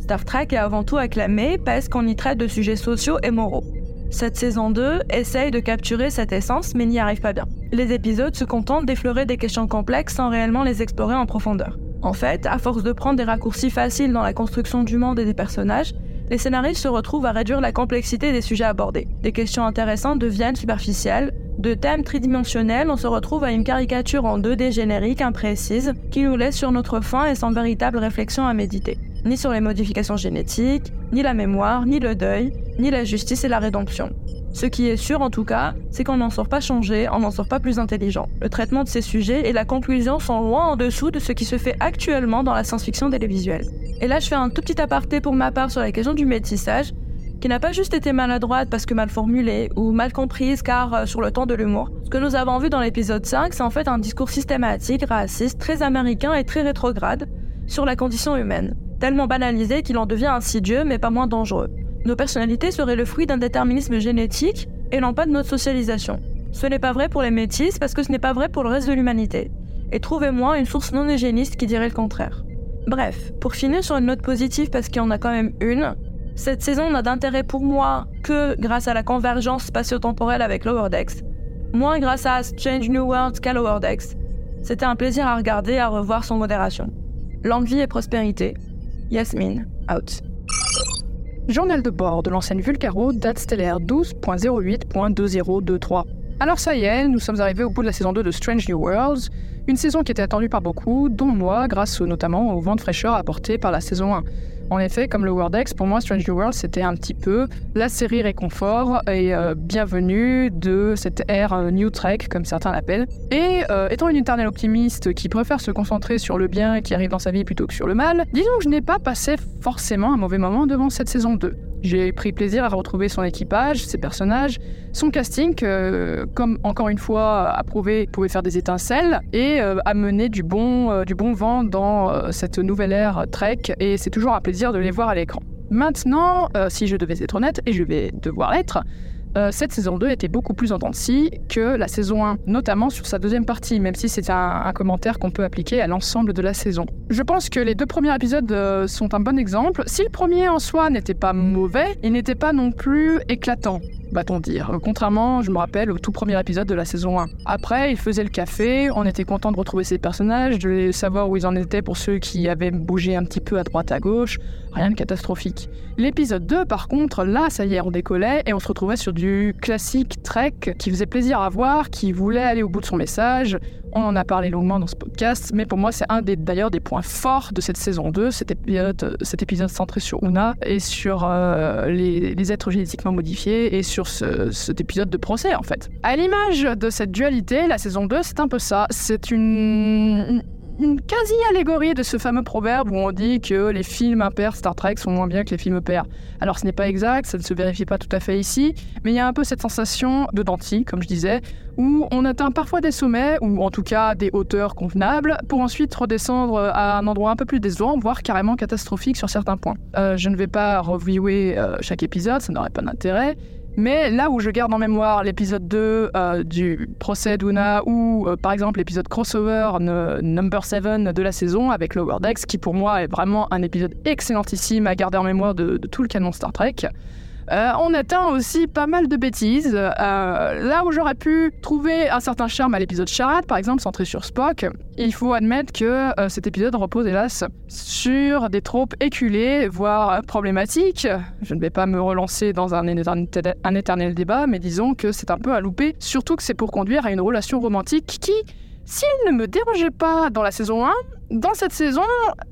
Star Trek est avant tout acclamé parce qu'on y traite de sujets sociaux et moraux. Cette saison 2 essaye de capturer cette essence mais n'y arrive pas bien. Les épisodes se contentent d'effleurer des questions complexes sans réellement les explorer en profondeur. En fait, à force de prendre des raccourcis faciles dans la construction du monde et des personnages, les scénaristes se retrouvent à réduire la complexité des sujets abordés. Des questions intéressantes deviennent superficielles, de thèmes tridimensionnels, on se retrouve à une caricature en 2D générique imprécise qui nous laisse sur notre faim et sans véritable réflexion à méditer. Ni sur les modifications génétiques, ni la mémoire, ni le deuil, ni la justice et la rédemption. Ce qui est sûr en tout cas, c'est qu'on n'en sort pas changé, on n'en sort pas plus intelligent. Le traitement de ces sujets et la conclusion sont loin en dessous de ce qui se fait actuellement dans la science-fiction télévisuelle. Et là, je fais un tout petit aparté pour ma part sur la question du métissage, qui n'a pas juste été maladroite parce que mal formulée ou mal comprise car euh, sur le temps de l'humour. Ce que nous avons vu dans l'épisode 5, c'est en fait un discours systématique, raciste, très américain et très rétrograde sur la condition humaine, tellement banalisé qu'il en devient insidieux mais pas moins dangereux. Nos personnalités seraient le fruit d'un déterminisme génétique et non pas de notre socialisation. Ce n'est pas vrai pour les métis parce que ce n'est pas vrai pour le reste de l'humanité. Et trouvez-moi une source non eugéniste qui dirait le contraire. Bref, pour finir sur une note positive parce qu'il y en a quand même une, cette saison n'a d'intérêt pour moi que grâce à la convergence spatio-temporelle avec Lower Decks, moins grâce à Strange New World qu'à Lower Decks. C'était un plaisir à regarder et à revoir sans modération. Longue vie et prospérité. Yasmine, out. Journal de bord de l'ancienne Vulcaro, date stellaire 12.08.2023. Alors ça y est, nous sommes arrivés au bout de la saison 2 de Strange New Worlds, une saison qui était attendue par beaucoup, dont moi, grâce notamment au vent de fraîcheur apporté par la saison 1. En effet, comme le Wordex, pour moi, Strange New World, c'était un petit peu la série réconfort et euh, bienvenue de cette ère euh, New Trek, comme certains l'appellent. Et euh, étant une éternelle optimiste qui préfère se concentrer sur le bien qui arrive dans sa vie plutôt que sur le mal, disons que je n'ai pas passé forcément un mauvais moment devant cette saison 2. J'ai pris plaisir à retrouver son équipage, ses personnages, son casting, comme encore une fois approuvé, pouvait faire des étincelles et amener du bon, du bon vent dans cette nouvelle ère Trek. Et c'est toujours un plaisir de les voir à l'écran. Maintenant, si je devais être honnête, et je vais devoir l'être, cette saison 2 était beaucoup plus intensive que la saison 1, notamment sur sa deuxième partie, même si c'est un, un, commentaire qu'on peut appliquer à l'ensemble de la saison. Je pense que les deux premiers épisodes sont un bon exemple. Si le premier en soi n'était pas mauvais, il n'était pas non plus éclatant. Va-t-on dire. Euh, Contrairement, je me rappelle, au tout premier épisode de la saison 1. Après, il faisait le café, on était content de retrouver ces personnages, de savoir où ils en étaient pour ceux qui avaient bougé un petit peu à droite à gauche, rien de catastrophique. L'épisode 2, par contre, là, ça y est, on décollait et on se retrouvait sur du classique Trek qui faisait plaisir à voir, qui voulait aller au bout de son message. On en a parlé longuement dans ce podcast, mais pour moi, c'est un des d'ailleurs des points forts de cette saison 2, cet épisode, centré sur Una et sur euh, les, êtres génétiquement modifiés et sur ce- cet épisode de procès en fait. À l'image de cette dualité, la saison 2, c'est un peu ça. C'est une, une quasi-allégorie de ce fameux proverbe où on dit que les films impairs Star Trek sont moins bien que les films pairs. Alors ce n'est pas exact, ça ne se vérifie pas tout à fait ici, mais il y a un peu cette sensation de dentille, comme je disais, où on atteint parfois des sommets, ou en tout cas des hauteurs convenables, pour ensuite redescendre à un endroit un peu plus décevant, voire carrément catastrophique sur certains points. Euh, je ne vais pas reviewer euh, chaque épisode, ça n'aurait pas d'intérêt, mais là où je garde en mémoire l'épisode 2 euh, du procès d'Una ou euh, par exemple l'épisode crossover number 7 de la saison avec Lower Decks, qui pour moi est vraiment un épisode excellentissime à garder en mémoire de tout le canon Star Trek. Euh, on atteint aussi pas mal de bêtises. Euh, là où j'aurais pu trouver un certain charme à l'épisode Charade, par exemple, centré sur Spock, il faut admettre que euh, cet épisode repose, hélas, sur des tropes éculées, voire problématiques. Je ne vais pas me relancer dans un, éternel- un éternel débat, mais disons que c'est un peu à louper, surtout que c'est pour conduire à une relation romantique qui, si elle ne me dérangeait pas dans la saison 1, dans cette saison,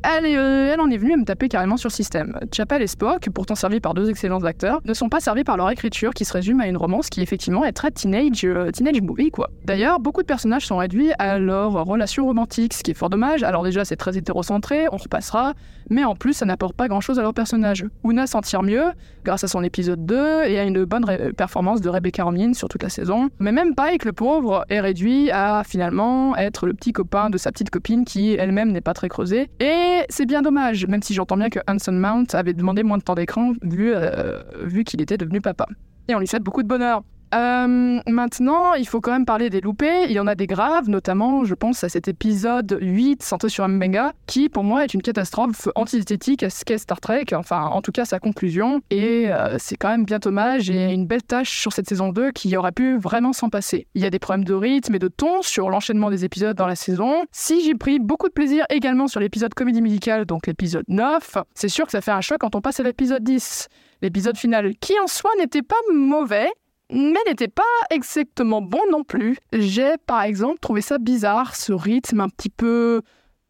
euh, elle en est venue à me taper carrément sur le système. Chapel et Spock, pourtant servis par deux excellents acteurs, ne sont pas servis par leur écriture qui se résume à une romance qui effectivement est très teenage, euh, teenage movie quoi. D'ailleurs, beaucoup de personnages sont réduits à leur relation romantique, ce qui est fort dommage. Alors déjà, c'est très hétérocentré, on repassera, mais en plus, ça n'apporte pas grand chose à leur personnage. Una s'en tire mieux grâce à son épisode 2 et à une bonne performance de Rebecca Romijn sur toute la saison. Mais même Pike, le pauvre, est réduit à finalement être le petit copain de sa petite copine qui elle-même n'est pas très creusée. Et c'est bien dommage, même si j'entends bien que Hanson Mount avait demandé moins de temps d'écran vu, euh, vu qu'il était devenu papa. Et on lui souhaite beaucoup de bonheur. Euh, maintenant, il faut quand même parler des loupés. Il y en a des graves, notamment, je pense à cet épisode 8 centré sur Mbenga, qui pour moi est une catastrophe antithétique à ce qu'est Star Trek, enfin en tout cas sa conclusion. Et euh, c'est quand même bien dommage et une belle tâche sur cette saison 2 qui aurait pu vraiment s'en passer. Il y a des problèmes de rythme et de ton sur l'enchaînement des épisodes dans la saison. Si j'ai pris beaucoup de plaisir également sur l'épisode comédie musicale, donc l'épisode 9, c'est sûr que ça fait un choc quand on passe à l'épisode 10. L'épisode final, qui en soi n'était pas mauvais, mais n'était pas exactement bon non plus. J'ai par exemple trouvé ça bizarre, ce rythme un petit peu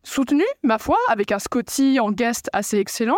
soutenu, ma foi, avec un Scotty en guest assez excellent,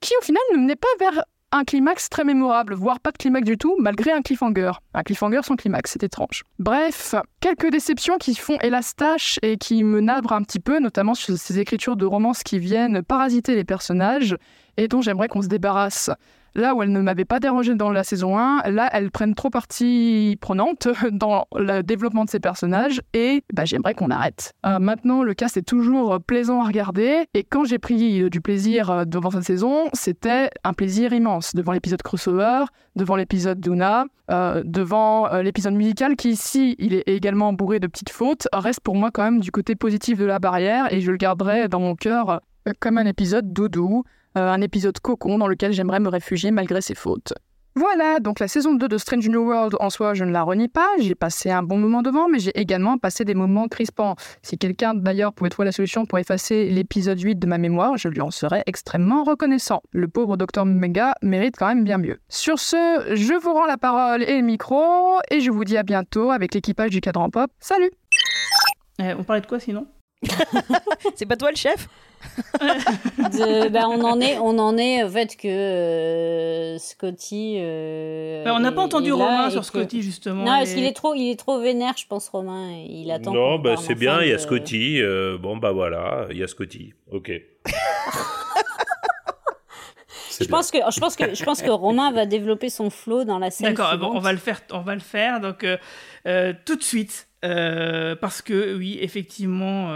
qui au final ne menait pas vers un climax très mémorable, voire pas de climax du tout, malgré un cliffhanger. Un cliffhanger sans climax, c'est étrange. Bref, quelques déceptions qui font hélas tâche et qui me nabrent un petit peu, notamment sur ces écritures de romances qui viennent parasiter les personnages et dont j'aimerais qu'on se débarrasse. Là où elles ne m'avaient pas dérangé dans la saison 1, là elles prennent trop partie prenante dans le développement de ces personnages et bah, j'aimerais qu'on arrête. Euh, maintenant, le cast est toujours plaisant à regarder et quand j'ai pris du plaisir euh, devant cette saison, c'était un plaisir immense devant l'épisode crossover, devant l'épisode Duna, euh, devant euh, l'épisode musical qui ici il est également bourré de petites fautes, reste pour moi quand même du côté positif de la barrière et je le garderai dans mon cœur euh, comme un épisode doudou, euh, un épisode cocon dans lequel j'aimerais me réfugier malgré ses fautes. Voilà, donc la saison 2 de Strange New World, en soi, je ne la renie pas. J'ai passé un bon moment devant, mais j'ai également passé des moments crispants. Si quelqu'un, d'ailleurs, pouvait trouver la solution pour effacer l'épisode 8 de ma mémoire, je lui en serais extrêmement reconnaissant. Le pauvre Dr. Mega mérite quand même bien mieux. Sur ce, je vous rends la parole et le micro, et je vous dis à bientôt avec l'équipage du cadran pop. Salut Euh, on parlait de quoi sinon? C'est pas toi le chef? De- bah, on en est, on en est au fait que euh, Scotty. euh, Bah, on n'a pas entendu Romain sur que- Scotty, justement, Non, parce qu'il est trop, il est trop vénère, je pense Romain. Il attend. Non, bah c'est bien, il y a Scotty. euh, bon, bah voilà, il y a Scotty. Ok. Je pense que, je pense que, je pense que Romain va développer son flow dans la scène. D'accord, bon, on va le faire, on va le faire. Donc euh, euh, tout de suite, euh, parce que oui, effectivement.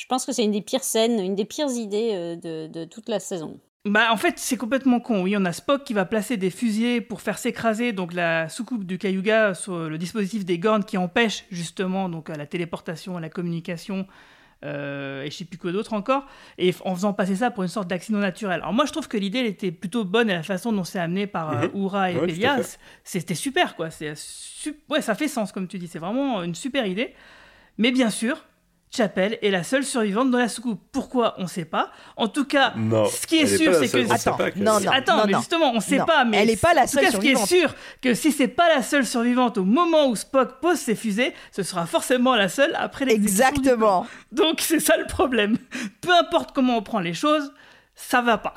Euh, Je pense que c'est une des pires scènes, une des pires idées euh, de, de toute la saison. Bah en fait c'est complètement con. Oui, on a Spock qui va placer des fusées pour faire s'écraser donc la soucoupe du Cayuga sur le dispositif des Gorn qui empêche justement donc la téléportation, la communication euh, et je sais plus quoi d'autre encore, et en faisant passer ça pour une sorte d'accident naturel. Alors moi je trouve que l'idée elle était plutôt bonne et la façon dont c'est amené par euh, Mhm. Oura et Ouais, c'était super quoi. C'est su- ouais, ça fait sens comme tu dis. C'est vraiment une super idée. Mais bien sûr, Chapel est la seule survivante dans la soucoupe. Pourquoi? On sait pas. En tout cas, Non, ce qui est sûr, c'est que sait pas que- non, non, Attends, non, mais non. justement, on sait Non, pas. Mais elle est pas la seule cas, ce qui est survivante. sûr, que si c'est pas la seule survivante au moment où Spock pose ses fusées, ce sera forcément la seule après l'exécution Exactement. Donc c'est ça le problème. Peu importe comment on prend les choses, ça va pas.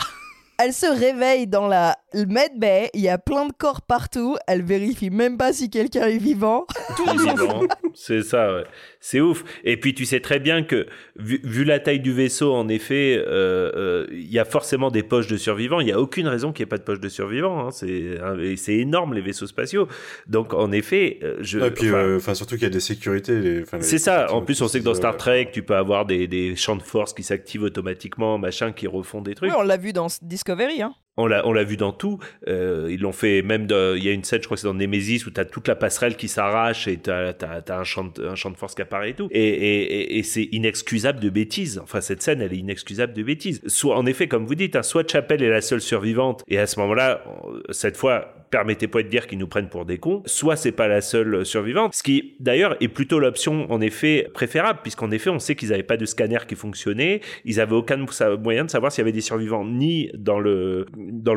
Elle se réveille dans la med bay, il y a plein de corps partout, elle vérifie même pas si quelqu'un est vivant. Tout le. Évidemment. C'est ça, ouais. c'est ouf. Et puis tu sais très bien que, vu, vu la taille du vaisseau, en effet, euh, euh, il y a forcément des poches de survivants. Il n'y a aucune raison qu'il n'y ait pas de poches de survivants. hein. C'est et c'est énorme les vaisseaux spatiaux. Donc en effet, euh, je. Et puis, enfin, euh, surtout qu'il y a des sécurités. les- enfin, les- c'est ça. En plus, on sait que dans Star Trek, tu peux avoir des, des champs de force qui s'activent automatiquement, machin, qui refont des trucs. Oui, on l'a vu dans Discovery. Hein. On l'a, on l'a vu dans tout. Euh, ils l'ont fait même. Il y a une scène, je crois que c'est dans Nemesis, où t'as toute la passerelle qui s'arrache et t'as, t'as, t'as un, champ de, un champ de force qui apparaît et tout. Et, et, et- c'est inexcusable de bêtises. Enfin, cette scène, elle est inexcusable de bêtises. Soit, en effet, comme vous dites, hein, soit Chapel est la seule survivante, et à ce moment-là, cette fois, permettez-moi de dire qu'ils nous prennent pour des cons. Soit c'est pas la seule survivante, ce qui d'ailleurs est plutôt l'option en effet préférable, puisqu'en effet, on sait qu'ils n'avaient pas de scanner qui fonctionnait, ils avaient aucun moyen de savoir s'il y avait des survivants ni dans le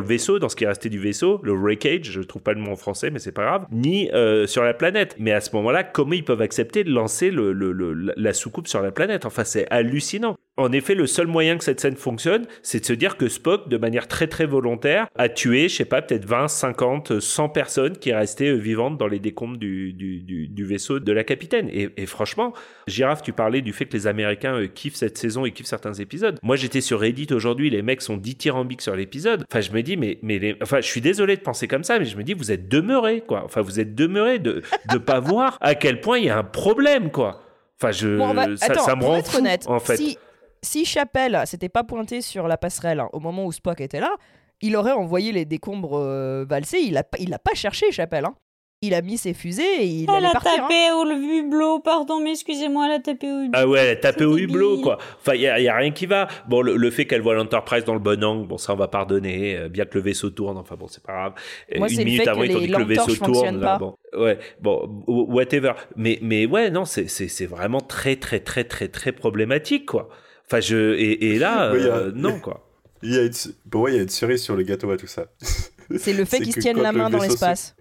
vaisseau, dans ce qui restait du vaisseau, le wreckage, je trouve pas le mot en français, mais c'est pas grave, ni euh, sur la planète. Mais à ce moment-là, comment ils peuvent accepter de lancer la soucoupe sur la planète? Enfin, c'est hallucinant. En effet, le seul moyen que cette scène fonctionne, c'est de se dire que Spock, de manière très très volontaire, a tué, je sais pas, peut-être 20, 50, 100 personnes qui restaient euh, vivantes dans les décombres du, du, du- du vaisseau de la capitaine. Et, et franchement, Girafe, tu parlais du fait que les Américains euh, kiffent cette saison et kiffent certains épisodes. Moi, j'étais sur Reddit aujourd'hui, les mecs sont dithyrambiques sur l'épisode. Enfin, je me dis, mais, mais les... enfin, je suis désolé de penser comme ça, mais je me dis, vous êtes demeurés, quoi. Enfin, vous êtes demeurés de de pas voir à quel point il y a un problème, quoi. Enfin, je, Bon, on va- ça, Attends, ça me pour rend être fou, honnête, en fait. si, si Chapelle s'était pas pointé sur la passerelle hein, au moment où Spock était là, il aurait envoyé les décombres euh, valser. Il a, pas- il a pas cherché Chapelle. Hein. Il a mis ses fusées et il Elle a partir. hein. tapé au hublot, pardon, mais excusez-moi, elle a tapé au hublot. Ah ouais, elle a tapé au hublot, quoi. Enfin, il y a, rien qui va. Bon, le, le fait qu'elle voit l'Enterprise dans le bon angle, bon, ça, on va pardonner, euh, bien que le vaisseau tourne, enfin bon, c'est pas grave. Euh, Moi, c'est Une le minute fait avant, ils dit que le vaisseau tourne, là, bon. Ouais, bon, whatever. Mais, mais ouais, non, c'est, c'est, c'est vraiment très, très, très, très, très problématique, quoi. Enfin, je, et, et là, a- euh, non, quoi. Il y a une, pour moi, il y a une cerise sur le gâteau à tout ça. C'est le fait qu'ils se tiennent la le main dans se- l'espace.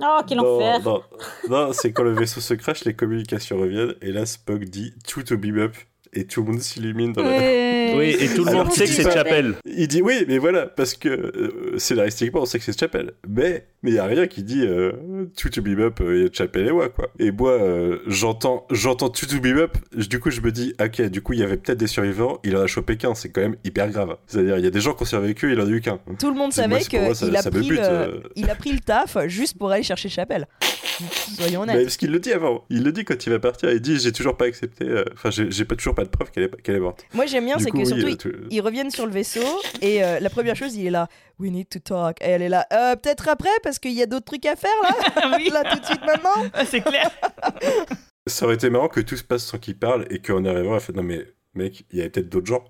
Oh, quel Non, enfer non, non, c'est quand le vaisseau se crache, les communications reviennent, et là Spock dit tout to beam up, et tout le monde s'illumine dans la. Ouais. Oui, et tout le monde sait que c'est dit pas- Chapel. Il dit oui, mais voilà, parce que euh, scénaristiquement, on sait que c'est Chapel. Mais mais il y a rien qui dit euh, tout to beam up, il y a Chapel et moi, quoi. Et moi, euh, j'entends j'entends tout to beam up, je- du coup, je me dis, ok, du coup, il y avait peut-être des survivants, il en a chopé qu'un, c'est quand même hyper grave. C'est-à-dire, il y a des gens qui ont survécu, il en a eu qu'un. Tout le monde savait qu'il a, ça me pris bute, le- euh. il a pris le taf juste pour aller chercher Chapelle. Soyons Mais honnêtes. parce qu'il le dit avant, il le dit quand il va partir, il dit j'ai toujours pas accepté, euh, enfin j'ai j'ai pas toujours pas de preuve qu'elle est, morte. Moi j'aime bien, c'est que oui, surtout euh, ils, tu- ils reviennent sur le vaisseau et euh, la première chose il est là, we need to talk. Et elle est là, Euh, peut-être après parce qu'il y a d'autres trucs à faire là, là tout de suite maintenant. c'est clair. Ça aurait été marrant que tout se passe sans qu'il parle et qu'en arrivant, elle fait non mais mec, il y avait peut-être d'autres gens.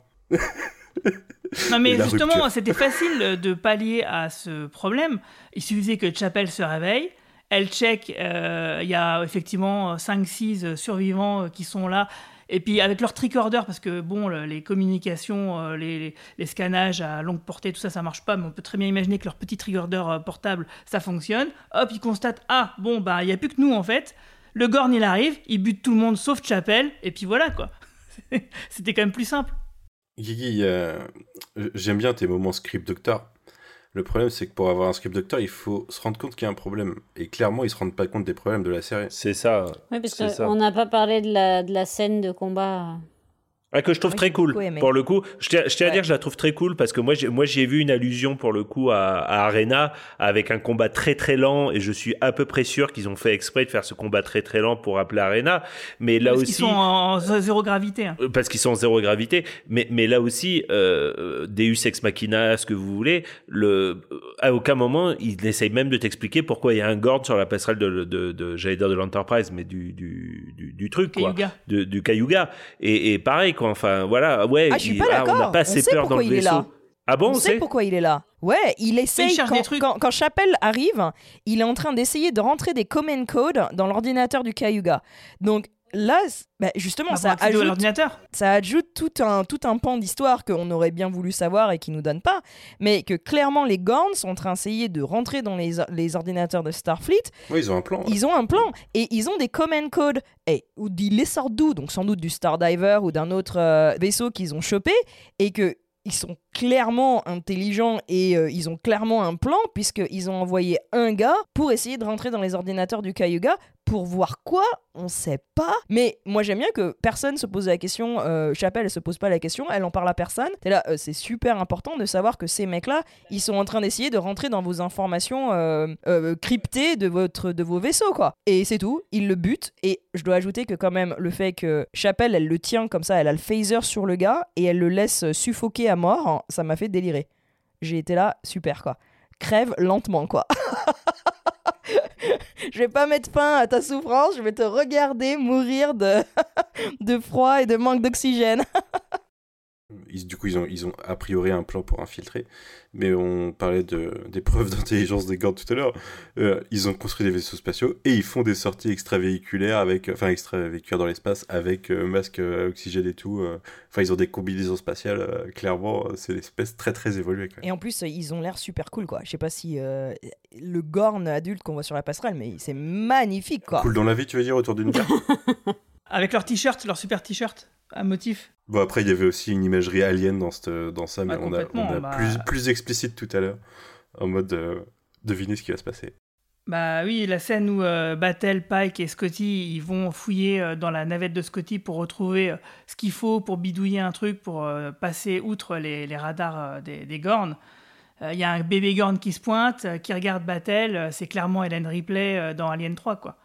Non mais justement, c'était facile de pallier à ce problème. Il suffisait que Chapel se réveille, elle check, euh, il y a effectivement 5-6 survivants qui sont là. Et puis avec leur tricorder, parce que bon, le- les communications, euh, les, les, scannages à longue portée, tout ça, ça marche pas, mais on peut très bien imaginer que leur petit tricorder euh, portable, ça fonctionne. Hop, ils constatent, ah, bon, bah, il n'y a plus que nous en fait. Le Gorn, il arrive, il bute tout le monde sauf Chapel, et puis voilà quoi. C'était quand même plus simple. Guigui, euh, j'aime bien tes moments script doctor. Le problème, c'est que pour avoir un script doctor, il faut se rendre compte qu'il y a un problème. Et clairement, ils se rendent pas compte des problèmes de la série. C'est ça. Oui, parce qu'on n'a pas parlé de la, de la scène de combat. Ah, que je trouve Moi, très j'ai cool. Pour le coup, je tiens, je tiens à dire que je la trouve très cool parce que moi, j'ai, moi, j'y ai vu une allusion pour le coup à, à Arena avec un combat très très lent et je suis à peu près sûr qu'ils ont fait exprès de faire ce combat très très lent pour appeler Arena. Mais là Parce aussi. qu'ils sont en zéro gravité. hein. Euh, parce qu'ils sont en zéro gravité. Mais, mais là aussi, euh, Deus Ex Machina, ce que vous voulez, le, à aucun moment, il essaye même de t'expliquer pourquoi il y a un Gord sur la passerelle de, de, de, j'allais dire de l'Enterprise, mais du, du, du, du truc, quoi. De, du Cayuga. Et, et pareil, quoi. Enfin, voilà, ouais. Ah, je suis il- pas ah, on n'a d'accord. pas On assez sait peur dans pourquoi le il est vaisseau. là. Ah bon, on sait pourquoi il est là. Ouais, il essaye. cherche quand, trucs. quand, quand Chapelle arrive, il est en train d'essayer de rentrer des command codes dans l'ordinateur du Cayuga. Donc là, bah, justement, Bah, ça ajoute, l'ordinateur. ça ajoute tout un, tout un pan d'histoire qu'on aurait bien voulu savoir et qui nous donne pas. Mais que clairement, les Gorns sont en train d'essayer de rentrer dans les, les ordinateurs de Starfleet. Ouais, ils ont un plan. ouais. Ils ont un plan et ils ont des command codes. Et ou ils les sortent d'où? Donc sans doute du Stardiver ou d'un autre euh, vaisseau qu'ils ont chopé et que ils sont clairement intelligents et euh, ils ont clairement un plan puisqu'ils ont envoyé un gars pour essayer de rentrer dans les ordinateurs du Cayuga pour voir quoi On sait pas. Mais moi j'aime bien que personne se pose la question. Euh, Chapelle elle se pose pas la question, elle en parle à personne. T'es là, euh, c'est super important de savoir que ces mecs-là, ils sont en train d'essayer de rentrer dans vos informations euh, euh, cryptées de votre de vos vaisseaux quoi. Et c'est tout. Ils le butent. Et je dois ajouter que quand même le fait que Chapelle elle le tient comme ça, elle a le phaser sur le gars et elle le laisse suffoquer à mort, hein, ça m'a fait délirer. J'ai été là, super quoi. Crève lentement quoi. je vais pas mettre fin à ta souffrance, je vais te regarder mourir de, de froid et de manque d'oxygène. Ils- du coup, ils ont, ils ont a priori un plan pour infiltrer. Mais on parlait de, des preuves d'intelligence des gardes tout à l'heure. Euh, ils ont construit des vaisseaux spatiaux et ils font des sorties extravéhiculaires avec, enfin extravéhiculaires dans l'espace avec euh, masque à oxygène et tout. euh. Enfin, ils ont des combinaisons spatiales. euh, clairement, euh, c'est l'espèce très très évoluée. Quand même. Et en plus, ils ont l'air super cool quoi. Je sais pas si euh, le Gorn adulte qu'on voit sur la passerelle, mais c'est magnifique quoi. Cool dans la vie, tu veux dire, autour d'une carte? Avec leur t-shirt, leur super t-shirt? À motif. Bon, après, il y avait aussi une imagerie alien dans, cette, dans ça, mais Ah, on a, on a bah. plus, plus explicite tout à l'heure. En mode, euh, devinez ce qui va se passer. Bah oui, la scène où euh, Battle, Pike et Scotty ils vont fouiller euh, dans la navette de Scotty pour retrouver euh, ce qu'il faut pour bidouiller un truc, pour euh, passer outre les, les radars des, des Gorn. Il y a un bébé Gorn qui se pointe, qui regarde Battle, c'est clairement Helen Ripley dans Alien 3, quoi.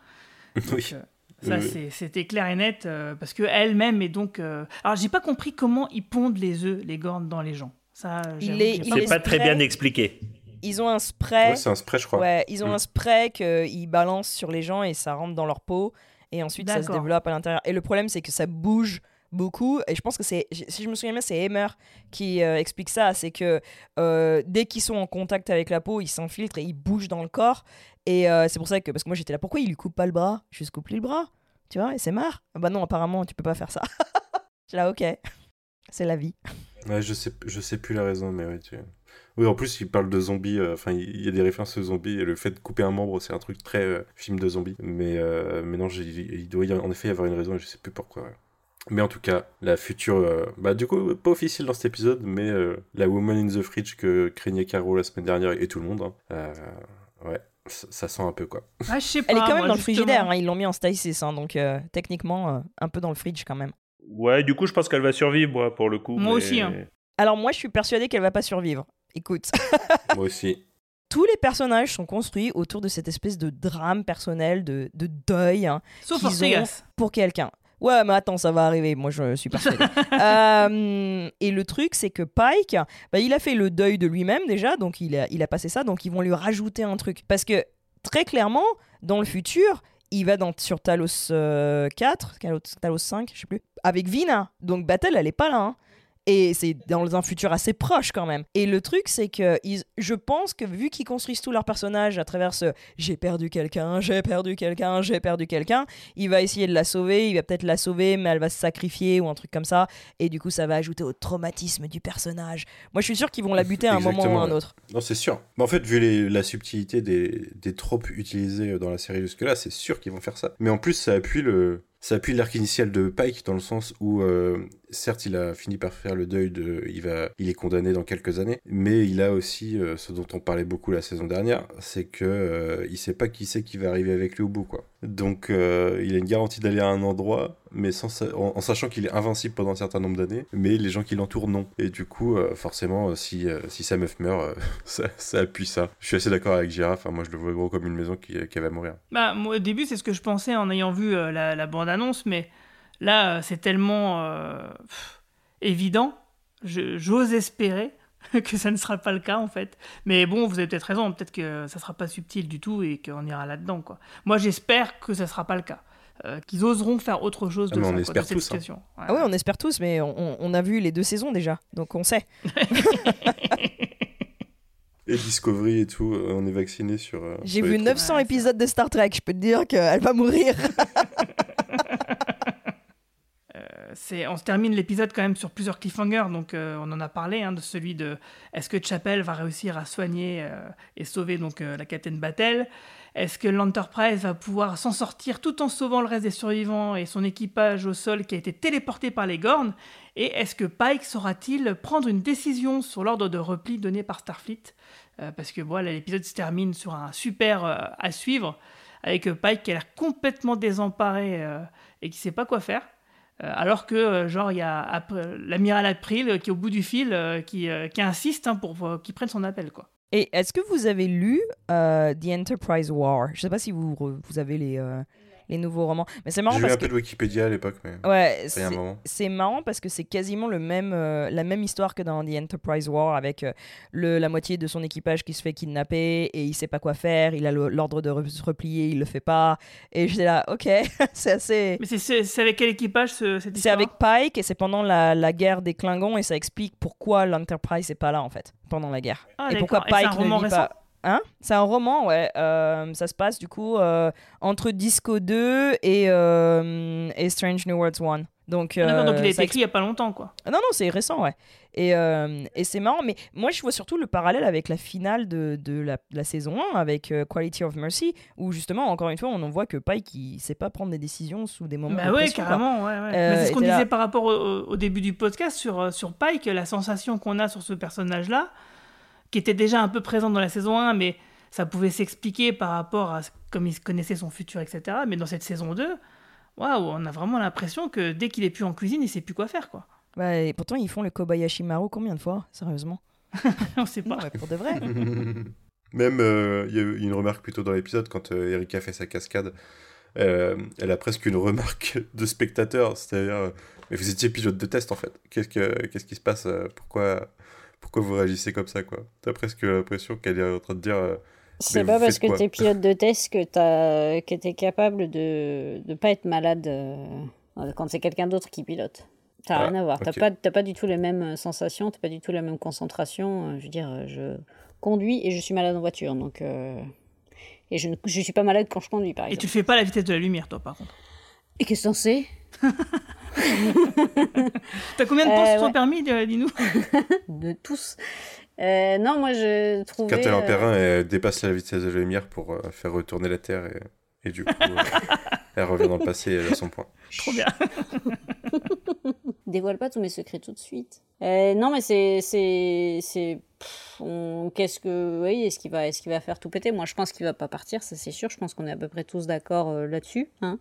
oui. Ça, c'était clair et net, euh, parce que elle-même est donc... euh, Alors, j'ai pas compris comment ils pondent les œufs, les Gorn, dans les gens. Ça, j'avoue les- C'est les pas très spray. bien expliqué. Ils ont un spray. Ouais, c'est un spray, je crois. Ouais, ils ont Mm. un spray qu'ils balancent sur les gens et ça rentre dans leur peau. Et ensuite, ça se développe à l'intérieur. Et le problème, c'est que ça bouge beaucoup. Et je pense que c'est, si je me souviens bien, c'est Hammer qui euh, explique ça. C'est que euh, dès qu'ils sont en contact avec la peau, ils s'infiltrent et ils bougent dans le corps. Et euh, c'est pour ça que, parce que moi j'étais là, pourquoi il lui coupe pas le bras? Juste coupe lui le bras. Tu vois, et c'est marre. Ah bah non, apparemment, tu peux pas faire ça. J'ai là, ok. C'est la vie. Ouais, je sais, je sais plus la raison, mais oui. Tu... Oui, en plus, il parle de zombies. euh, Enfin, il y a des références aux zombies. Et le fait de couper un membre, c'est un truc très euh, film de zombies. Mais, mais non, il doit y en effet y avoir une raison. Et je sais plus pourquoi. ouais. Mais en tout cas, la future. bah, du coup, pas officielle dans cet épisode, mais la Woman in the Fridge que craignait Caro la semaine dernière et tout le monde. hein. Ouais, ça, ça sent un peu quoi. Ah, je sais pas. Elle est quand même moi, dans le frigidaire. hein, Ils l'ont mis en stasis. hein, donc euh, techniquement, euh, un peu dans le fridge quand même. Ouais, du coup, je pense qu'elle va survivre, moi, pour le coup. Moi mais- aussi, hein. Alors moi, je suis persuadée qu'elle va pas survivre. Écoute. Moi aussi. Tous les personnages sont construits autour de cette espèce de drame personnel, de, de deuil hein, Sauf qu'ils Ortegas. ont pour quelqu'un. Ouais, mais attends, ça va arriver. Moi, je suis persuadée. Euh, et le truc, c'est que Pike, bah, il a fait le deuil de lui-même déjà, donc il a, il a passé ça, donc ils vont lui rajouter un truc. Parce que très clairement, dans le futur, il va dans, sur Talos euh, 4, Talos, Talos 5, je sais plus, avec Vina. Donc Battle, elle est pas là. hein. Et c'est dans un futur assez proche quand même. Et le truc, c'est que ils- je pense que vu qu'ils construisent tous leurs personnages à travers ce j'ai perdu quelqu'un, j'ai perdu quelqu'un, j'ai perdu quelqu'un, il va essayer de la sauver, il va peut-être la sauver, mais elle va se sacrifier ou un truc comme ça. Et du coup, ça va ajouter au traumatisme du personnage. Moi, je suis sûr qu'ils vont la buter à un moment ou à un autre. Non, c'est sûr. Mais en fait, vu les- la subtilité des, des tropes utilisées dans la série jusque-là, c'est sûr qu'ils vont faire ça. Mais en plus, ça appuie le. Ça appuie l'arc initial de Pike dans le sens où, euh, certes, il a fini par faire le deuil de, il va, il est condamné dans quelques années, mais il a aussi euh, ce dont on parlait beaucoup la saison dernière, c'est que euh, il sait pas qui c'est qui va arriver avec lui au bout, quoi. Donc, euh, il a une garantie d'aller à un endroit, mais sans sa- en, sachant qu'il est invincible pendant un certain nombre d'années, mais les gens qui l'entourent, non. Et du coup, euh, forcément, si, si sa meuf meurt, ça, appuie ça. Je suis assez d'accord avec hein, moi je le vois gros comme une maison qui, va mourir. Bah, moi, au début, c'est ce que je pensais en ayant vu la bande-annonce, mais là, euh, c'est tellement euh, pff, évident. J'ose espérer que ça ne sera pas le cas, en fait. Mais bon, vous avez peut-être raison, peut-être que ça sera pas subtil du tout et qu'on ira là-dedans, quoi. Moi, j'espère que ça sera pas le cas. Euh, qu'ils oseront faire autre chose Ah, de mais ça, on quoi, de espère cette tous, hein. situation. Ouais. Ah oui, on espère tous, mais on, a vu les deux saisons déjà, donc on sait. Et Discovery et tout, on est vacciné sur. euh, J'ai vu les 900 épisodes de Star Trek, je peux te dire qu'elle va mourir. on se termine l'épisode quand même sur plusieurs cliffhangers, donc euh, on en a parlé hein, de celui de est-ce que Chapel va réussir à soigner euh, et sauver donc euh, la capitaine Battle Est-ce que l'Enterprise va pouvoir s'en sortir tout en sauvant le reste des survivants et son équipage au sol qui a été téléporté par les Gorn Et est-ce que Pike saura-t-il prendre une décision sur l'ordre de repli donné par Starfleet? Parce que voilà, l'épisode se termine sur un super à suivre avec Pike qui a l'air complètement désemparé et qui sait pas quoi faire. Euh, alors que, euh, genre, il y a Ap- l'amiral April euh, qui est au bout du fil, euh, qui, euh, qui insiste hein, pour euh, qu'il prenne son appel, quoi. Et est-ce que vous avez lu euh, The Enterprise War? Je sais pas si vous, vous avez les, euh, les nouveaux romans, mais c'est marrant J'ai parce un que peu de Wikipédia à l'époque, mais. Ouais, c'est- moment. c'est marrant parce que c'est quasiment le même, euh, la même histoire que dans The Enterprise War avec euh, le, la moitié de son équipage qui se fait kidnapper et il sait pas quoi faire, il a le- l'ordre de re- se replier, il le fait pas. Et j'étais là, ok, c'est assez. Mais c'est- c'est c'est avec quel équipage ce, cette C'est histoire avec Pike et c'est pendant la, la guerre des Klingons et ça explique pourquoi l'Enterprise n'est pas là en fait pendant la guerre. Ah, et pourquoi. Et c'est Pike ne récent pas. Hein? C'est un roman, ouais. Euh, ça se passe du coup euh, entre Disco 2 et, euh, et Strange New Worlds 1. Donc, Ah, donc il a été écrit il y a pas longtemps, quoi. ah Non, non, c'est récent, ouais. Et, et c'est marrant, mais moi je vois surtout le parallèle avec la finale de, de la, de la saison 1, avec Quality of Mercy, où justement, encore une fois, on en voit que Pike, il sait pas prendre des décisions sous des moments Bah de ouais, pression, carrément, ouais, ouais. Mais c'est ce qu'on disait là- par rapport au, au- début du podcast sur, sur Pike, la sensation qu'on a sur ce personnage-là, qui était déjà un peu présente dans la saison 1, mais ça pouvait s'expliquer par rapport à comme il connaissait son futur, etc. Mais dans cette saison 2, waouh, on a vraiment l'impression que dès qu'il est plus en cuisine, il sait plus quoi faire, quoi. Bah, et pourtant, ils font le Kobayashi Maru combien de fois, sérieusement? On sait pas. Non, pour de vrai. Même, euh, il y a eu une remarque plutôt dans l'épisode quand euh, Erika fait sa cascade. euh, elle a presque une remarque de spectateur, c'est-à-dire, euh, mais vous étiez pilote de test en fait. Qu'est-ce que, qu'est-ce qui se passe euh, Pourquoi, pourquoi vous réagissez comme ça quoi T'as presque l'impression qu'elle est en train de dire. euh, C'est pas parce que t'es pilote de test que t'as que t'es capable de de pas être malade euh, quand c'est quelqu'un d'autre qui pilote. T'as Ah, rien à voir. T'as pas t'as pas du tout les mêmes euh, sensations, t'as pas du tout la même concentration. euh, Je veux dire, euh, je conduis et je suis malade en voiture, donc euh, et je ne je suis pas malade quand je conduis par Et exemple. tu fais pas la vitesse de la lumière, toi, par contre. Et qu'est-ce que t'en sais? T'as combien de points Euh, sur ton ouais. permis, euh, dis-nous De tous. Euh, non, moi je trouvais. Quand elle est en euh, périn, elle dépasse la vitesse de la lumière pour euh, faire retourner la Terre et, et du coup, euh, elle revient dans le passé et elle a son point. Trop bien. Dévoile pas tous mes secrets tout de suite. Euh, non, mais c'est. c'est, c'est pff, on- Qu'est-ce que. Oui, est-ce qu'il va, est qu'il va faire tout péter? Moi, je pense qu'il va pas partir, ça c'est sûr. Je pense qu'on est à peu près tous d'accord euh, là-dessus. hein.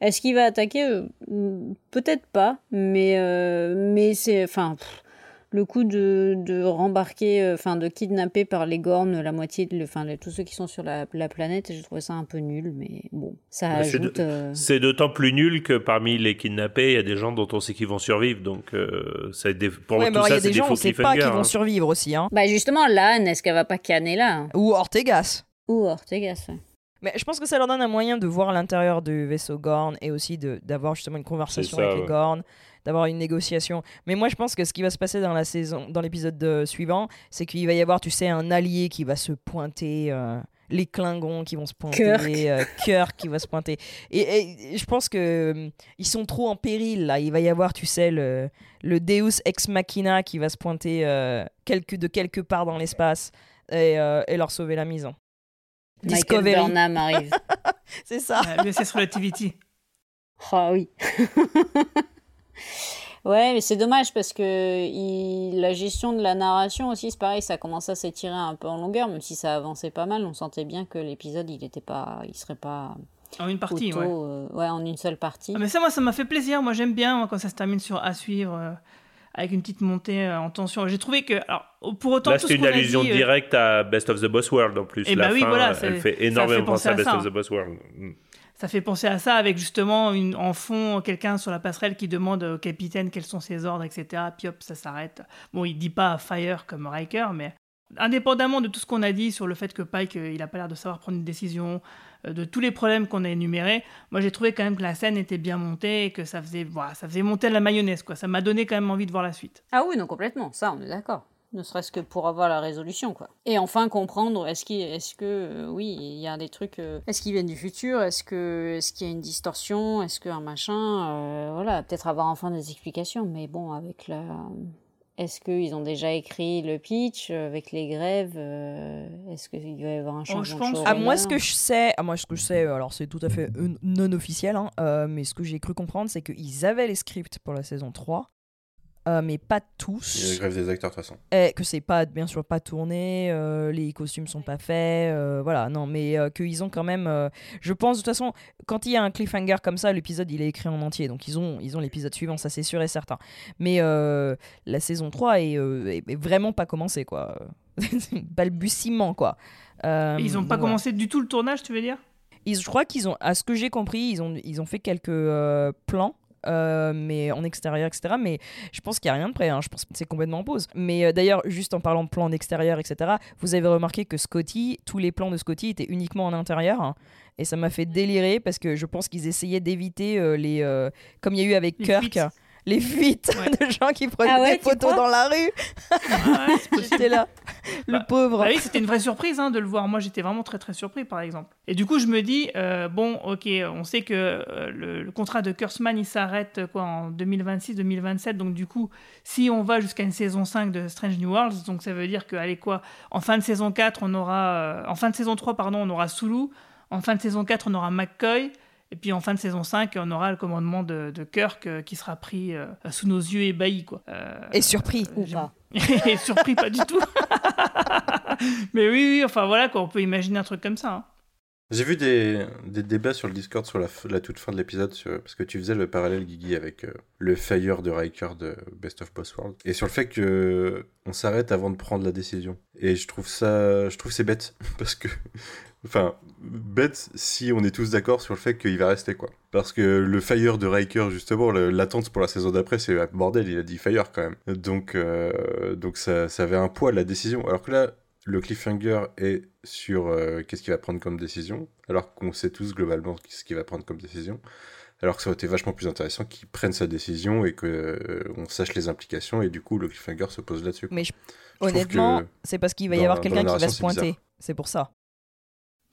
Est-ce qu'il va attaquer? Mm, Peut-être pas, mais, euh, mais c'est. Enfin. pff, le coup de, de rembarquer, euh, enfin de kidnapper par les Gornes la moitié, de, enfin tous ceux qui sont sur la, la planète, j'ai trouvé ça un peu nul, mais bon, ça ajoute. euh, C'est d'autant plus nul que parmi les kidnappés, il y a des gens dont on sait qu'ils vont survivre. Donc, euh, ça, des- pour Ouais, tout mais alors, il y ça, a c'est des des gens, faux on sait pas cliffhangers, qui vont hein. survivre aussi. Hein. Bah justement, l'âne, est-ce qu'elle va pas canner là Ou Ortegas. Ou Ortegas, ouais. Mais je pense que ça leur donne un moyen de voir l'intérieur du vaisseau Gorn et aussi de- d'avoir justement une conversation ça, avec les. Gorn, d'avoir une négociation. Mais moi, je pense que ce qui va se passer dans la saison, dans l'épisode de- suivant, c'est qu'il va y avoir, tu sais, un allié qui va se pointer. euh, les Klingons qui vont se pointer, Kirk. euh, Kirk qui va se pointer. Et, et je pense que euh, ils sont trop en péril là. Il va y avoir, tu sais, le, le Deus ex machina qui va se pointer euh, quelque, de quelque part dans l'espace et, euh, et leur sauver la mise. Discovery. Burnham arrive. C'est ça. Euh, USS Relativity. Ah oui. ouais, mais c'est dommage parce que il- la gestion de la narration aussi, c'est pareil, ça commence à s'étirer un peu en longueur, même si ça avançait pas mal. On sentait bien que l'épisode, il était pas, il serait pas En une partie, ouais. euh, ouais, en une seule partie. Ah, mais ça, moi, ça m'a fait plaisir. Moi, j'aime bien moi, quand ça se termine sur à suivre, euh, avec une petite montée euh, en tension. J'ai trouvé que, alors, pour autant, Là, c'est ce une allusion dit, euh, directe à Best of the Boss World en plus. Eh la bah oui, fin, voilà, elle fait ça énormément fait penser à Best ça. of the Boss World. Mm. Ça fait penser à ça avec justement une, en fond quelqu'un sur la passerelle qui demande au capitaine quels sont ses ordres, etc. Puis hop, ça s'arrête. Bon, il dit pas fire comme Riker, mais indépendamment de tout ce qu'on a dit sur le fait que Pike, euh, il a pas l'air de savoir prendre une décision, de tous les problèmes qu'on a énumérés, moi j'ai trouvé quand même que la scène était bien montée et que ça faisait, voilà, ça faisait monter la mayonnaise, quoi. Ça m'a donné quand même envie de voir la suite. Ah oui, non, complètement, ça, on est d'accord. Ne serait-ce que pour avoir la résolution, quoi. Et enfin comprendre, est-ce qu'il, que, euh, oui, il y a des trucs, euh, est-ce qu'ils viennent du futur, est-ce que, est-ce qu'il y a une distorsion, est-ce qu'un machin, euh, voilà, peut-être avoir enfin des explications, mais bon, avec la, est-ce qu'ils ont déjà écrit le pitch euh, avec les grèves, euh, est-ce qu'il va y avoir un changement de Ah, moi, ce que je sais, ah, moi, ce que je sais, alors c'est tout à fait euh, non officiel, hein, euh, mais ce que j'ai cru comprendre, c'est qu'ils avaient les scripts pour la saison 3, euh, mais pas tous. Il y a la grève des acteurs de toute façon. Eh, que c'est pas bien sûr pas tourné, euh, les costumes sont pas faits, euh, voilà, non, mais euh, qu'ils ont quand même. euh, je pense de toute façon, quand il y a un cliffhanger comme ça, l'épisode il est écrit en entier, donc ils ont ils ont l'épisode suivant, ça c'est sûr et certain. Mais euh, la saison 3 est, euh, est- est vraiment pas commencée quoi, C'est un balbutiement quoi. Euh, Et ils ont pas voilà. commencé du tout le tournage, tu veux dire? Ils, je crois qu'ils ont, à ce que j'ai compris, ils ont, ils ont fait quelques euh, plans. Euh, mais en extérieur, etc. Mais je pense qu'il n'y a rien de prêt. hein. Je pense que c'est complètement en pause. Mais euh, d'ailleurs, juste en parlant de plans d'extérieur, etc., vous avez remarqué que Scotty, tous les plans de Scotty étaient uniquement en intérieur. hein. Et ça m'a fait délirer parce que je pense qu'ils essayaient d'éviter euh, les. comme il y a eu avec Les Kirk. fuites. Les fuites de gens qui prenaient Ah ouais, des photos dans la rue. J'étais là, le pauvre. Bah oui, c'était une vraie surprise hein, de le voir. Moi, j'étais vraiment très très surpris, par exemple. Et du coup, je me dis, euh, bon, ok, on sait que euh, le, le contrat de Kurtzman, il s'arrête quoi en 2026-2027. Donc du coup, si on va jusqu'à une saison 5 de Strange New Worlds, donc ça veut dire que, allez quoi, en fin de saison 4, on aura, euh, en fin de saison 3, pardon, on aura Sulu. En fin de saison 4, on aura McCoy. Et puis en fin de saison 5, on aura le commandement de, de Kirk euh, qui sera pris euh, sous nos yeux ébahis. Quoi. Euh, Et surpris. Ou pas. et surpris pas du tout. Mais oui, oui, enfin voilà, quoi, on peut imaginer un truc comme ça. hein. J'ai vu des, débats sur le Discord sur la, toute fin de l'épisode, parce que tu faisais le parallèle, Guigui, avec euh, le Fire de Riker de Best of Boss World, et sur le fait que on s'arrête avant de prendre la décision. Et je trouve ça, je trouve c'est bête, parce que, enfin, bête si on est tous d'accord sur le fait qu'il va rester, quoi. Parce que le Fire de Riker, justement, l'attente pour la saison d'après, c'est bordel, il a dit Fire quand même. Donc, euh, donc ça, ça avait un poids la décision. Alors que là, le cliffhanger est sur euh, qu'est-ce qu'il va prendre comme décision, alors qu'on sait tous globalement ce qu'il va prendre comme décision. Alors que ça aurait été vachement plus intéressant qu'il prenne sa décision et que euh, on sache les implications et du coup le cliffhanger se pose là-dessus. Mais je- honnêtement, c'est parce qu'il va y avoir quelqu'un qui va se pointer. C'est pour ça.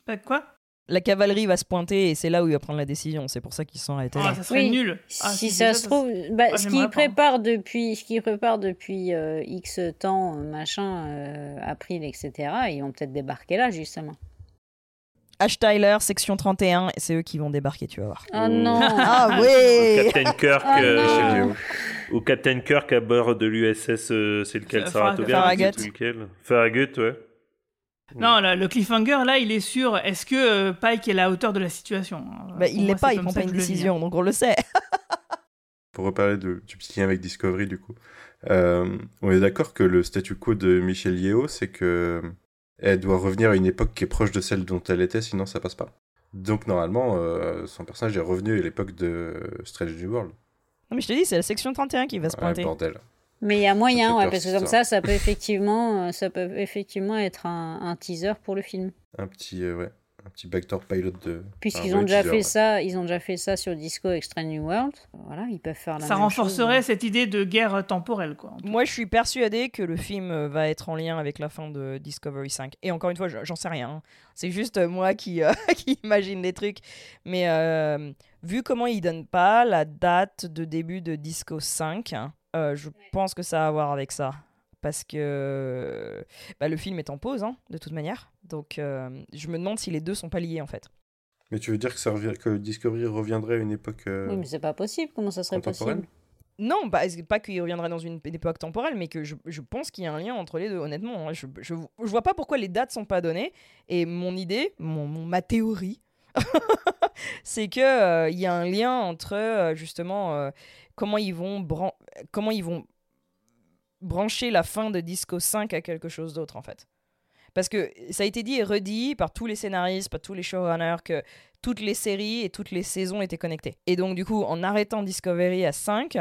Pas quoi? La cavalerie va se pointer et c'est là où il va prendre la décision. C'est pour ça qu'ils sont arrêtés. Ah, ça serait Oui. nul. Ah, si ça déjà, se trouve, bah, Ah, ce j'aimerais qui pas. prépare depuis, ce qui prépare depuis euh, X temps, euh, machin, euh, April, etc. Ils vont peut-être débarquer là justement. Ash Tyler, section 31, c'est eux qui vont débarquer, tu vas voir. Oh non. Ah ouais Captain Kirk Ah euh, non. ou Captain Kirk à bord de l'USS, euh, c'est lequel? Farragut. Farragut, ouais. Non, là, le cliffhanger, là, il est sur est-ce que euh, Pike est à la hauteur de la situation? Hein. Bah, il l'est pas, il prend pas une le décision, hein. donc on le sait. Pour reparler de, du petit lien avec Discovery du coup, euh, on est d'accord que le statu quo de Michelle Yeo, c'est que elle doit revenir à une époque qui est proche de celle dont elle était, sinon ça passe pas. Donc normalement, euh, son personnage est revenu à l'époque de Strange New World. Non, mais je te dis, c'est la section 31 qui va se Ouais, pointer. bordel. Mais il y a moyen, ouais, parce que comme ça, ça peut effectivement, euh, ça peut effectivement être un, un teaser pour le film. Un petit, euh, ouais, un petit backdoor pilot de. Puisqu'ils ont déjà teaser, fait ouais. ça, ils ont déjà fait ça sur Disco Extra New World. Voilà, ils peuvent faire la Ça même renforcerait chose. cette idée de guerre temporelle, quoi. Moi, je suis persuadé que le film euh, va être en lien avec la fin de Discovery 5. Et encore une fois, je- j'en sais rien. hein. C'est juste euh, moi qui, euh, qui imagine les trucs. Mais euh, vu comment ils donnent pas la date de début de Disco 5, euh, je pense que ça a à voir avec ça. Parce que bah, le film est en pause, hein, de toute manière. Donc, euh, je me demande si les deux sont pas liés, en fait. Mais tu veux dire que, ça revient, que Discovery reviendrait à une époque. euh, Oui, mais c'est pas possible. Comment ça serait possible? Non, bah, pas qu'il reviendrait dans une une époque temporelle, mais que je, je pense qu'il y a un lien entre les deux, honnêtement. hein. Je, je, je vois pas pourquoi les dates sont pas données. Et mon idée, mon, mon- ma théorie, c'est que euh, il y a un lien entre euh, justement euh, comment ils vont bran- comment ils vont brancher la fin de Disco 5 à quelque chose d'autre en fait. Parce que ça a été dit et redit par tous les scénaristes, par tous les showrunners que toutes les séries et toutes les saisons étaient connectées. Et donc du coup, en arrêtant Discovery à 5,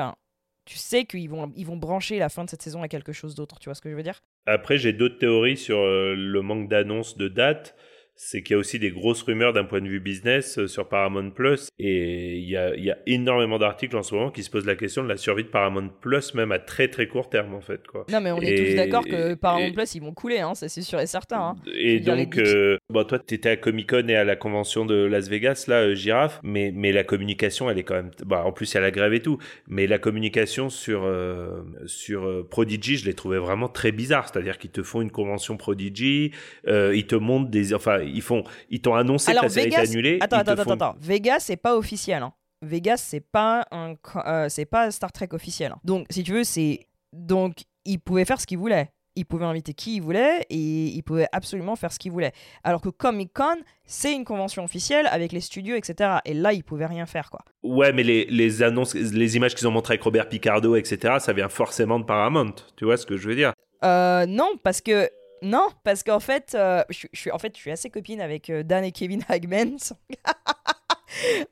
tu sais qu'ils vont ils vont brancher la fin de cette saison à quelque chose d'autre, tu vois ce que je veux dire? Après, j'ai d'autres théories sur euh, le manque d'annonces de date. C'est qu'il y a aussi des grosses rumeurs d'un point de vue business euh, sur Paramount Plus. Et il y a, il y a énormément d'articles en ce moment qui se posent la question de la survie de Paramount Plus, même à très très court terme, en fait. Quoi. Non mais on est tous d'accord que Paramount et- Plus ils vont couler hein, ça c'est sûr et certain hein. Et donc, euh, bon, toi, tu étais à Comic Con et à la convention de Las Vegas, là, euh, Girafe, mais, mais la communication, elle est quand même. Bah, en plus, il y a la grève et tout, mais la communication sur, euh, sur euh, Prodigy, je l'ai trouvé vraiment très bizarre. C'est-à-dire qu'ils te font une convention Prodigy, ils te montrent des. Enfin, ils, font, ils t'ont annoncé Alors que la série Vegas, était annulée. attends, attends, te attends, font- attends, Vegas c'est pas officiel. hein. Vegas c'est pas un, euh, c'est pas Star Trek officiel. hein. Donc si tu veux c'est donc ils pouvaient faire ce qu'ils voulaient. Ils pouvaient inviter qui ils voulaient et ils pouvaient absolument faire ce qu'ils voulaient. Alors que Comic Con c'est une convention officielle avec les studios etc. Et là ils pouvaient rien faire quoi. Ouais, mais les, les annonces, les images qu'ils ont montrées avec Robert Picardo, etc., ça vient forcément de Paramount. Tu vois ce que je veux dire? Euh, non, parce que non, parce qu'en fait, euh, je, suis- je suis en fait, je suis assez copine avec euh, Dan et Kevin Hagmans.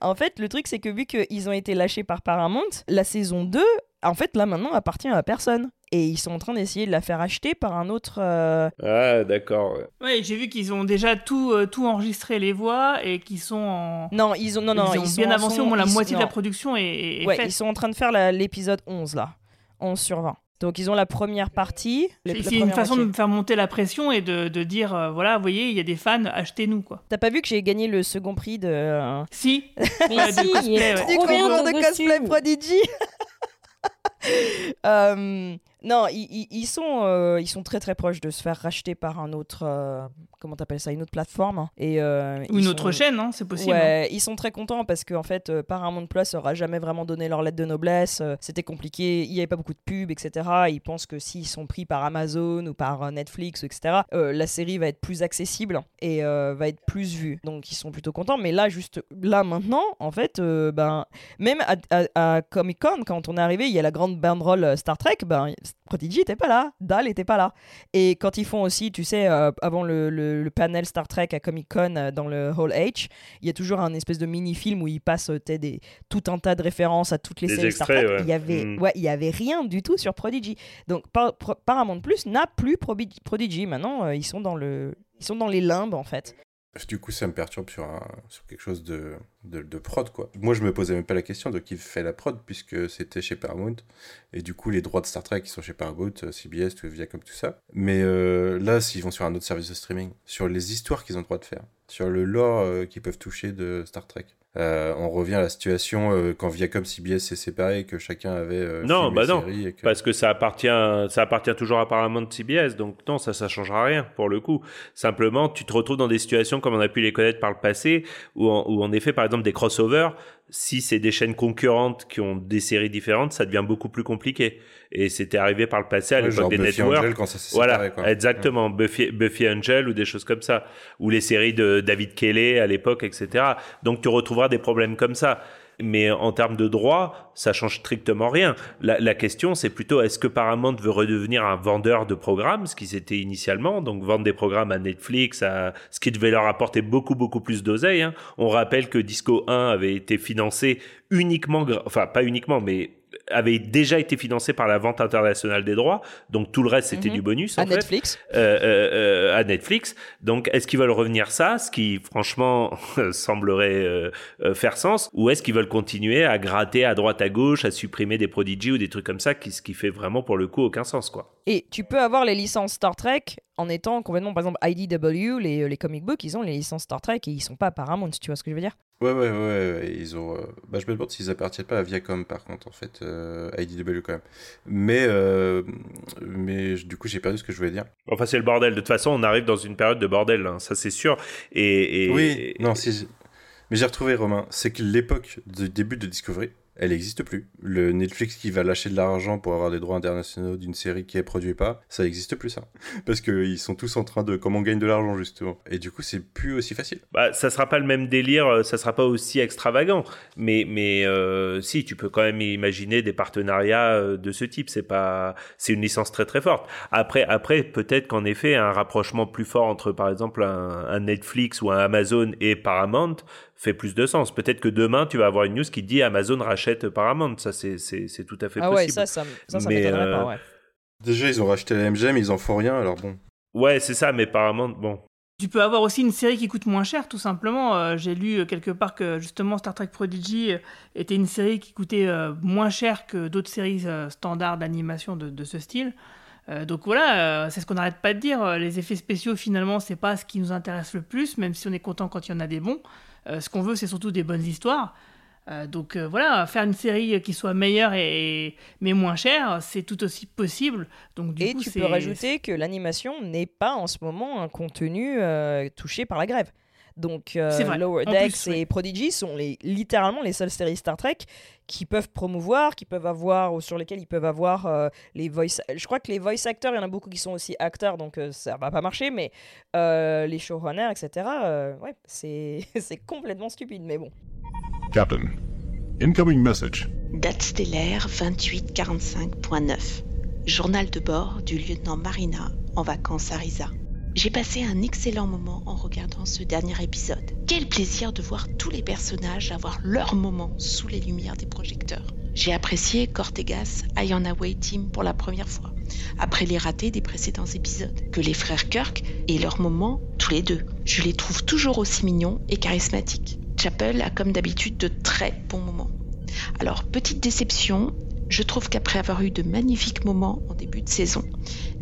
en fait, le truc c'est que vu qu'ils ont été lâchés par Paramount, la saison 2, en fait, là maintenant appartient à personne. Et ils sont en train d'essayer de la faire acheter par un autre. euh, Ah, d'accord. ouais. Ouais, j'ai vu qu'ils ont déjà tout, euh, tout enregistré les voix et qu'ils sont en. Non, ils ont non non, ils ont sont- bien avancé, au moins la ils- moitié de la production est, est ouais, faite. ils sont en train de faire l'épisode 11 là, 11 sur 20. Donc ils ont la première partie. C'est une façon moitié. de faire monter la pression et de, de dire euh, voilà, vous voyez, il y a des fans, achetez-nous quoi. T'as pas vu que j'ai gagné le second prix de. euh, Si. Mais si, cosplay, il y a ouais. du concours de cosplay. Prodigy. Euh, non, ils, sont, euh, ils sont très très proches de se faire racheter par un autre, euh, comment t'appelles ça, une autre plateforme. hein. Et Ou une autre sont- chaîne, hein, c'est possible. Ouais, ils sont très contents parce que en fait, Paramount Plus aura jamais vraiment donné leur lettre de noblesse. C'était compliqué, il n'y avait pas beaucoup de pubs, etc. Ils pensent que s'ils sont pris par Amazon ou par Netflix, etc., la série va être plus accessible et va être plus vue. Donc ils sont plutôt contents. Mais là, juste là maintenant, en fait, ben même à, à- Comic Con, quand on est arrivé, il y a la grande banderole euh, Star Trek, ben Prodigy était pas là, Dal était pas là. Et quand ils font aussi, tu sais, euh, avant le, le- le panel Star Trek à Comic Con euh, dans le Hall H, il y a toujours un espèce de mini-film où ils passent des, tout un tas de références à toutes les Des séries Star Trek. ouais. Il y avait, Mm. ouais, il y avait rien du tout sur Prodigy. Donc Par- Pro- Paramount Plus n'a plus Prodigy. Maintenant, ils sont dans le, ils sont dans les limbes en fait. Du coup, ça me perturbe sur, un, sur quelque chose de, de, prod, quoi. Moi, je me posais même pas la question de qui fait la prod, puisque c'était chez Paramount. Et du coup, les droits de Star Trek, ils sont chez Paramount, euh, CBS, tout, Viacom, tout ça. Mais euh, là, s'ils vont sur un autre service de streaming, sur les histoires qu'ils ont le droit de faire, sur le lore euh, qu'ils peuvent toucher de Star Trek, euh, on revient à la situation euh, quand Viacom, CBS s'est séparé, et que chacun avait euh, Non, bah non, série et que- parce que ça appartient, ça appartient toujours à Paramount CBS, donc non, ça, ça changera rien pour le coup. Simplement, tu te retrouves dans des situations comme on a pu les connaître par le passé, où en, où en effet, par exemple, des crossovers, si c'est des chaînes concurrentes qui ont des séries différentes, ça devient beaucoup plus compliqué. Et c'était arrivé par le passé à Ouais, l'époque des Buffy networks. Angel quand ça s'est voilà, séparé, quoi. exactement, Buffy, Buffy Angel ou des choses comme ça, ou les séries de David Kelly à l'époque, etc. Donc tu retrouveras des problèmes comme ça. Mais en termes de droit, ça change strictement rien. La, question, c'est plutôt est-ce que Paramount veut redevenir un vendeur de programmes, ce qui c'était initialement, donc vendre des programmes à Netflix, à ce qui devait leur apporter beaucoup beaucoup plus d'oseille. hein. On rappelle que Disco 1 avait été financé uniquement, enfin pas uniquement, mais avait déjà été financé par la vente internationale des droits, donc tout le reste c'était Mhm. du bonus À en fait. Netflix. Euh, euh, euh, à Netflix. Donc, est-ce qu'ils veulent revenir ça, ce qui franchement semblerait euh, euh, faire sens, ou est-ce qu'ils veulent continuer à gratter à droite à gauche, à supprimer des Prodigy ou des trucs comme ça, qui, ce qui fait vraiment pour le coup aucun sens, quoi. Et tu peux avoir les licences Star Trek en étant complètement, par exemple, IDW, les, les comic books, ils ont les licences Star Trek et ils sont pas Paramount, tu vois ce que je veux dire? Ouais, ouais, ouais, ouais, ils ont. euh, Bah, je me demande s'ils appartiennent pas à Viacom, par contre, en fait, euh, IDW quand même. Mais, euh, mais du coup, j'ai perdu ce que je voulais dire. Enfin, c'est le bordel. De toute façon, on arrive dans une période de bordel, hein, ça c'est sûr. Et, et- Oui, et- non, si. Mais j'ai retrouvé Romain, c'est que l'époque du début de Discovery, elle n'existe plus. Le Netflix qui va lâcher de l'argent pour avoir des droits internationaux d'une série qui est produite pas, ça n'existe plus ça. Parce qu'ils sont tous en train de comment on gagne de l'argent justement. Et du coup, c'est plus aussi facile. Bah, ça sera pas le même délire, euh, ça sera pas aussi extravagant. Mais, mais euh, si, tu peux quand même imaginer des partenariats euh, de ce type. C'est pas, c'est une licence très très forte. Après, après, peut-être qu'en effet, un rapprochement plus fort entre, par exemple, un, un Netflix ou un Amazon et Paramount fait plus de sens. Peut-être que demain, tu vas avoir une news qui dit Amazon rachète Paramount. Ça, c'est, tout à fait Ah possible. ouais, ça, ça, ça, ça Mais, euh, pas, ouais. Déjà, ils ont racheté la MGM, ils en font rien, alors bon. Ouais, c'est ça, mais Paramount, bon. Tu peux avoir aussi une série qui coûte moins cher, tout simplement. Euh, J'ai lu euh, quelque part que justement Star Trek Prodigy était une série qui coûtait euh, moins cher que d'autres séries euh, standards d'animation de, de ce style. Euh, donc voilà, euh, c'est ce qu'on n'arrête pas de dire. Les effets spéciaux, finalement, c'est pas ce qui nous intéresse le plus, même si on est content quand il y en a des bons. Euh, ce qu'on veut, c'est surtout des bonnes histoires. Euh, donc euh, voilà, faire une série qui soit meilleure et, mais moins chère, c'est tout aussi possible. Donc du Et coup, tu peux rajouter que l'animation n'est pas en ce moment un contenu touché par la grève. Donc euh. Lower Decks plus, et oui. Prodigy sont les, littéralement les seules séries Star Trek qui peuvent promouvoir, qui peuvent avoir, ou sur lesquelles ils peuvent avoir euh, les voice... Je crois que les voice actors, il y en a beaucoup qui sont aussi acteurs, donc euh, ça va pas marcher, mais euh, les showrunners, etc., euh, ouais, c'est c'est complètement stupide, mais bon. Captain, incoming message. Date stellaire 2845.9. Journal de bord du lieutenant Marina en vacances à Risa. J'ai passé un excellent moment en regardant ce dernier épisode. Quel plaisir de voir tous les personnages avoir leur moment sous les lumières des projecteurs. J'ai apprécié Cortegas Iron Away pour la première fois, après les ratés des précédents épisodes, que les frères Kirk et leur moment tous les deux. Je les trouve toujours aussi mignons et charismatiques. Chapel a comme d'habitude de très bons moments. Alors, petite déception, je trouve qu'après avoir eu de magnifiques moments en début de saison,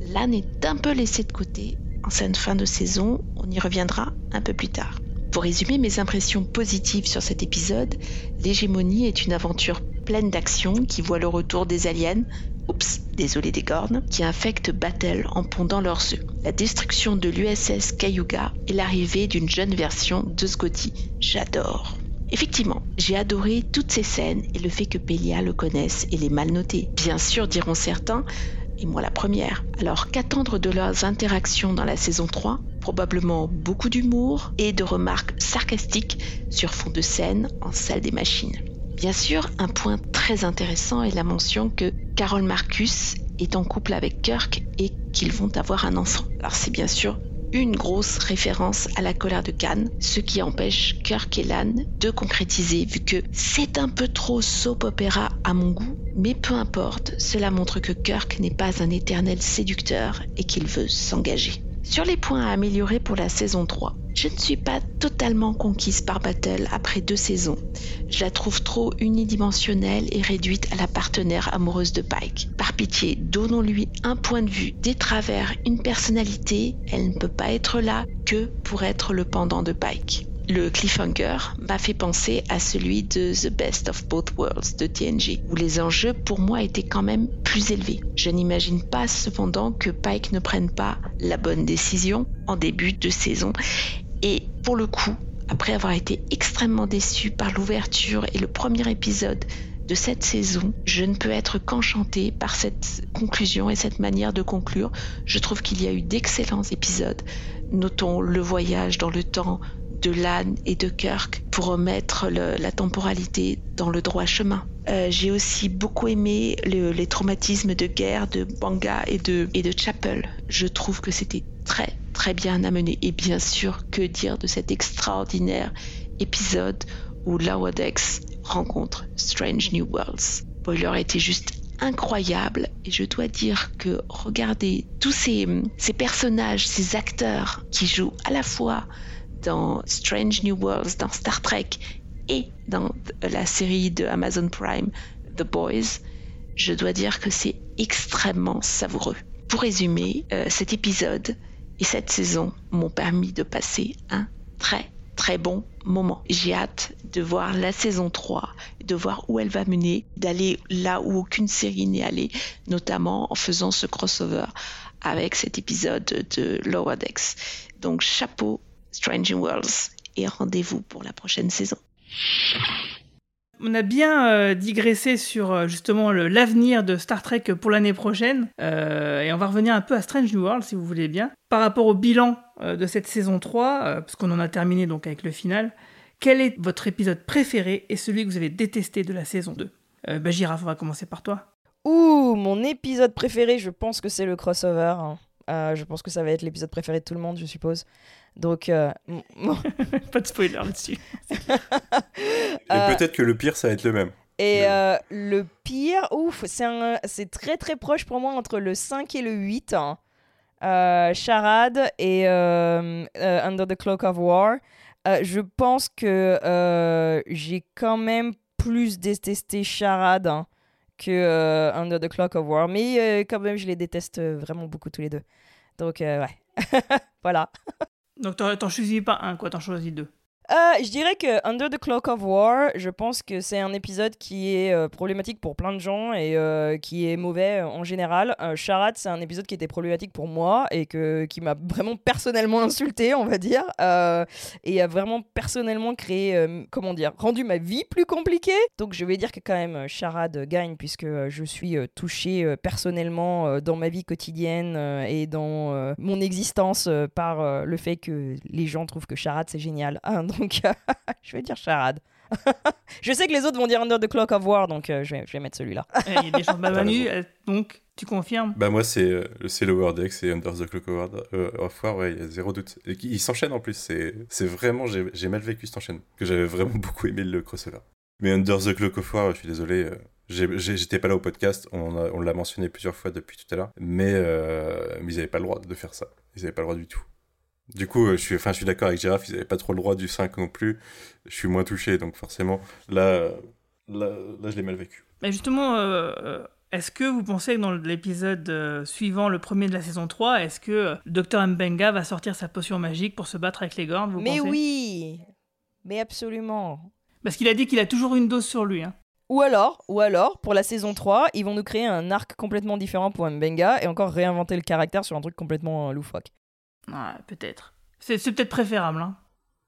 l'âne est un peu laissé de côté en fin de saison, on y reviendra un peu plus tard. Pour résumer mes impressions positives sur cet épisode, l'hégémonie est une aventure pleine d'action qui voit le retour des aliens, oups, désolé des cornes, qui infectent Battle en pondant leurs œufs, la destruction de l'USS Cayuga et l'arrivée d'une jeune version de Scotty. J'adore. Effectivement, j'ai adoré toutes ces scènes et le fait que Pelia le connaisse et les mal noter. Bien sûr, diront certains, et moi la première. Alors qu'attendre de leurs interactions dans la saison 3 Probablement beaucoup d'humour et de remarques sarcastiques sur fond de scène en salle des machines. Bien sûr, un point très intéressant est la mention que Carol Marcus est en couple avec Kirk et qu'ils vont avoir un enfant. Alors c'est bien sûr une grosse référence à la colère de Cannes, ce qui empêche Kirk et Lan de concrétiser vu que c'est un peu trop soap opéra à mon goût, mais peu importe, cela montre que Kirk n'est pas un éternel séducteur et qu'il veut s'engager. Sur les points à améliorer pour la saison 3, je ne suis pas totalement conquise par Battle après deux saisons. Je la trouve trop unidimensionnelle et réduite à la partenaire amoureuse de Pike. Par pitié, donnons-lui un point de vue, des travers, une personnalité. Elle ne peut pas être là que pour être le pendant de Pike. Le cliffhanger m'a fait penser à celui de The Best of Both Worlds de TNG, où les enjeux pour moi étaient quand même plus élevés. Je n'imagine pas cependant que Pike ne prenne pas la bonne décision en début de saison. Et pour le coup, après avoir été extrêmement déçu par l'ouverture et le premier épisode de cette saison, je ne peux être qu'enchantée par cette conclusion et cette manière de conclure. Je trouve qu'il y a eu d'excellents épisodes. Notons le voyage dans le temps de Lan et de Kirk pour remettre la temporalité dans le droit chemin. Euh, J'ai aussi beaucoup aimé le- les traumatismes de guerre de Banga et de, et de Chapel. Je trouve que c'était très très bien amené. Et bien sûr, que dire de cet extraordinaire épisode où Lawadex rencontre Strange New Worlds. Spoiler était juste incroyable et je dois dire que regarder tous ces, ces personnages, ces acteurs qui jouent à la fois dans Strange New Worlds, dans Star Trek et dans la série de Amazon Prime The Boys, je dois dire que c'est extrêmement savoureux. Pour résumer, euh, cet épisode et cette saison m'ont permis de passer un très très bon moment. J'ai hâte de voir la saison 3, de voir où elle va mener, d'aller là où aucune série n'est allée, notamment en faisant ce crossover avec cet épisode de Lower Decks. Donc chapeau Strange Worlds et rendez-vous pour la prochaine saison. On a bien euh, digressé sur euh, justement le- l'avenir de Star Trek pour l'année prochaine. Euh, et on va revenir un peu à Strange New World, si vous voulez bien. Par rapport au bilan euh, de cette saison 3, euh, parce qu'on en a terminé donc avec le final, quel est votre épisode préféré et celui que vous avez détesté de la saison 2 euh, bah, Giraffe, on va commencer par toi. Ouh, mon épisode préféré, je pense que c'est le crossover. hein. Euh, je pense que ça va être l'épisode préféré de tout le monde, je suppose. Donc, euh, Pas de spoiler là-dessus. Et Euh, peut-être que le pire, ça va être le même. Et euh, le pire, ouf, c'est très très proche pour moi entre le 5 et le 8. hein. Euh, Charade et euh, euh, Under the Cloak of War. Euh, je pense que euh, j'ai quand même plus détesté Charade hein, que euh, Under the Cloak of War. Mais euh, quand même, je les déteste vraiment beaucoup tous les deux. Donc, euh, ouais. voilà. Donc t'en choisis pas un, quoi, t'en choisis deux. Euh, je dirais que Under the Cloak of War, je pense que c'est un épisode qui est euh, problématique pour plein de gens et euh, qui est mauvais en général. Charade, c'est un épisode qui était problématique pour moi et que, qui m'a vraiment personnellement insulté, on va dire, et a vraiment personnellement créé, comment dire, rendu ma vie plus compliquée. Donc je vais dire que quand même Charade gagne puisque je suis touchée personnellement dans ma vie quotidienne et dans mon existence par le fait que les gens trouvent que Charade c'est génial. Hein, donc je vais dire Charade. je sais que les autres vont dire Under the Clock of War, donc euh, je, vais, je vais mettre celui-là. Eh, Il y a des chances. Bah, T'as Manu, euh, donc, tu confirmes? Bah moi c'est euh, c'est Lower Decks et Under the Clock of War, euh, of War, ouais, il y a zéro doute. Et qui- ils s'enchaînent en plus, c'est vraiment, j'ai mal vécu cet enchaînement, que j'avais vraiment beaucoup aimé le crossover. Mais Under the Clock of War, je suis désolé, euh, j'étais pas là au podcast, on, l'a mentionné plusieurs fois depuis tout à l'heure, mais, euh, mais ils avaient pas le droit de faire ça, ils avaient pas le droit du tout. Du coup, euh, je suis, enfin, je suis d'accord avec Giraffe, ils avaient pas trop le droit du 5 non plus, je suis moins touché, donc forcément, là, euh, là, là je l'ai mal vécu. Mais justement, euh, est-ce que vous pensez que dans l'épisode suivant, le premier de la saison 3, est-ce que Dr. Mbenga va sortir sa potion magique pour se battre avec les Gorns vous Mais pensez? oui Mais absolument Parce qu'il a dit qu'il a toujours une dose sur lui. Hein. Ou alors, ou alors, pour la saison 3, ils vont nous créer un arc complètement différent pour Mbenga et encore réinventer le caractère sur un truc complètement loufoque. Peut-être. C'est c'est peut-être préférable. Hein.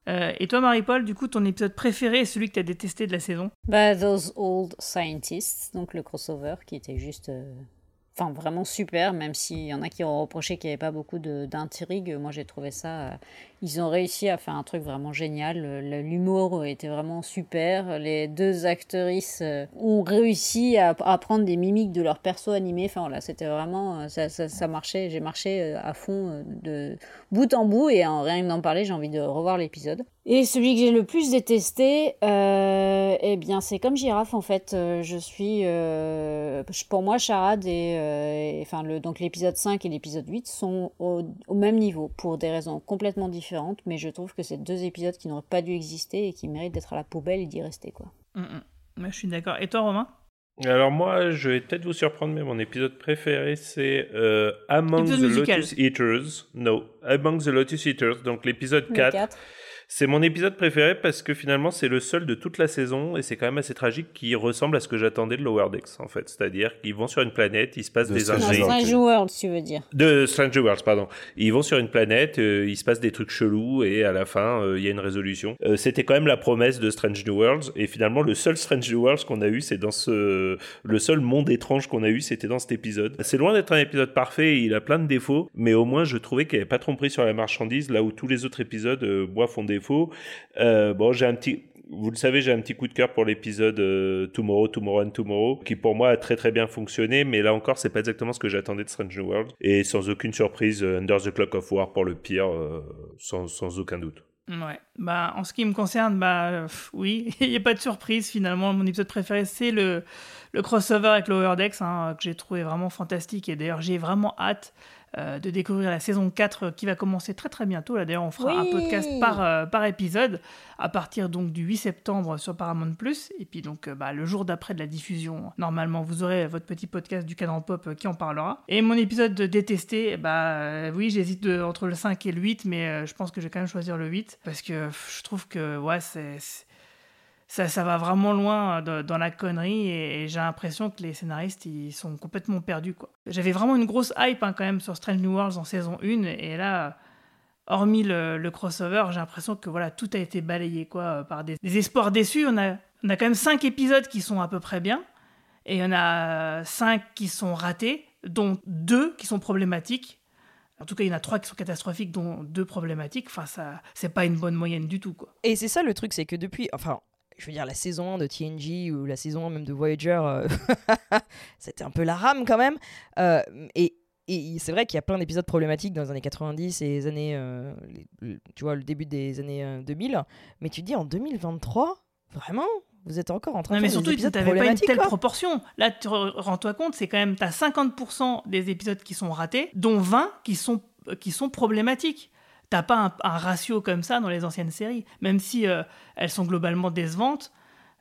Euh, et toi, Marie-Paul, du coup, ton épisode préféré est celui que tu as détesté de la saison? Bah, Those Old Scientists, donc le crossover qui était juste. euh, Enfin, vraiment super, même s'il y en a qui ont reproché qu'il n'y avait pas beaucoup d'intrigue. Moi, j'ai trouvé ça. euh, ils ont réussi à faire un truc vraiment génial. L'humour était vraiment super. Les deux actrices euh, ont réussi à, prendre des mimiques de leur perso animé. Enfin, voilà, c'était vraiment. euh, Ça, ça, ça marchait. J'ai marché à fond de bout en bout et en rien d'en parler, j'ai envie de revoir l'épisode. Et celui que j'ai le plus détesté, euh, eh bien, c'est comme Girafe en fait. Euh, je suis, euh, pour moi, Charade et, euh, et- enfin le donc l'épisode 5 et l'épisode 8 sont au, au même niveau pour des raisons complètement différentes, mais je trouve que c'est deux épisodes qui n'auraient pas dû exister et qui méritent d'être à la poubelle et d'y rester quoi. Mm, mm. Ouais, Je suis d'accord. Et toi, Romain? Alors moi, je vais peut-être vous surprendre, mais mon épisode préféré, c'est euh, Among the musical. Lotus Eaters. No, Among the Lotus Eaters, donc l'épisode Le 4. C'est mon épisode préféré parce que finalement c'est le seul de toute la saison et c'est quand même assez tragique qui ressemble à ce que j'attendais de Lower Decks en fait. C'est-à-dire qu'ils vont sur une planète, il se passe De des Strange Non, ingé- Strange World, tu veux dire. de Stranger Worlds, pardon. Ils vont sur une planète, euh, il se passe des trucs chelous et à la fin, euh, il y a une résolution. Euh, C'était quand même la promesse de Strange New Worlds et finalement, le seul Strange New Worlds qu'on a eu, c'est dans ce, le seul monde étrange qu'on a eu, c'était dans cet épisode. C'est loin d'être un épisode parfait, il a plein de défauts, mais au moins, je trouvais qu'il n'y avait pas tromperie sur la marchandise, là où tous les autres épisodes, euh, moi, font défaut. Euh, bon, j'ai un petit, vous le savez, j'ai un petit coup de cœur pour l'épisode euh, Tomorrow, Tomorrow and Tomorrow, qui pour moi a très très bien fonctionné, mais là encore, c'est pas exactement ce que j'attendais de Strange New World. Et sans aucune surprise, euh, Under the Clock of War pour le pire, euh, sans, aucun doute. Ouais. Bah, en ce qui me concerne, bah, oui, il n'y a pas de surprise finalement. Mon épisode préféré, c'est le, le crossover avec Lower Decks, hein, que j'ai trouvé vraiment fantastique. Et d'ailleurs, j'ai vraiment hâte euh, de découvrir la saison 4 euh, qui va commencer très très bientôt. Là, d'ailleurs, on fera un podcast par, euh, par épisode à partir donc du 8 septembre sur Paramount Plus. Et puis donc, euh, bah, le jour d'après de la diffusion, normalement, vous aurez votre petit podcast du cadran pop qui en parlera. Et mon épisode de détesté, bah euh, oui, j'hésite entre le 5 et le 8, mais je pense que je vais quand même choisir le 8 parce que je trouve que ouais, c'est- ça, ça va vraiment loin euh, dans la connerie et, j'ai l'impression que les scénaristes ils sont complètement perdus quoi. J'avais vraiment une grosse hype hein, quand même sur Strange New Worlds en saison 1 et là hormis le, crossover, j'ai l'impression que voilà tout a été balayé quoi euh, par des, espoirs déçus. On a On a quand même 5 épisodes qui sont à peu près bien, et il y en a 5 qui sont ratés, dont 2 qui sont problématiques. En tout cas, il y en a 3 qui sont catastrophiques, dont 2 problématiques. Enfin, ça, c'est pas une bonne moyenne du tout, quoi. Et c'est ça le truc, c'est que depuis. Enfin, je veux dire, la saison 1 de TNG ou la saison 1 même de Voyager, euh, c'était un peu la rame quand même. Euh, et, et c'est vrai qu'il y a plein d'épisodes problématiques dans les années 90 et les années. euh, les- tu vois, le début des années euh, 2000. Mais tu te dis, en 2023, vraiment Vous êtes encore en train Non, de mais faire des surtout, tu n'avais pas une telle quoi. proportion. Là, tu rends-toi compte, c'est quand même, tu as 50% des épisodes qui sont ratés, dont 20 qui sont, qui sont problématiques. T'as pas un, ratio comme ça dans les anciennes séries, même si euh, elles sont globalement décevantes.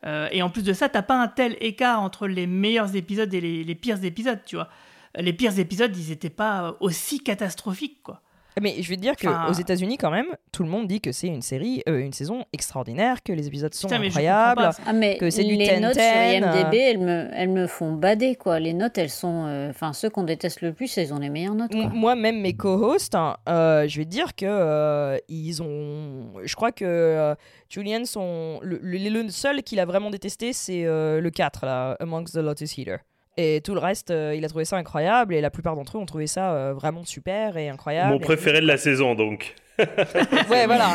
Euh, et en plus de ça, t'as pas un tel écart entre les meilleurs épisodes et les, les pires épisodes, tu vois. Les pires épisodes, ils étaient pas aussi catastrophiques, quoi. Mais je veux te dire Enfin- qu'aux États-Unis, quand même, tout le monde dit que c'est une série, euh, une saison extraordinaire, que les épisodes sont Putain, mais je incroyables. Ah, mais que c'est du les notes sur 10-10, IMDb, euh. elles me, elles me font bader, quoi. Les notes, elles sont... euh, Enfin, ceux qu'on déteste le plus, ils ont les meilleures notes, quoi. M- Moi, même mes co-hosts, hein, euh, je vais te dire que euh, ils ont. Je crois que euh, Julian, son... le, le- le seul qu'il a vraiment détesté, c'est euh, le 4, là, Amongst the Lotus Eater. Et tout le reste, euh, il a trouvé ça incroyable, et la plupart d'entre eux ont trouvé ça euh, vraiment super et incroyable. Mon Et- préféré de la saison, donc. Ouais, voilà.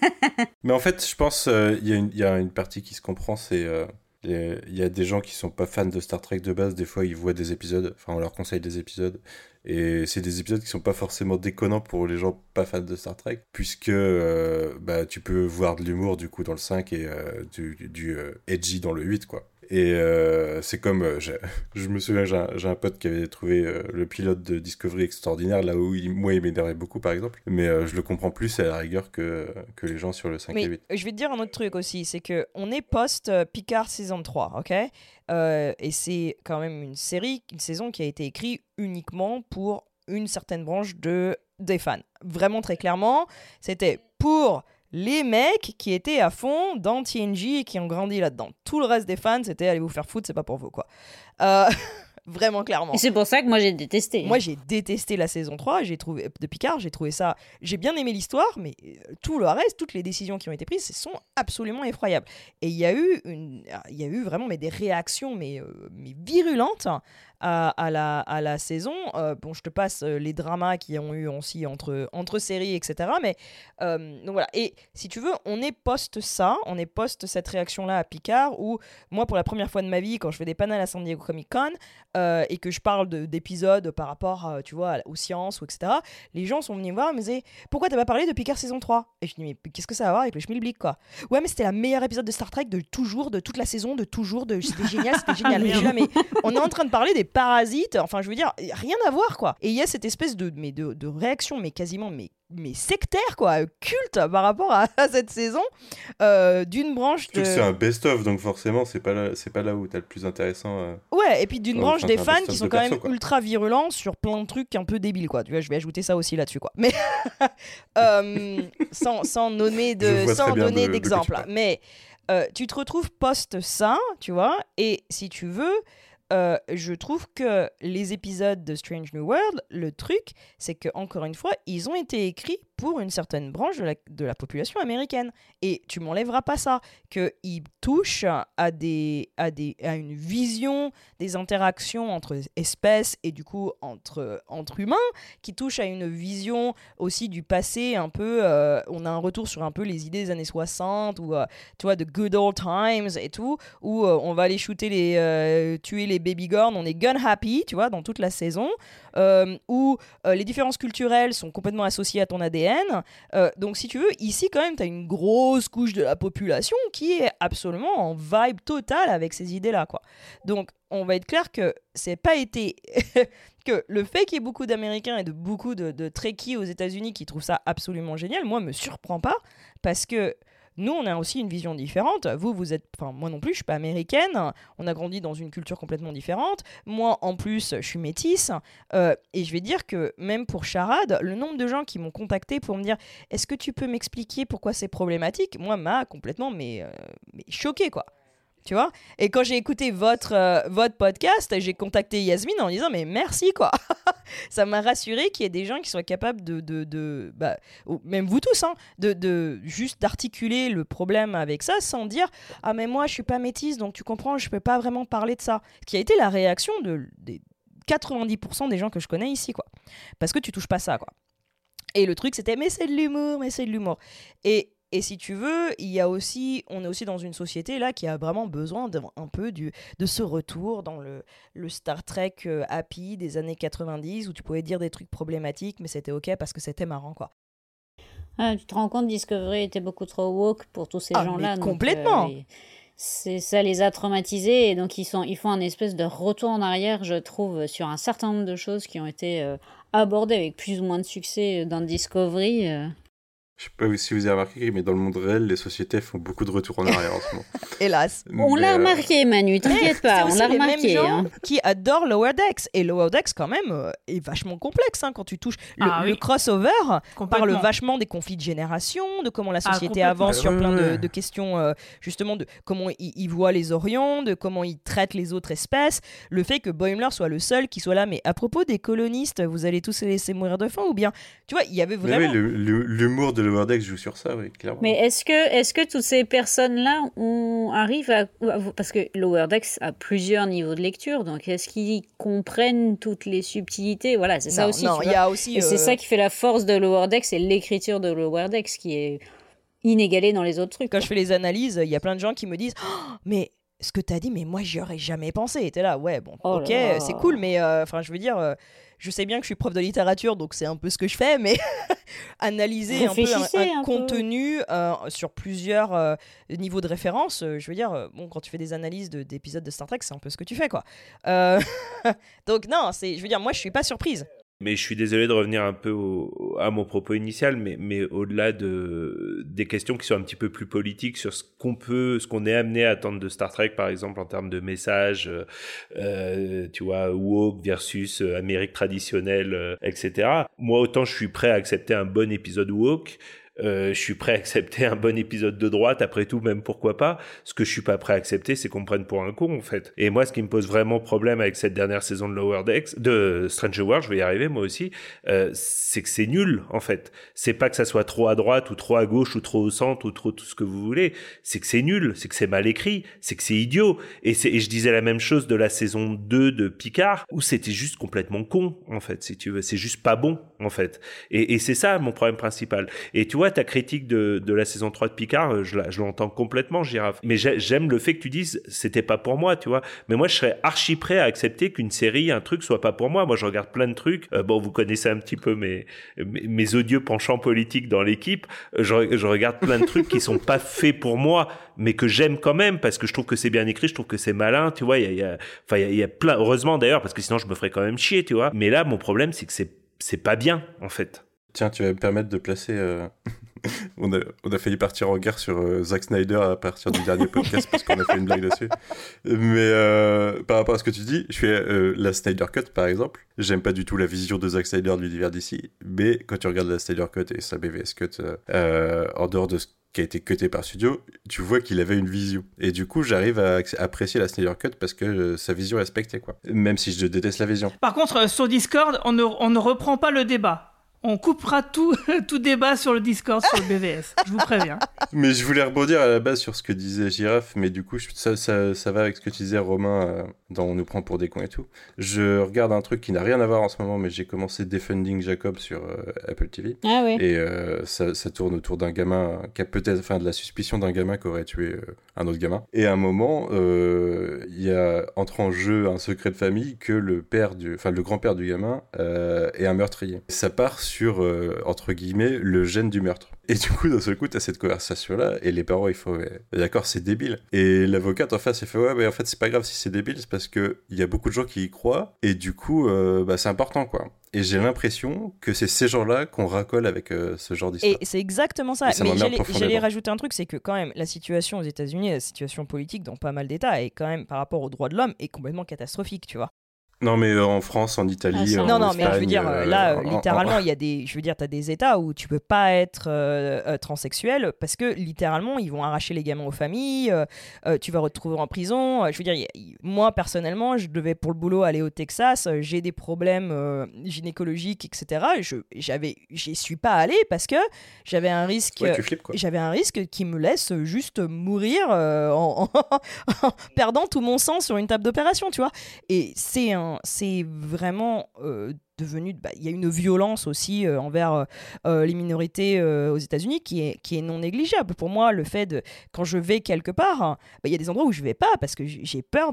Mais en fait, je pense euh, il y, a une- il y a une partie qui se comprend, c'est euh, il y a des gens qui sont pas fans de Star Trek de base, des fois ils voient des épisodes, enfin on leur conseille des épisodes, et c'est des épisodes qui sont pas forcément déconnants pour les gens pas fans de Star Trek, puisque euh, bah, tu peux voir de l'humour du coup dans le 5 et euh, du, du, euh, edgy dans le 8 quoi. Et euh, c'est comme, euh, je me souviens, j'ai un, pote qui avait trouvé euh, le pilote de Discovery extraordinaire, là où il- moi il m'énervait beaucoup par exemple, mais je le comprends plus à la rigueur que, que les gens sur le 5 et Mais 8. je vais te dire un autre truc aussi, c'est que on est post euh, Picard saison 3, ok? Et c'est quand même une série, une saison qui a été écrite uniquement pour une certaine branche de des fans. Vraiment très clairement, c'était pour les mecs qui étaient à fond dans TNG et qui ont grandi là-dedans. Tout le reste des fans, c'était allez vous faire foutre, c'est pas pour vous quoi. Euh, vraiment clairement. Et c'est pour ça que moi, j'ai détesté. Moi, j'ai détesté la saison 3 j'ai trouvé, de Picard. J'ai trouvé ça. J'ai bien aimé l'histoire, mais euh, tout le reste, toutes les décisions qui ont été prises, sont absolument effroyables. Et il y a eu, une, y a eu vraiment mais des réactions mais, euh, mais virulentes à, à la, à la saison. Euh, bon, je te passe euh, les dramas qui ont eu aussi entre, entre séries, etc. Mais euh, donc voilà. Et si tu veux, on est post ça, on est post cette réaction-là à Picard, où moi, pour la première fois de ma vie, quand je fais des panels à San Diego Comic Con euh, et que je parle de- d'épisodes par rapport, tu vois, aux sciences ou etc., les gens sont venus me voir et me disaient Pourquoi t'as pas parlé de Picard saison 3 Et je dis Mais qu'est-ce que ça a à voir avec le schmilblick, quoi? Ouais, mais c'était la meilleure épisode de Star Trek de toujours, de toute la saison, de toujours, de c'était génial, c'était génial. Ah, mais, je suis là, merde. mais on est en train de parler des parasites, enfin, je veux dire, rien à voir, quoi. Et il y a cette espèce de, mais de, de réaction, mais quasiment, mais mais sectaire quoi, culte par rapport à, à cette saison euh, d'une branche de c'est un best-of, donc forcément, c'est pas là, c'est pas là où t'as le plus intéressant. euh. Ouais, et puis d'une branche des fans qui sont quand perso, même quoi. ultra virulents sur plein de trucs un peu débiles, quoi. Tu vois, je vais ajouter ça aussi là-dessus, quoi. Mais euh, sans, sans nommer de, sans donner de- de d'exemple. parles. Mais tu te retrouves post ça, tu vois, et si tu veux. Euh, je trouve que les épisodes de Strange New World, le truc, c'est que encore une fois, ils ont été écrits pour une certaine branche de la, population américaine. Et tu m'enlèveras pas ça, qu'ils touchent à, des, à, des, à une vision des interactions entre espèces et du coup entre, entre humains, qui touchent à une vision aussi du passé un peu, euh, on a un retour sur un peu les idées des années 60, ou euh, tu vois, de good old times et tout, où euh, on va aller shooter les, tuer les babygorn, on est gun happy, tu vois, dans toute la saison, où les différences culturelles sont complètement associées à ton ADN. Euh, donc, si tu veux, ici, quand même, tu as une grosse couche de la population qui est absolument en vibe totale avec ces idées-là, quoi. Donc, on va être clair que c'est pas été. que le fait qu'il y ait beaucoup d'Américains et de beaucoup de, de Trekkies aux États-Unis qui trouvent ça absolument génial, moi, me surprend pas parce que nous, on a aussi une vision différente. Vous, vous êtes. Enfin, moi non plus, je suis pas américaine. On a grandi dans une culture complètement différente. Moi, en plus, je suis métisse. Euh, et je vais dire que même pour Charade, le nombre de gens qui m'ont contacté pour me dire Est-ce que tu peux m'expliquer pourquoi c'est problématique? Moi, m'a complètement mais, euh, mais choqué, quoi. Tu vois? Et quand j'ai écouté votre, euh, votre podcast, j'ai contacté Yasmine en disant Mais merci, quoi Ça m'a rassuré qu'il y ait des gens qui soient capables de. de, bah, même vous tous, hein, de, de juste d'articuler le problème avec ça sans dire Ah, mais moi, je suis pas métisse, donc tu comprends, je peux pas vraiment parler de ça. Ce qui a été la réaction de, des 90% des gens que je connais ici, quoi. Parce que tu touches pas ça, quoi. Et le truc, c'était Mais c'est de l'humour, mais c'est de l'humour. Et et si tu veux, il y a aussi, on est aussi dans une société là qui a vraiment besoin d'un un peu du, de ce retour dans le, le Star Trek euh, happy des années 90 où tu pouvais dire des trucs problématiques, mais c'était ok parce que c'était marrant quoi. Ah, tu te rends compte, Discovery était beaucoup trop woke pour tous ces Ah, gens-là. donc, complètement. euh, c'est ça les a traumatisés et donc ils sont ils font un espèce de retour en arrière, je trouve, sur un certain nombre de choses qui ont été euh, abordées avec plus ou moins de succès dans Discovery. Je sais pas si vous avez remarqué, mais dans le monde réel, les sociétés font beaucoup de retours en arrière en ce moment. Hélas. On l'a euh, remarqué, Manu, t'inquiète pas, on l'a les mêmes remarqué. gens hein. qui adorent Lower Decks. Et Lower Decks, quand même, euh, est vachement complexe hein, quand tu touches le, Ah le oui. crossover. Parle vachement des conflits de génération, de comment la Ah, société avance sur plein de, questions, euh, justement, de comment ils voient les Orions, de comment ils traitent les autres espèces. Le fait que Boimler soit le seul qui soit là, mais à propos des colonistes, vous allez tous les laisser mourir de faim ou bien? Tu vois, il y avait vraiment. oui, l'humour de Lower Decks joue sur ça, oui, clairement. Mais est-ce que, est-ce que toutes ces personnes-là on arrive à, parce que Lower Decks a plusieurs niveaux de lecture, donc est-ce qu'ils comprennent toutes les subtilités? Voilà, c'est ça aussi. non, il y a aussi, Et c'est euh, ça qui fait la force de Lower Decks, c'est l'écriture de Lower Decks qui est inégalée dans les autres trucs. Quand je fais les analyses, il y a plein de gens qui me disent Oh, Mais ce que tu as dit, mais moi, j'y aurais jamais pensé. Et t'es là, ouais, bon, Oh ok, c'est cool, mais euh, enfin, je veux dire, euh, je sais bien que je suis prof de littérature, donc c'est un peu ce que je fais, mais analyser un peu un, peu. contenu euh, sur plusieurs euh, niveaux de référence, euh, je veux dire, bon, quand tu fais des analyses de- d'épisodes de, Star Trek, c'est un peu ce que tu fais, quoi. Donc, non, je veux dire, moi, je suis pas surprise. Mais je suis désolé de revenir un peu au- à mon propos initial, mais, mais au-delà de, des questions qui sont un petit peu plus politiques sur ce qu'on peut, ce qu'on est amené à attendre de Star Trek, par exemple, en termes de messages, euh, euh, tu vois, woke versus euh, Amérique traditionnelle, euh, etc. Moi, autant je suis prêt à accepter un bon épisode woke, je suis prêt à accepter un bon épisode de droite, après tout, même pourquoi pas. Ce que je suis pas prêt à accepter, c'est qu'on me prenne pour un con, en fait. Et moi, ce qui me pose vraiment problème avec cette dernière saison de Lower Decks, de Stranger World, je vais y arriver, moi aussi, euh, c'est que c'est nul, en fait. C'est pas que ça soit trop à droite, ou trop à gauche, ou trop au centre, ou trop tout ce que vous voulez. C'est que c'est nul, c'est que c'est mal écrit, c'est que c'est idiot. Et, et je disais la même chose de la saison 2 de Picard, où c'était juste complètement con, en fait, si tu veux. C'est juste pas bon, en fait. Et, et c'est ça mon problème principal. Et tu vois, ta critique de, de la saison 3 de Picard, euh, je l'entends complètement, Girafe. Mais j'ai- j'aime le fait que tu dises, c'était pas pour moi, tu vois. Mais moi, je serais archi prêt à accepter qu'une série, un truc soit pas pour moi. Moi, je regarde plein de trucs. Euh, bon, vous connaissez un petit peu mes, mes, odieux penchants politiques dans l'équipe. Euh, Je, je regarde plein de trucs qui sont pas faits pour moi, mais que j'aime quand même parce que je trouve que c'est bien écrit, je trouve que c'est malin, tu vois. Il y a, enfin, il y a, il y a plein, heureusement d'ailleurs, parce que sinon je me ferais quand même chier, tu vois. Mais là, mon problème, c'est que c'est, c'est pas bien, en fait. Tiens, tu vas me permettre de placer. euh, on, a, on a failli partir en guerre sur euh, Zack Snyder à partir du dernier podcast parce qu'on a fait une blague dessus. Mais euh, par rapport à ce que tu dis, je fais euh, la Snyder Cut par exemple. J'aime pas du tout la vision de Zack Snyder de l'univers d'ici. Mais quand tu regardes la Snyder Cut et sa BVS Cut en dehors de ce qui a été cuté par studio, tu vois qu'il avait une vision. Et du coup, j'arrive à apprécier la Snyder Cut parce que sa vision est respectée, quoi. Même si je déteste la vision. Par contre, sur Discord, on ne reprend pas le débat. On coupera tout, tout débat sur le Discord, sur le BVS. Je vous préviens. Mais je voulais rebondir à la base sur ce que disait Giraffe, mais du coup, ça, ça, ça va avec ce que tu disais, Romain, euh, dans On nous prend pour des cons et tout. Je regarde un truc qui n'a rien à voir en ce moment, mais j'ai commencé Defending Jacob sur euh, Apple TV. Ah oui. Et euh, ça, ça tourne autour d'un gamin qui a peut-être, enfin, de la suspicion d'un gamin qui aurait tué euh, un autre gamin. Et à un moment, euh, il y a entre en jeu un secret de famille que le père du, enfin, le grand-père du gamin euh, est un meurtrier. Ça part sur, euh, entre guillemets, le gène du meurtre. Et du coup, d'un seul coup, t'as cette conversation-là, et les parents, il faut, ouais, d'accord, c'est débile. Et l'avocate en face, il fait, ouais, mais en fait, c'est pas grave si c'est débile, c'est parce que il y a beaucoup de gens qui y croient, et du coup, euh, bah, c'est important, quoi. Et j'ai l'impression que c'est ces gens-là qu'on racole avec euh, ce genre d'histoire. Et c'est exactement ça. Et ça Mais j'allais rajouter un truc, c'est que quand même la situation aux États-Unis, la situation politique dans pas mal d'États, est quand même par rapport aux droits de l'homme est complètement catastrophique, tu vois. Non, mais euh, en France, en Italie, en non, non, mais je veux dire, euh, là, en- en- littéralement, il y a des, je veux dire, t'as des États où tu peux pas être euh, euh, transsexuel parce que littéralement, ils vont arracher les gamins aux familles, euh, euh, tu vas retrouver en prison. Euh, je veux dire, y moi personnellement, je devais pour le boulot aller au Texas, euh, j'ai des problèmes euh, gynécologiques, etc. Et je, j'y suis pas allé parce que j'avais un risque, Ouais, tu flippes, quoi. j'avais un risque qui me laisse juste mourir euh, en, en perdant tout mon sang sur une table d'opération, tu vois. Et c'est un, c'est vraiment euh, devenu, bah, il y a une violence aussi euh, envers euh, les minorités aux États-Unis qui est, qui est non négligeable. Pour moi, le fait de, quand je vais quelque part, bah, il y a des endroits où je vais pas parce que j'ai peur,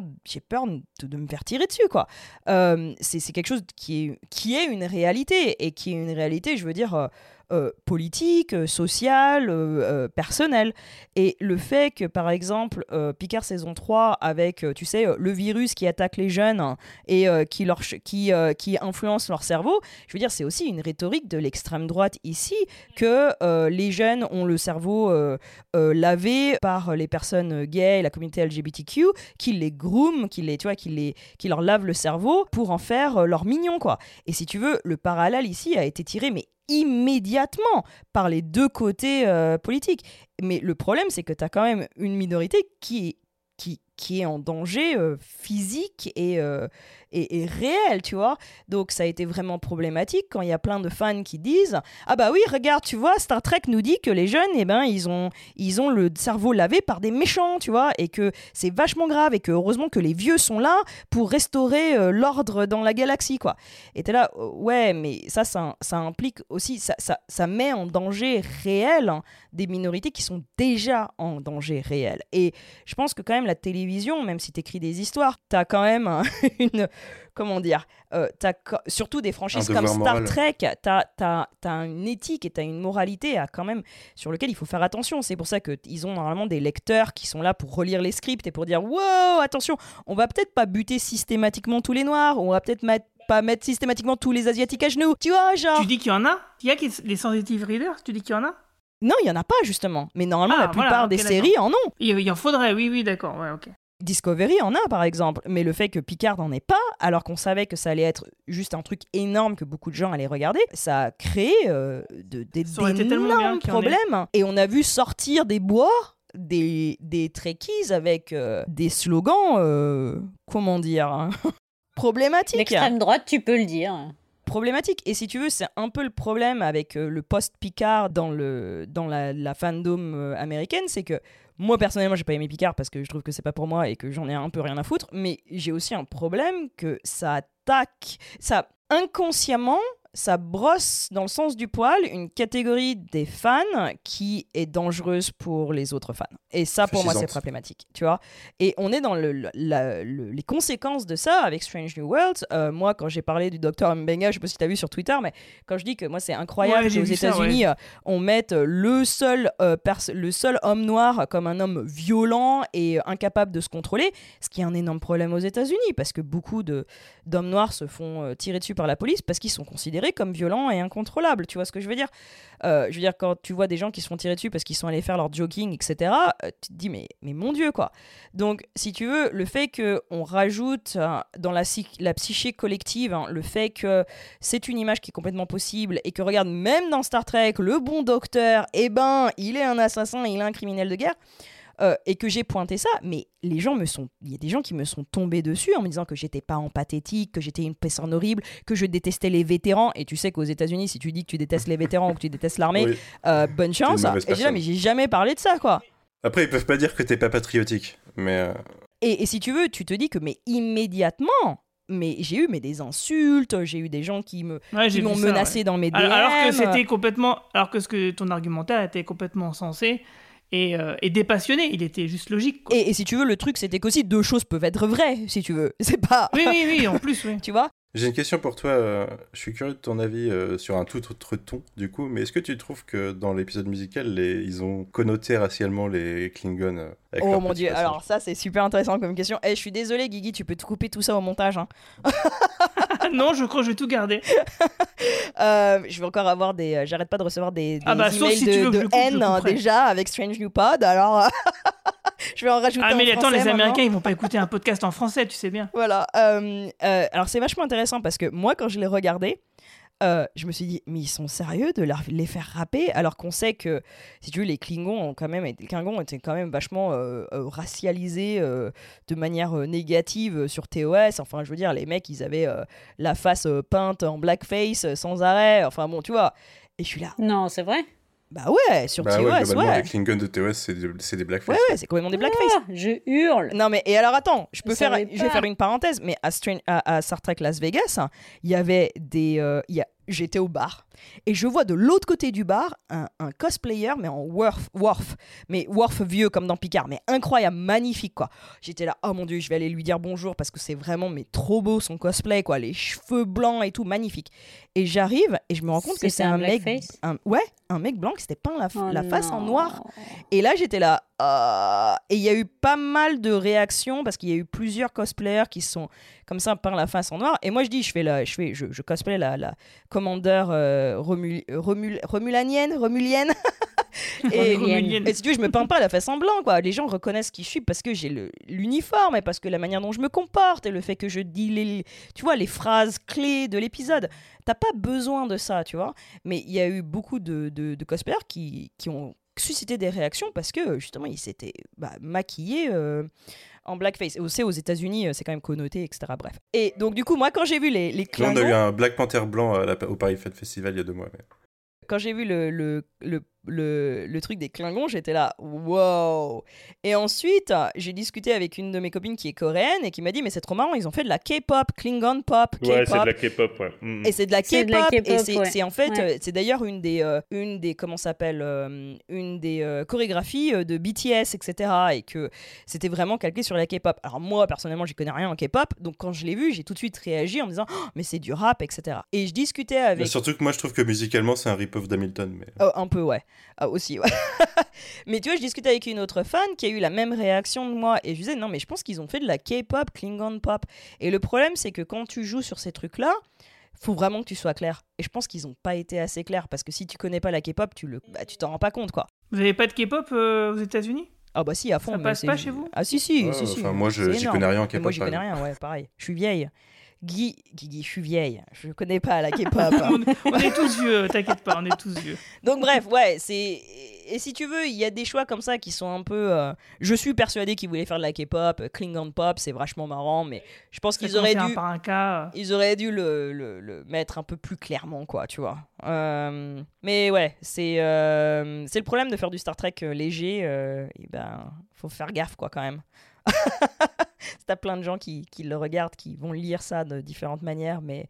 peur de, me faire tirer dessus, quoi. C'est quelque chose qui qui est une réalité et qui est une réalité, je veux dire. Euh, euh, politique, euh, sociale, euh, euh, personnelle. Et le fait que, par exemple, euh, Picard saison 3, avec, euh, tu sais, euh, le virus qui attaque les jeunes hein, et euh, qui, leur, qui, euh, qui influence leur cerveau, je veux dire, c'est aussi une rhétorique de l'extrême droite ici, que euh, les jeunes ont le cerveau euh, euh, lavé par les personnes gays, la communauté LGBTQ, qui les groom, qui, les, tu vois, qui, les, qui leur lavent le cerveau pour en faire euh, leur mignon, quoi. Et si tu veux, le parallèle ici a été tiré, mais immédiatement par les deux côtés euh, politiques. Mais le problème, c'est que tu as quand même une minorité qui est, qui, qui est en danger euh, physique et, euh, et, réel, tu vois. Donc ça a été vraiment problématique quand il y a plein de fans qui disent Ah bah oui, regarde, tu vois, Star Trek nous dit que les jeunes, eh ben, ils ont, ils ont le cerveau lavé par des méchants, tu vois, et que c'est vachement grave et que heureusement que les vieux sont là pour restaurer euh, l'ordre dans la galaxie, quoi. Et t'es là, euh, ouais, mais ça, ça, implique aussi, ça, ça, met en danger réel des minorités qui sont déjà en danger réel. Et je pense que quand même la télévision, même si t'écris des histoires, t'as quand même une, comment dire, euh, surtout des franchises comme Star moral. Trek, t'as as, une éthique et t'as une moralité à quand même sur lequel il faut faire attention. C'est pour ça qu'ils ont normalement des lecteurs qui sont là pour relire les scripts et pour dire wow, attention, on va peut-être pas buter systématiquement tous les noirs, on va peut-être mettre- pas mettre systématiquement tous les asiatiques à genoux. Tu vois, genre. Tu dis qu'il y en a? Il y a les sensitive readers? Tu dis qu'il y en a? Non, il y en a pas justement. Mais normalement, Ah, la plupart voilà, des séries en ont. Il il en faudrait, oui, oui, d'accord, ouais, ok. Discovery en a par exemple, mais le fait que Picard n'en ait pas, alors qu'on savait que ça allait être juste un truc énorme que beaucoup de gens allaient regarder, ça a créé euh, de, des ait. problèmes. Et on a vu sortir des bois des, des trekkies avec euh, des slogans, euh, comment dire, hein, problématiques. L'extrême droite, tu peux le dire. problématique. Et si tu veux, c'est un peu le problème avec euh, le post-Picard dans, le, dans la, la fandom euh, américaine, c'est que moi personnellement, j'ai pas aimé Picard parce que je trouve que c'est pas pour moi et que j'en ai un peu rien à foutre, mais j'ai aussi un problème que ça attaque, ça inconsciemment, ça brosse dans le sens du poil une catégorie des fans qui est dangereuse pour les autres fans. Et ça, pour moi, c'est problématique, tu vois. Et on est dans le, le- la- le- les conséquences de ça avec Strange New Worlds. Euh, moi, quand j'ai parlé du docteur Mbenga, je sais pas si tu as vu sur Twitter, mais quand je dis que moi, c'est incroyable Ouais, ça, États-Unis, ouais. euh, on mette euh, le seul, euh, le seul homme noir comme un homme violent et incapable de se contrôler, ce qui est un énorme problème aux États-Unis, parce que beaucoup d'hommes noirs se font euh, tirer dessus par la police parce qu'ils sont considérés comme violents et incontrôlables. Tu vois ce que je veux dire? Euh, Je veux dire, quand tu vois des gens qui se font tirer dessus parce qu'ils sont allés faire leur jogging, etc., euh, tu te dis, mais, mais mon Dieu, quoi. Donc, si tu veux, le fait qu'on rajoute euh, dans la, psy- la psyché collective hein, le fait que c'est une image qui est complètement possible et que, regarde, même dans Star Trek, le bon docteur, eh ben, il est un assassin, il est un criminel de guerre. Euh, et que j'ai pointé ça, mais les gens me sont, il y a des gens qui me sont tombés dessus en me disant que j'étais pas empathétique, que j'étais une personne horrible, que je détestais les vétérans. Et tu sais qu'aux États-Unis, si tu dis que tu détestes les vétérans ou que tu détestes l'armée, Oui. euh, bonne chance. Et j'ai mais j'ai jamais parlé de ça, quoi. Après, ils peuvent pas dire que t'es pas patriotique, mais euh, Et, et si tu veux, tu te dis que mais immédiatement, mais j'ai eu mais des insultes, j'ai eu des gens qui me Ouais, qui m'ont menacé ouais. dans mes DM. Alors, alors que c'était complètement, alors que ce que ton argumentaire était complètement sensé et, euh, et dépassionné, il était juste logique. quoi. Et, et si tu veux, le truc c'était qu'aussi deux choses peuvent être vraies, si tu veux. C'est pas. Oui, oui, oui, en plus, oui. tu vois? J'ai une question pour toi. euh, je suis curieux de ton avis euh, sur un tout autre ton, du coup. Mais est-ce que tu trouves que dans l'épisode musical, les... ils ont connoté racialement les Klingons euh, avec Oh leur mon dieu, passage alors ça c'est super intéressant comme question. Eh, je suis désolée Guigui, tu peux te couper tout ça au montage. hein. non, je crois que je vais tout garder. Euh, je vais encore avoir des. J'arrête pas de recevoir des, des Ah bah, sauf emails si de, tu veux que de coupe, haine hein, déjà avec Strange New Pod. Alors, je vais en rajouter Ah, mais en attends, français les Américains, ils vont pas écouter un podcast en français, tu sais bien. Voilà. euh, euh, alors c'est vachement intéressant parce que moi, quand je l'ai regardé, euh, je me suis dit, mais ils sont sérieux de leur- les faire rapper alors qu'on sait que, si tu veux, les Klingons ont quand même, été- les Klingons étaient quand même vachement euh, racialisés euh, de manière euh, négative sur TOS. Enfin, je veux dire, les mecs, ils avaient euh, la face euh, peinte en blackface sans arrêt. Enfin bon, tu vois. Et je suis là. Non, c'est vrai Bah ouais, sur Bah TOS, ouais, ouais. globalement, les Klingons de TOS, c'est de- c'est des blackface. Ouais, ouais, c'est complètement des blackface. Ah, je hurle. Non, mais et alors attends, je peux faire, je vais faire une parenthèse, mais à, Stran- à, à Star Trek Las Vegas, hein, il y avait des, euh, il y a, j'étais au bar et je vois de l'autre côté du bar un, un cosplayer, mais en Worf, Worf, mais Worf vieux comme dans Picard, mais incroyable, magnifique quoi. J'étais là, oh mon dieu, je vais aller lui dire bonjour parce que c'est vraiment mais trop beau son cosplay quoi, les cheveux blancs et tout, magnifique. Et j'arrive et je me rends compte que c'est un un, mec, un- ouais, un mec blanc qui s'était peint la, Oh la face en noir. Et là, j'étais là. ah. Et il y a eu pas mal de réactions parce qu'il y a eu plusieurs cosplayers qui sont comme ça peints la face en noir. Et moi, je dis, je fais la, je fais, je, je cosplay la, la commandeur euh, Romul- Romul- romulanienne, romulienne. et, et si tu veux, je me peins pas la face en blanc, quoi. Les gens reconnaissent qui je suis parce que j'ai l'uniforme et parce que la manière dont je me comporte et le fait que je dis les, tu vois, les phrases clés de l'épisode. T'as pas besoin de ça, tu vois. Mais il y a eu beaucoup de, de, de cosplayers qui, qui ont suscité des réactions parce que justement ils s'étaient bah, maquillés euh, en blackface. Et aussi aux États-Unis, euh, c'est quand même connoté, etc. Bref. Et donc du coup, moi quand j'ai vu les, les Là, on a eu un Black Panther blanc à la- au Paris Fan Festival il y a deux mois. mais- quand j'ai vu le, le, le, le, le truc des Klingons, j'étais là, wow! Et ensuite, j'ai discuté avec une de mes copines qui est coréenne et qui m'a dit, mais c'est trop marrant, ils ont fait de la K-pop, Klingon pop, K-pop. Ouais, c'est de la K-pop, ouais. Mm. Et c'est de la K-pop, et c'est ouais. en fait, Ouais. euh, c'est d'ailleurs une des, euh, une des, comment s'appelle, euh, une des euh, chorégraphies de BTS, etc. Et que c'était vraiment calqué sur la K-pop. Alors moi, personnellement, j'y connais rien en K-pop, donc quand je l'ai vu, j'ai tout de suite réagi en me disant, Oh, mais c'est du rap, etc. Et je discutais avec. Mais surtout que moi, je trouve que musicalement, c'est un rip-off d'Hamilton. Mais... Oh, un peu, ouais. Ah, aussi, ouais. mais tu vois, je discutais avec une autre fan qui a eu la même réaction de moi. Et je disais, non, mais je pense qu'ils ont fait de la K-pop, Klingon pop. Et le problème, c'est que quand tu joues sur ces trucs-là, faut vraiment que tu sois clair. Et je pense qu'ils n'ont pas été assez clairs. Parce que si tu connais pas la K-pop, tu le, bah, tu t'en rends pas compte, quoi. Vous avez pas de K-pop euh, aux États-Unis? Ah, bah si, à fond. Ça passe pas chez vous? Ah, si, si, Ouais, si, si. moi, j'y connais rien en K-pop, Moi, j'y connais rien, ouais, pareil. Je suis vieille. Guy, Guy, Guy, je suis vieille. Je connais pas la K-pop. on, on est tous vieux, t'inquiète pas, on est tous vieux. Donc bref, ouais, c'est et si tu veux, il y a des choix comme ça qui sont un peu. euh, Je suis persuadé qu'ils voulaient faire de la K-pop, euh, Klingon pop, c'est vachement marrant, mais je pense qu'ils auraient dû. par un cas. Ils auraient dû le, le- le mettre un peu plus clairement, quoi, tu vois. Euh, mais ouais, c'est euh, c'est le problème de faire du Star Trek léger. et ben, faut faire gaffe, quoi, quand même. T'as plein de gens qui, qui le regardent, qui vont lire ça de différentes manières, mais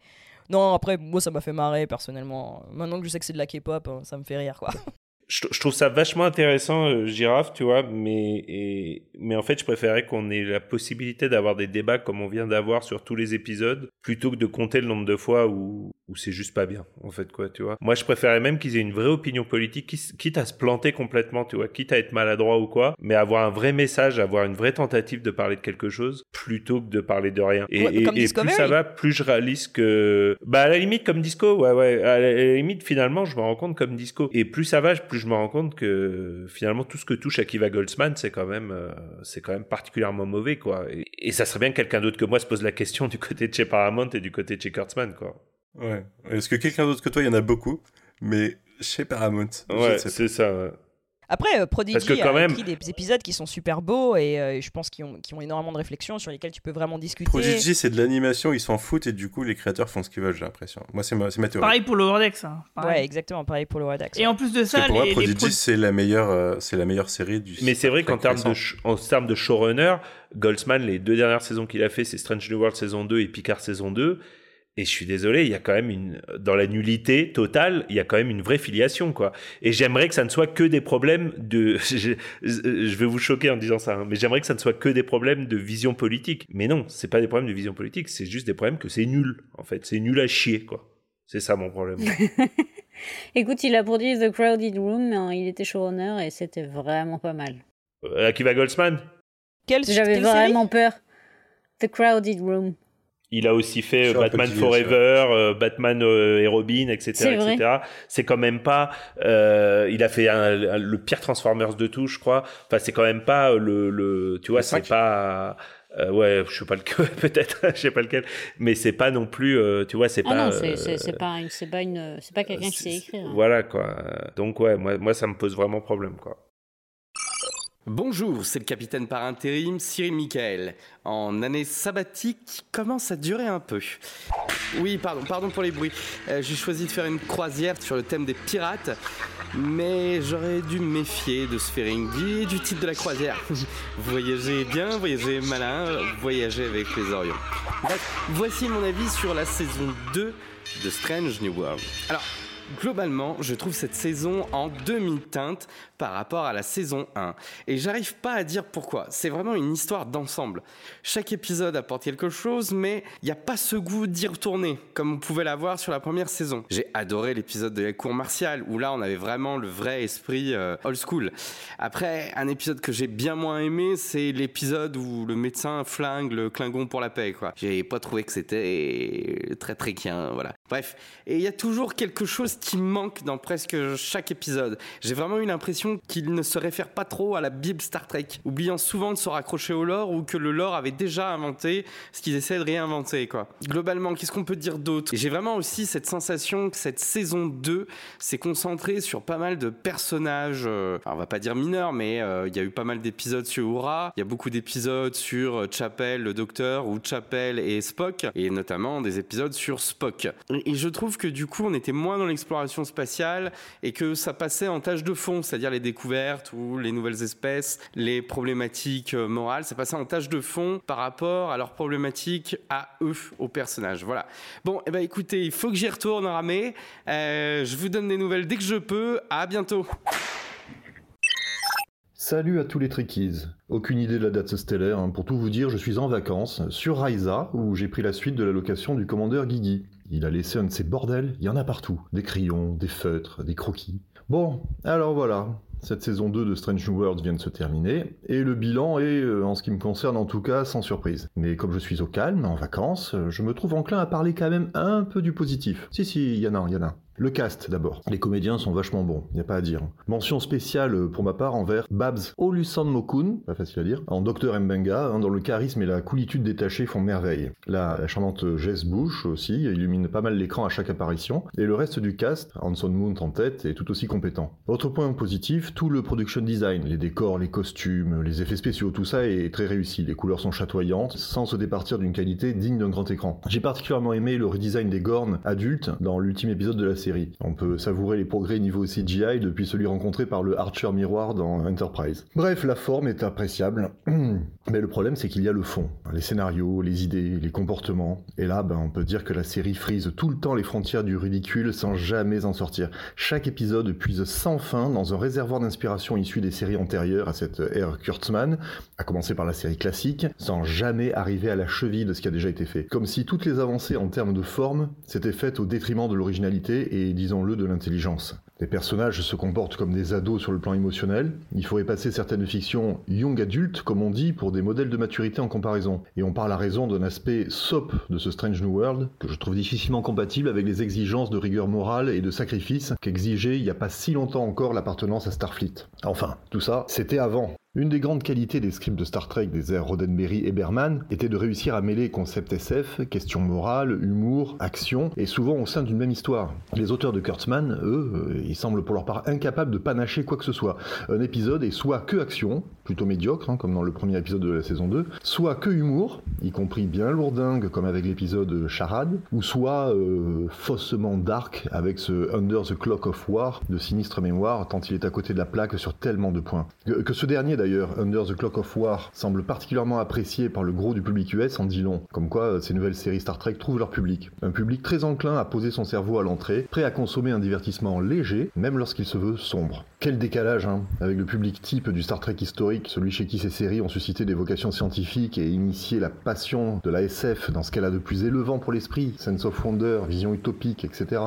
non, après, moi, ça m'a fait marrer personnellement. Maintenant que je sais que c'est de la K-pop, hein, ça me fait rire, quoi. je, trouve ça vachement intéressant, euh, Girafe, tu vois, mais, mais en fait, je préférais qu'on ait la possibilité d'avoir des débats comme on vient d'avoir sur tous les épisodes, plutôt que de compter le nombre de fois où, où c'est juste pas bien, en fait, quoi, tu vois. Moi, je préférais même qu'ils aient une vraie opinion politique, qui- quitte à se planter complètement, tu vois, quitte à être maladroit ou quoi, mais avoir un vrai message, avoir une vraie tentative de parler de quelque chose, plutôt que de parler de rien. Et, Ouais, et- comme et plus ça va, plus je réalise que, bah, à la limite, comme Disco, ouais, ouais, à la, à la limite, finalement, je me rends compte comme Disco. Et plus ça va, plus je me rends compte que, finalement, tout ce que touche Akiva Goldsman, c'est quand même, euh, c'est quand même particulièrement mauvais, quoi. Et, et ça serait bien que quelqu'un d'autre que moi se pose la question du côté de chez Paramount et du côté de chez Kurtzman, quoi. Ouais. Est-ce que quelqu'un d'autre que toi, il y en a beaucoup, mais chez Paramount Ouais, c'est ça, ouais. Après, euh, Prodigy Parce que quand a même- écrit des épisodes qui sont super beaux et euh, je pense qu'ils ont, énormément de réflexions sur lesquelles tu peux vraiment discuter. Prodigy, c'est de l'animation, ils s'en foutent et du coup, les créateurs font ce qu'ils veulent, j'ai l'impression. Moi, c'est ma, c'est ma théorie. Pareil pour Lower Decks. hein. Ouais, exactement, pareil pour le Wadax. Et en plus de Parce ça, que pour moi, les, Prodigy, pro- c'est la meilleure, euh, c'est la meilleure série du. Mais c'est vrai qu'en de, en termes de showrunner, Goldsman, les deux dernières saisons qu'il a fait, c'est Strange New World saison 2 et Picard saison 2. Et je suis désolé, il y a quand même une, dans la nullité totale, il y a quand même une vraie filiation, quoi. Et j'aimerais que ça ne soit que des problèmes de, je, je vais vous choquer en disant ça, hein, mais j'aimerais que ça ne soit que des problèmes de vision politique. Mais non, c'est pas des problèmes de vision politique, c'est juste des problèmes que c'est nul, en fait. C'est nul à chier, quoi. C'est ça mon problème. Écoute, il a produit The Crowded Room, mais euh, il était showrunner et c'était vraiment pas mal. Euh, Akiva Goldsman? J'avais vraiment peur. The Crowded Room. Il a aussi fait Sur Batman Forever, euh, Batman euh, et Robin, etc., C'est vrai. etc. C'est quand même pas. euh, il a fait un- un- le pire Transformers de tout, je crois. Enfin, c'est quand même pas le, le tu vois, c'est pas. euh, ouais, je sais pas lequel, peut-être, je sais pas lequel, mais c'est pas non plus, euh, tu vois, c'est Ah pas. non, c'est euh, pas, c'est pas, une- c'est pas quelqu'un qui sait écrire. hein. Voilà quoi. Donc ouais, moi, moi ça me pose vraiment problème quoi. Bonjour, c'est le capitaine par intérim Cyril Michael. En année sabbatique commence à durer un peu? Oui, pardon, pardon pour les bruits. Euh, J'ai choisi de faire une croisière sur le thème des pirates, mais j'aurais dû méfier de ce fairing et du titre de la croisière. voyagez bien, voyagez malin, voyagez avec les Orions. Voici mon avis sur la saison 2 de Strange New World. Alors, Globalement, je trouve cette saison en demi-teinte par rapport à la saison 1. Et j'arrive pas à dire pourquoi. C'est vraiment une histoire d'ensemble. Chaque épisode apporte quelque chose, mais il n'y a pas ce goût d'y retourner, comme on pouvait l'avoir sur la première saison. J'ai adoré l'épisode de la cour martiale, où là on avait vraiment le vrai esprit euh, old school. Après, un épisode que j'ai bien moins aimé, c'est l'épisode où le médecin flingue le Klingon pour la paix, quoi. J'ai pas trouvé que c'était très très bien, voilà. Bref, et il y a toujours quelque chose qui manque dans presque chaque épisode. J'ai vraiment eu l'impression qu'il ne se réfère pas trop à la Bible Star Trek, oubliant souvent de se raccrocher au lore ou que le lore avait déjà inventé ce qu'ils essaient de réinventer, quoi. Globalement, qu'est-ce qu'on peut dire d'autre? J'ai vraiment aussi cette sensation que cette saison 2 s'est concentrée sur pas mal de personnages, euh, enfin, on va pas dire mineurs, mais euh, il y a eu pas mal d'épisodes sur Ura, il y a beaucoup d'épisodes sur euh, Chapel, le docteur, ou Chapel et Spock, et notamment des épisodes sur Spock. Et- Et je trouve que du coup, on était moins dans spatiale et que ça passait en tâche de fond, c'est-à-dire les découvertes ou les nouvelles espèces, les problématiques euh, morales, ça passait en tâche de fond par rapport à leurs problématiques à eux, aux personnages. Voilà. Bon, eh ben écoutez, il faut que j'y retourne, Ramé. Euh, je vous donne des nouvelles dès que je peux. À bientôt. Salut à tous les Trekkies. Aucune idée de la date stellaire. hein. Pour tout vous dire, je suis en vacances sur Raisa où j'ai pris la suite de la location du commandeur Guigui. Il a laissé un de ces bordels, il y en a partout. Des crayons, des feutres, des croquis. Bon, alors voilà. Cette saison 2 de Strange New Worlds vient de se terminer, et le bilan est, euh, en ce qui me concerne en tout cas, sans surprise. Mais comme je suis au calme, en vacances, euh, je me trouve enclin à parler quand même un peu du positif. Si, si, il y en a, il y en a. Le cast d'abord. Les comédiens sont vachement bons, y a pas à dire. Mention spéciale euh, pour ma part envers Babs Olusan Mokun, pas facile à dire, en Docteur Mbenga, hein, dont le charisme et la coolitude détachée font merveille. Là, la charmante Jess Bush aussi illumine pas mal l'écran à chaque apparition, et le reste du cast, Hanson Mount en tête, est tout aussi compétent. Autre point positif, tout le production design, les décors, les costumes, les effets spéciaux, tout ça est très réussi. Les couleurs sont chatoyantes, sans se départir d'une qualité digne d'un grand écran. J'ai particulièrement aimé le redesign des Gorn adultes dans l'ultime épisode de la série. On peut savourer les progrès niveau CGI depuis celui rencontré par le Archer Miroir dans Enterprise. Bref, la forme est appréciable, mais le problème c'est qu'il y a le fond, les scénarios, les idées, les comportements. Et là, ben, on peut dire que la série frise tout le temps les frontières du ridicule sans jamais en sortir. Chaque épisode puise sans fin dans un réservoir d'inspiration issu des séries antérieures à cette ère Kurtzman, à commencer par la série classique, sans jamais arriver à la cheville de ce qui a déjà été fait. Comme si toutes les avancées en termes de forme s'étaient faites au détriment de l'originalité disons-le, de l'intelligence. Les personnages se comportent comme des ados sur le plan émotionnel. Il faudrait passer certaines fictions young adultes, comme on dit, pour des modèles de maturité en comparaison. Et on parle à raison d'un aspect soap de ce Strange New World, que je trouve difficilement compatible avec les exigences de rigueur morale et de sacrifice qu'exigeait il n'y a pas si longtemps encore l'appartenance à Starfleet. Enfin, tout ça, c'était avant. Une des grandes qualités des scripts de Star Trek des ères Roddenberry et Berman était de réussir à mêler concepts SF, questions morales, humour, action, et souvent au sein d'une même histoire. Les auteurs de Kurtzman, eux, euh, ils semblent pour leur part incapables de panacher quoi que ce soit. Un épisode est soit que action, plutôt médiocre, hein, comme dans le premier épisode de la saison 2, soit que humour, y compris bien lourdingue, comme avec l'épisode Charade, ou soit euh, faussement dark, avec ce Under the Clock of War de sinistre mémoire, tant il est à côté de la plaque sur tellement de points. Que ce dernier d'ailleurs, Under the Clock of War, semble particulièrement apprécié par le gros du public US en dit comme quoi euh, ces nouvelles séries Star Trek trouvent leur public. Un public très enclin à poser son cerveau à l'entrée, prêt à consommer un divertissement léger, même lorsqu'il se veut sombre. Quel décalage, hein, avec le public type du Star Trek historique, celui chez qui ces séries ont suscité des vocations scientifiques et initié la passion de la SF dans ce qu'elle a de plus élevant pour l'esprit, sense of wonder, vision utopique, etc.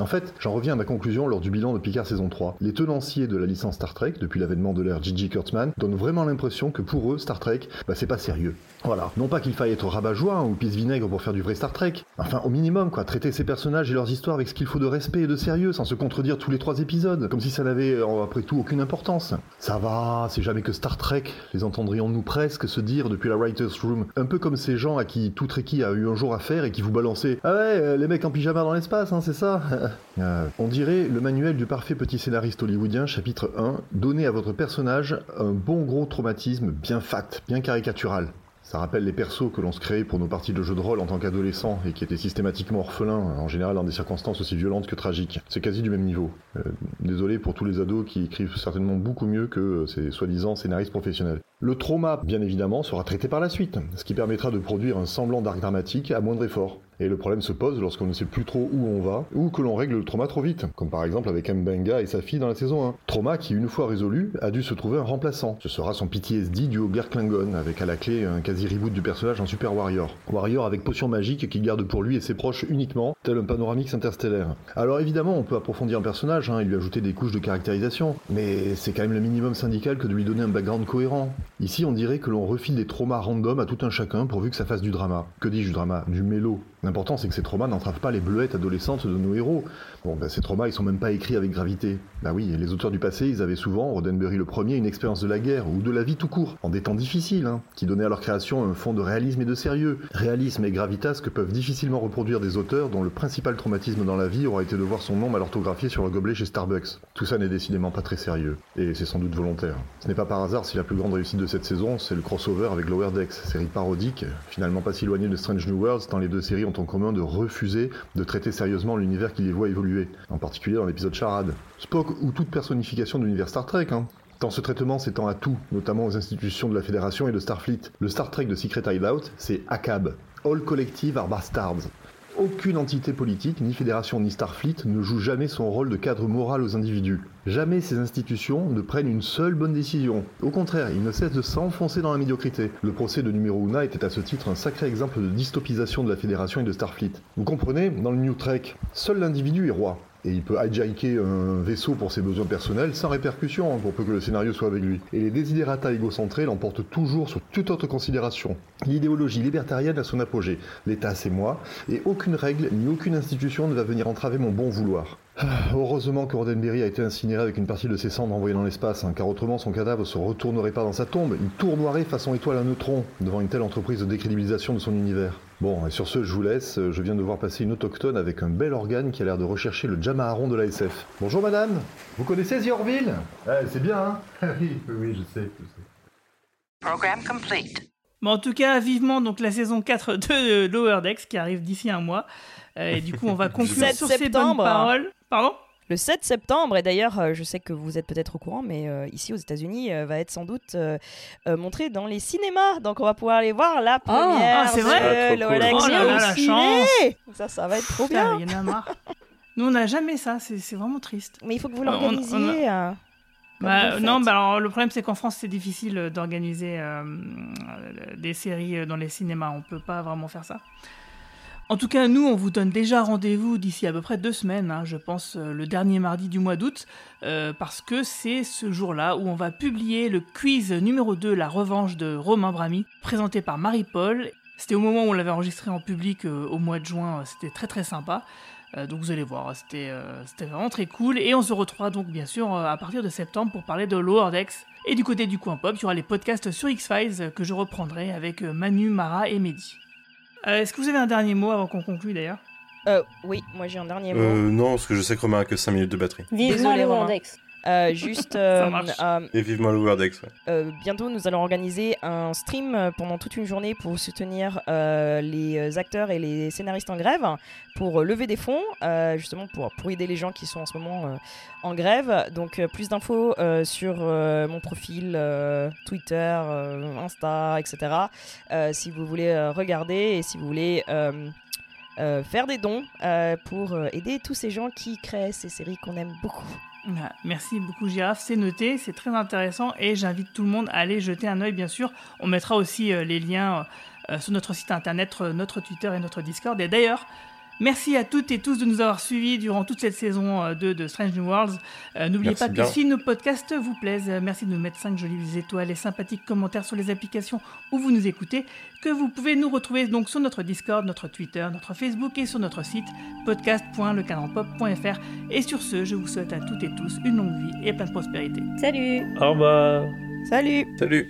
En fait, j'en reviens à ma conclusion lors du bilan de Picard saison 3. Les tenanciers de la licence Star Trek, depuis l'avènement de l'ère Gigi Kurtzman, donnent vraiment l'impression que pour eux, Star Trek, bah, c'est pas sérieux. Voilà. Non pas qu'il faille être rabat-joie ou pisse-vinaigre pour faire du vrai Star Trek. Enfin, au minimum, quoi. Traiter ces personnages et leurs histoires avec ce qu'il faut de respect et de sérieux, sans se contredire tous les trois épisodes, comme si ça n'avait, euh, après tout, aucune importance. Ça va, c'est jamais que Star Trek, les entendrions-nous presque se dire depuis la Writer's Room. Un peu comme ces gens à qui tout Trekkie a eu un jour affaire et qui vous balançaient Ah ouais, euh, les mecs en pyjama dans l'espace, hein, c'est ça? Euh, On dirait le manuel du parfait petit scénariste hollywoodien, chapitre 1, donner à votre personnage un bon gros traumatisme bien fat, bien caricatural. Ça rappelle les persos que l'on se créait pour nos parties de jeux de rôle en tant qu'adolescents et qui étaient systématiquement orphelins, en général dans des circonstances aussi violentes que tragiques. C'est quasi du même niveau. Euh, désolé pour tous les ados qui écrivent certainement beaucoup mieux que ces soi-disant scénaristes professionnels. Le trauma, bien évidemment, sera traité par la suite, ce qui permettra de produire un semblant d'arc dramatique à moindre effort. Et le problème se pose lorsqu'on ne sait plus trop où on va, ou que l'on règle le trauma trop vite, comme par exemple avec Mbenga et sa fille dans la saison 1. Trauma qui, une fois résolu, a dû se trouver un remplaçant. Ce sera son PTSD du Ober Klingon, avec à la clé un quasi-reboot du personnage en Super Warrior. Warrior avec potion magique qu'il garde pour lui et ses proches uniquement, tel un panoramix interstellaire. Alors évidemment, on peut approfondir un personnage hein, et lui ajouter des couches de caractérisation, mais c'est quand même le minimum syndical que de lui donner un background cohérent. Ici, on dirait que l'on refile des traumas random à tout un chacun pourvu que ça fasse du drama. Que dis-je du drama? Du mélo. L'important, c'est que ces traumas n'entravent pas les bleuettes adolescentes de nos héros. Bon, ben, ces traumas, ils sont même pas écrits avec gravité. Bah oui, et les auteurs du passé, ils avaient souvent, Roddenberry le premier, une expérience de la guerre, ou de la vie tout court, en des temps difficiles, hein, qui donnaient à leur création un fond de réalisme et de sérieux. Réalisme et gravitas que peuvent difficilement reproduire des auteurs dont le principal traumatisme dans la vie aura été de voir son nom mal orthographié sur le gobelet chez Starbucks. Tout ça n'est décidément pas très sérieux, et c'est sans doute volontaire. Ce n'est pas par hasard si la plus grande réussite de cette saison, c'est le crossover avec Lower Decks, série parodique, finalement pas si éloignée de Strange New Worlds, tant les deux séries ont en commun de refuser de traiter sérieusement l'univers qui les voit évoluer, en particulier dans l'épisode Charade. Spock ou toute personnification de l'univers Star Trek, hein. Tant ce traitement s'étend à tout, notamment aux institutions de la Fédération et de Starfleet. Le Star Trek de Secret Hideout, c'est ACAB, All Collective are Bastards. Aucune entité politique, ni fédération ni Starfleet, ne joue jamais son rôle de cadre moral aux individus. Jamais ces institutions ne prennent une seule bonne décision. Au contraire, ils ne cessent de s'enfoncer dans la médiocrité. Le procès de numéro Una était à ce titre un sacré exemple de dystopisation de la fédération et de Starfleet. Vous comprenez, dans le New Trek, seul l'individu est roi. Et il peut hijacker un vaisseau pour ses besoins personnels sans répercussion, hein, pour peu que le scénario soit avec lui. Et les desiderata égocentrés l'emportent toujours sur toute autre considération. L'idéologie libertarienne a son apogée. L'État, c'est moi, et aucune règle ni aucune institution ne va venir entraver mon bon vouloir. Ah, Heureusement que Roddenberry a été incinéré avec une partie de ses cendres envoyées dans l'espace, hein, car autrement son cadavre se retournerait pas dans sa tombe, il tournoierait façon étoile à neutrons devant une telle entreprise de décrédibilisation de son univers. Bon, et sur ce, je vous laisse, je viens de voir passer une autochtone avec un bel organe qui a l'air de rechercher le Jamaharon de la SF. Bonjour madame, vous connaissez The Orville? Eh, C'est bien, hein Oui, oui, je sais, je sais. Program complete. Bon, en tout cas, vivement donc la saison 4 de Lower Decks qui arrive d'ici un mois. Euh, et du coup, on va conclure 7 sur ces bonnes septembre. paroles. Pardon Le 7 septembre, et d'ailleurs, euh, je sais que vous êtes peut-être au courant, mais euh, ici aux États-Unis, euh, va être sans doute euh, euh, montré dans les cinémas. Donc on va pouvoir aller voir la première ah, c'est vrai de Ah, cool. Oh là là, au la chance. Ça, ça va être trop Putain, bien. Il y en a marre. Nous, on n'a jamais ça, c'est vraiment triste. Mais il faut que vous a- l'organisiez. comme Bah, le non, bah alors, le problème c'est qu'en France c'est difficile d'organiser des séries dans les cinémas, on peut pas vraiment faire ça. En tout cas, nous on vous donne déjà rendez-vous d'ici à peu près deux semaines, hein, je pense euh, le dernier mardi du mois d'août, euh, parce que c'est ce jour-là où on va publier le quiz numéro 2, la revanche de Romain Bramy, présenté par Marie-Paul. C'était au moment où on l'avait enregistré en public euh, au mois de juin, c'était très très sympa. Donc vous allez voir, c'était vraiment très cool. Et on se retrouvera donc bien sûr à partir de septembre pour parler de Lower Decks. Et du côté du coin pop, il y aura les podcasts sur X-Files que je reprendrai avec Manu, Mara et Mehdi. Euh, Est-ce que vous avez un dernier mot avant qu'on conclue d'ailleurs? Euh, oui, moi j'ai un dernier mot. Euh, non, parce que je sais que Romain a que 5 minutes de batterie. Désolé, le Romain. Euh, juste, euh, marche. euh, Et vivement le Wordex, ouais. euh, bientôt nous allons organiser un stream euh, pendant toute une journée pour soutenir euh, les acteurs et les scénaristes en grève, pour lever des fonds, euh, justement pour, pour aider les gens qui sont en ce moment euh, en grève. Donc euh, plus d'infos euh, sur euh, mon profil euh, Twitter, euh, Insta, etc. euh, si vous voulez euh, regarder et si vous voulez... euh, euh, faire des dons euh, pour aider tous ces gens qui créent ces séries qu'on aime beaucoup. Merci beaucoup Girafe, c'est noté, c'est très intéressant et j'invite tout le monde à aller jeter un œil bien sûr. On mettra aussi euh, les liens euh, sur notre site internet, euh, notre Twitter et notre Discord. Et d'ailleurs, Merci à toutes et tous de nous avoir suivis durant toute cette saison euh, 2 de Strange New Worlds. Euh, N'oubliez pas que si nos podcasts vous plaisent, euh, merci de nous mettre 5 jolies étoiles et sympathiques commentaires sur les applications où vous nous écoutez, que vous pouvez nous retrouver donc sur notre Discord, notre Twitter, notre Facebook et sur notre site podcast.lecadranpop.fr. Et sur ce, je vous souhaite à toutes et tous une longue vie et plein de prospérité. Salut Au revoir. Salut Salut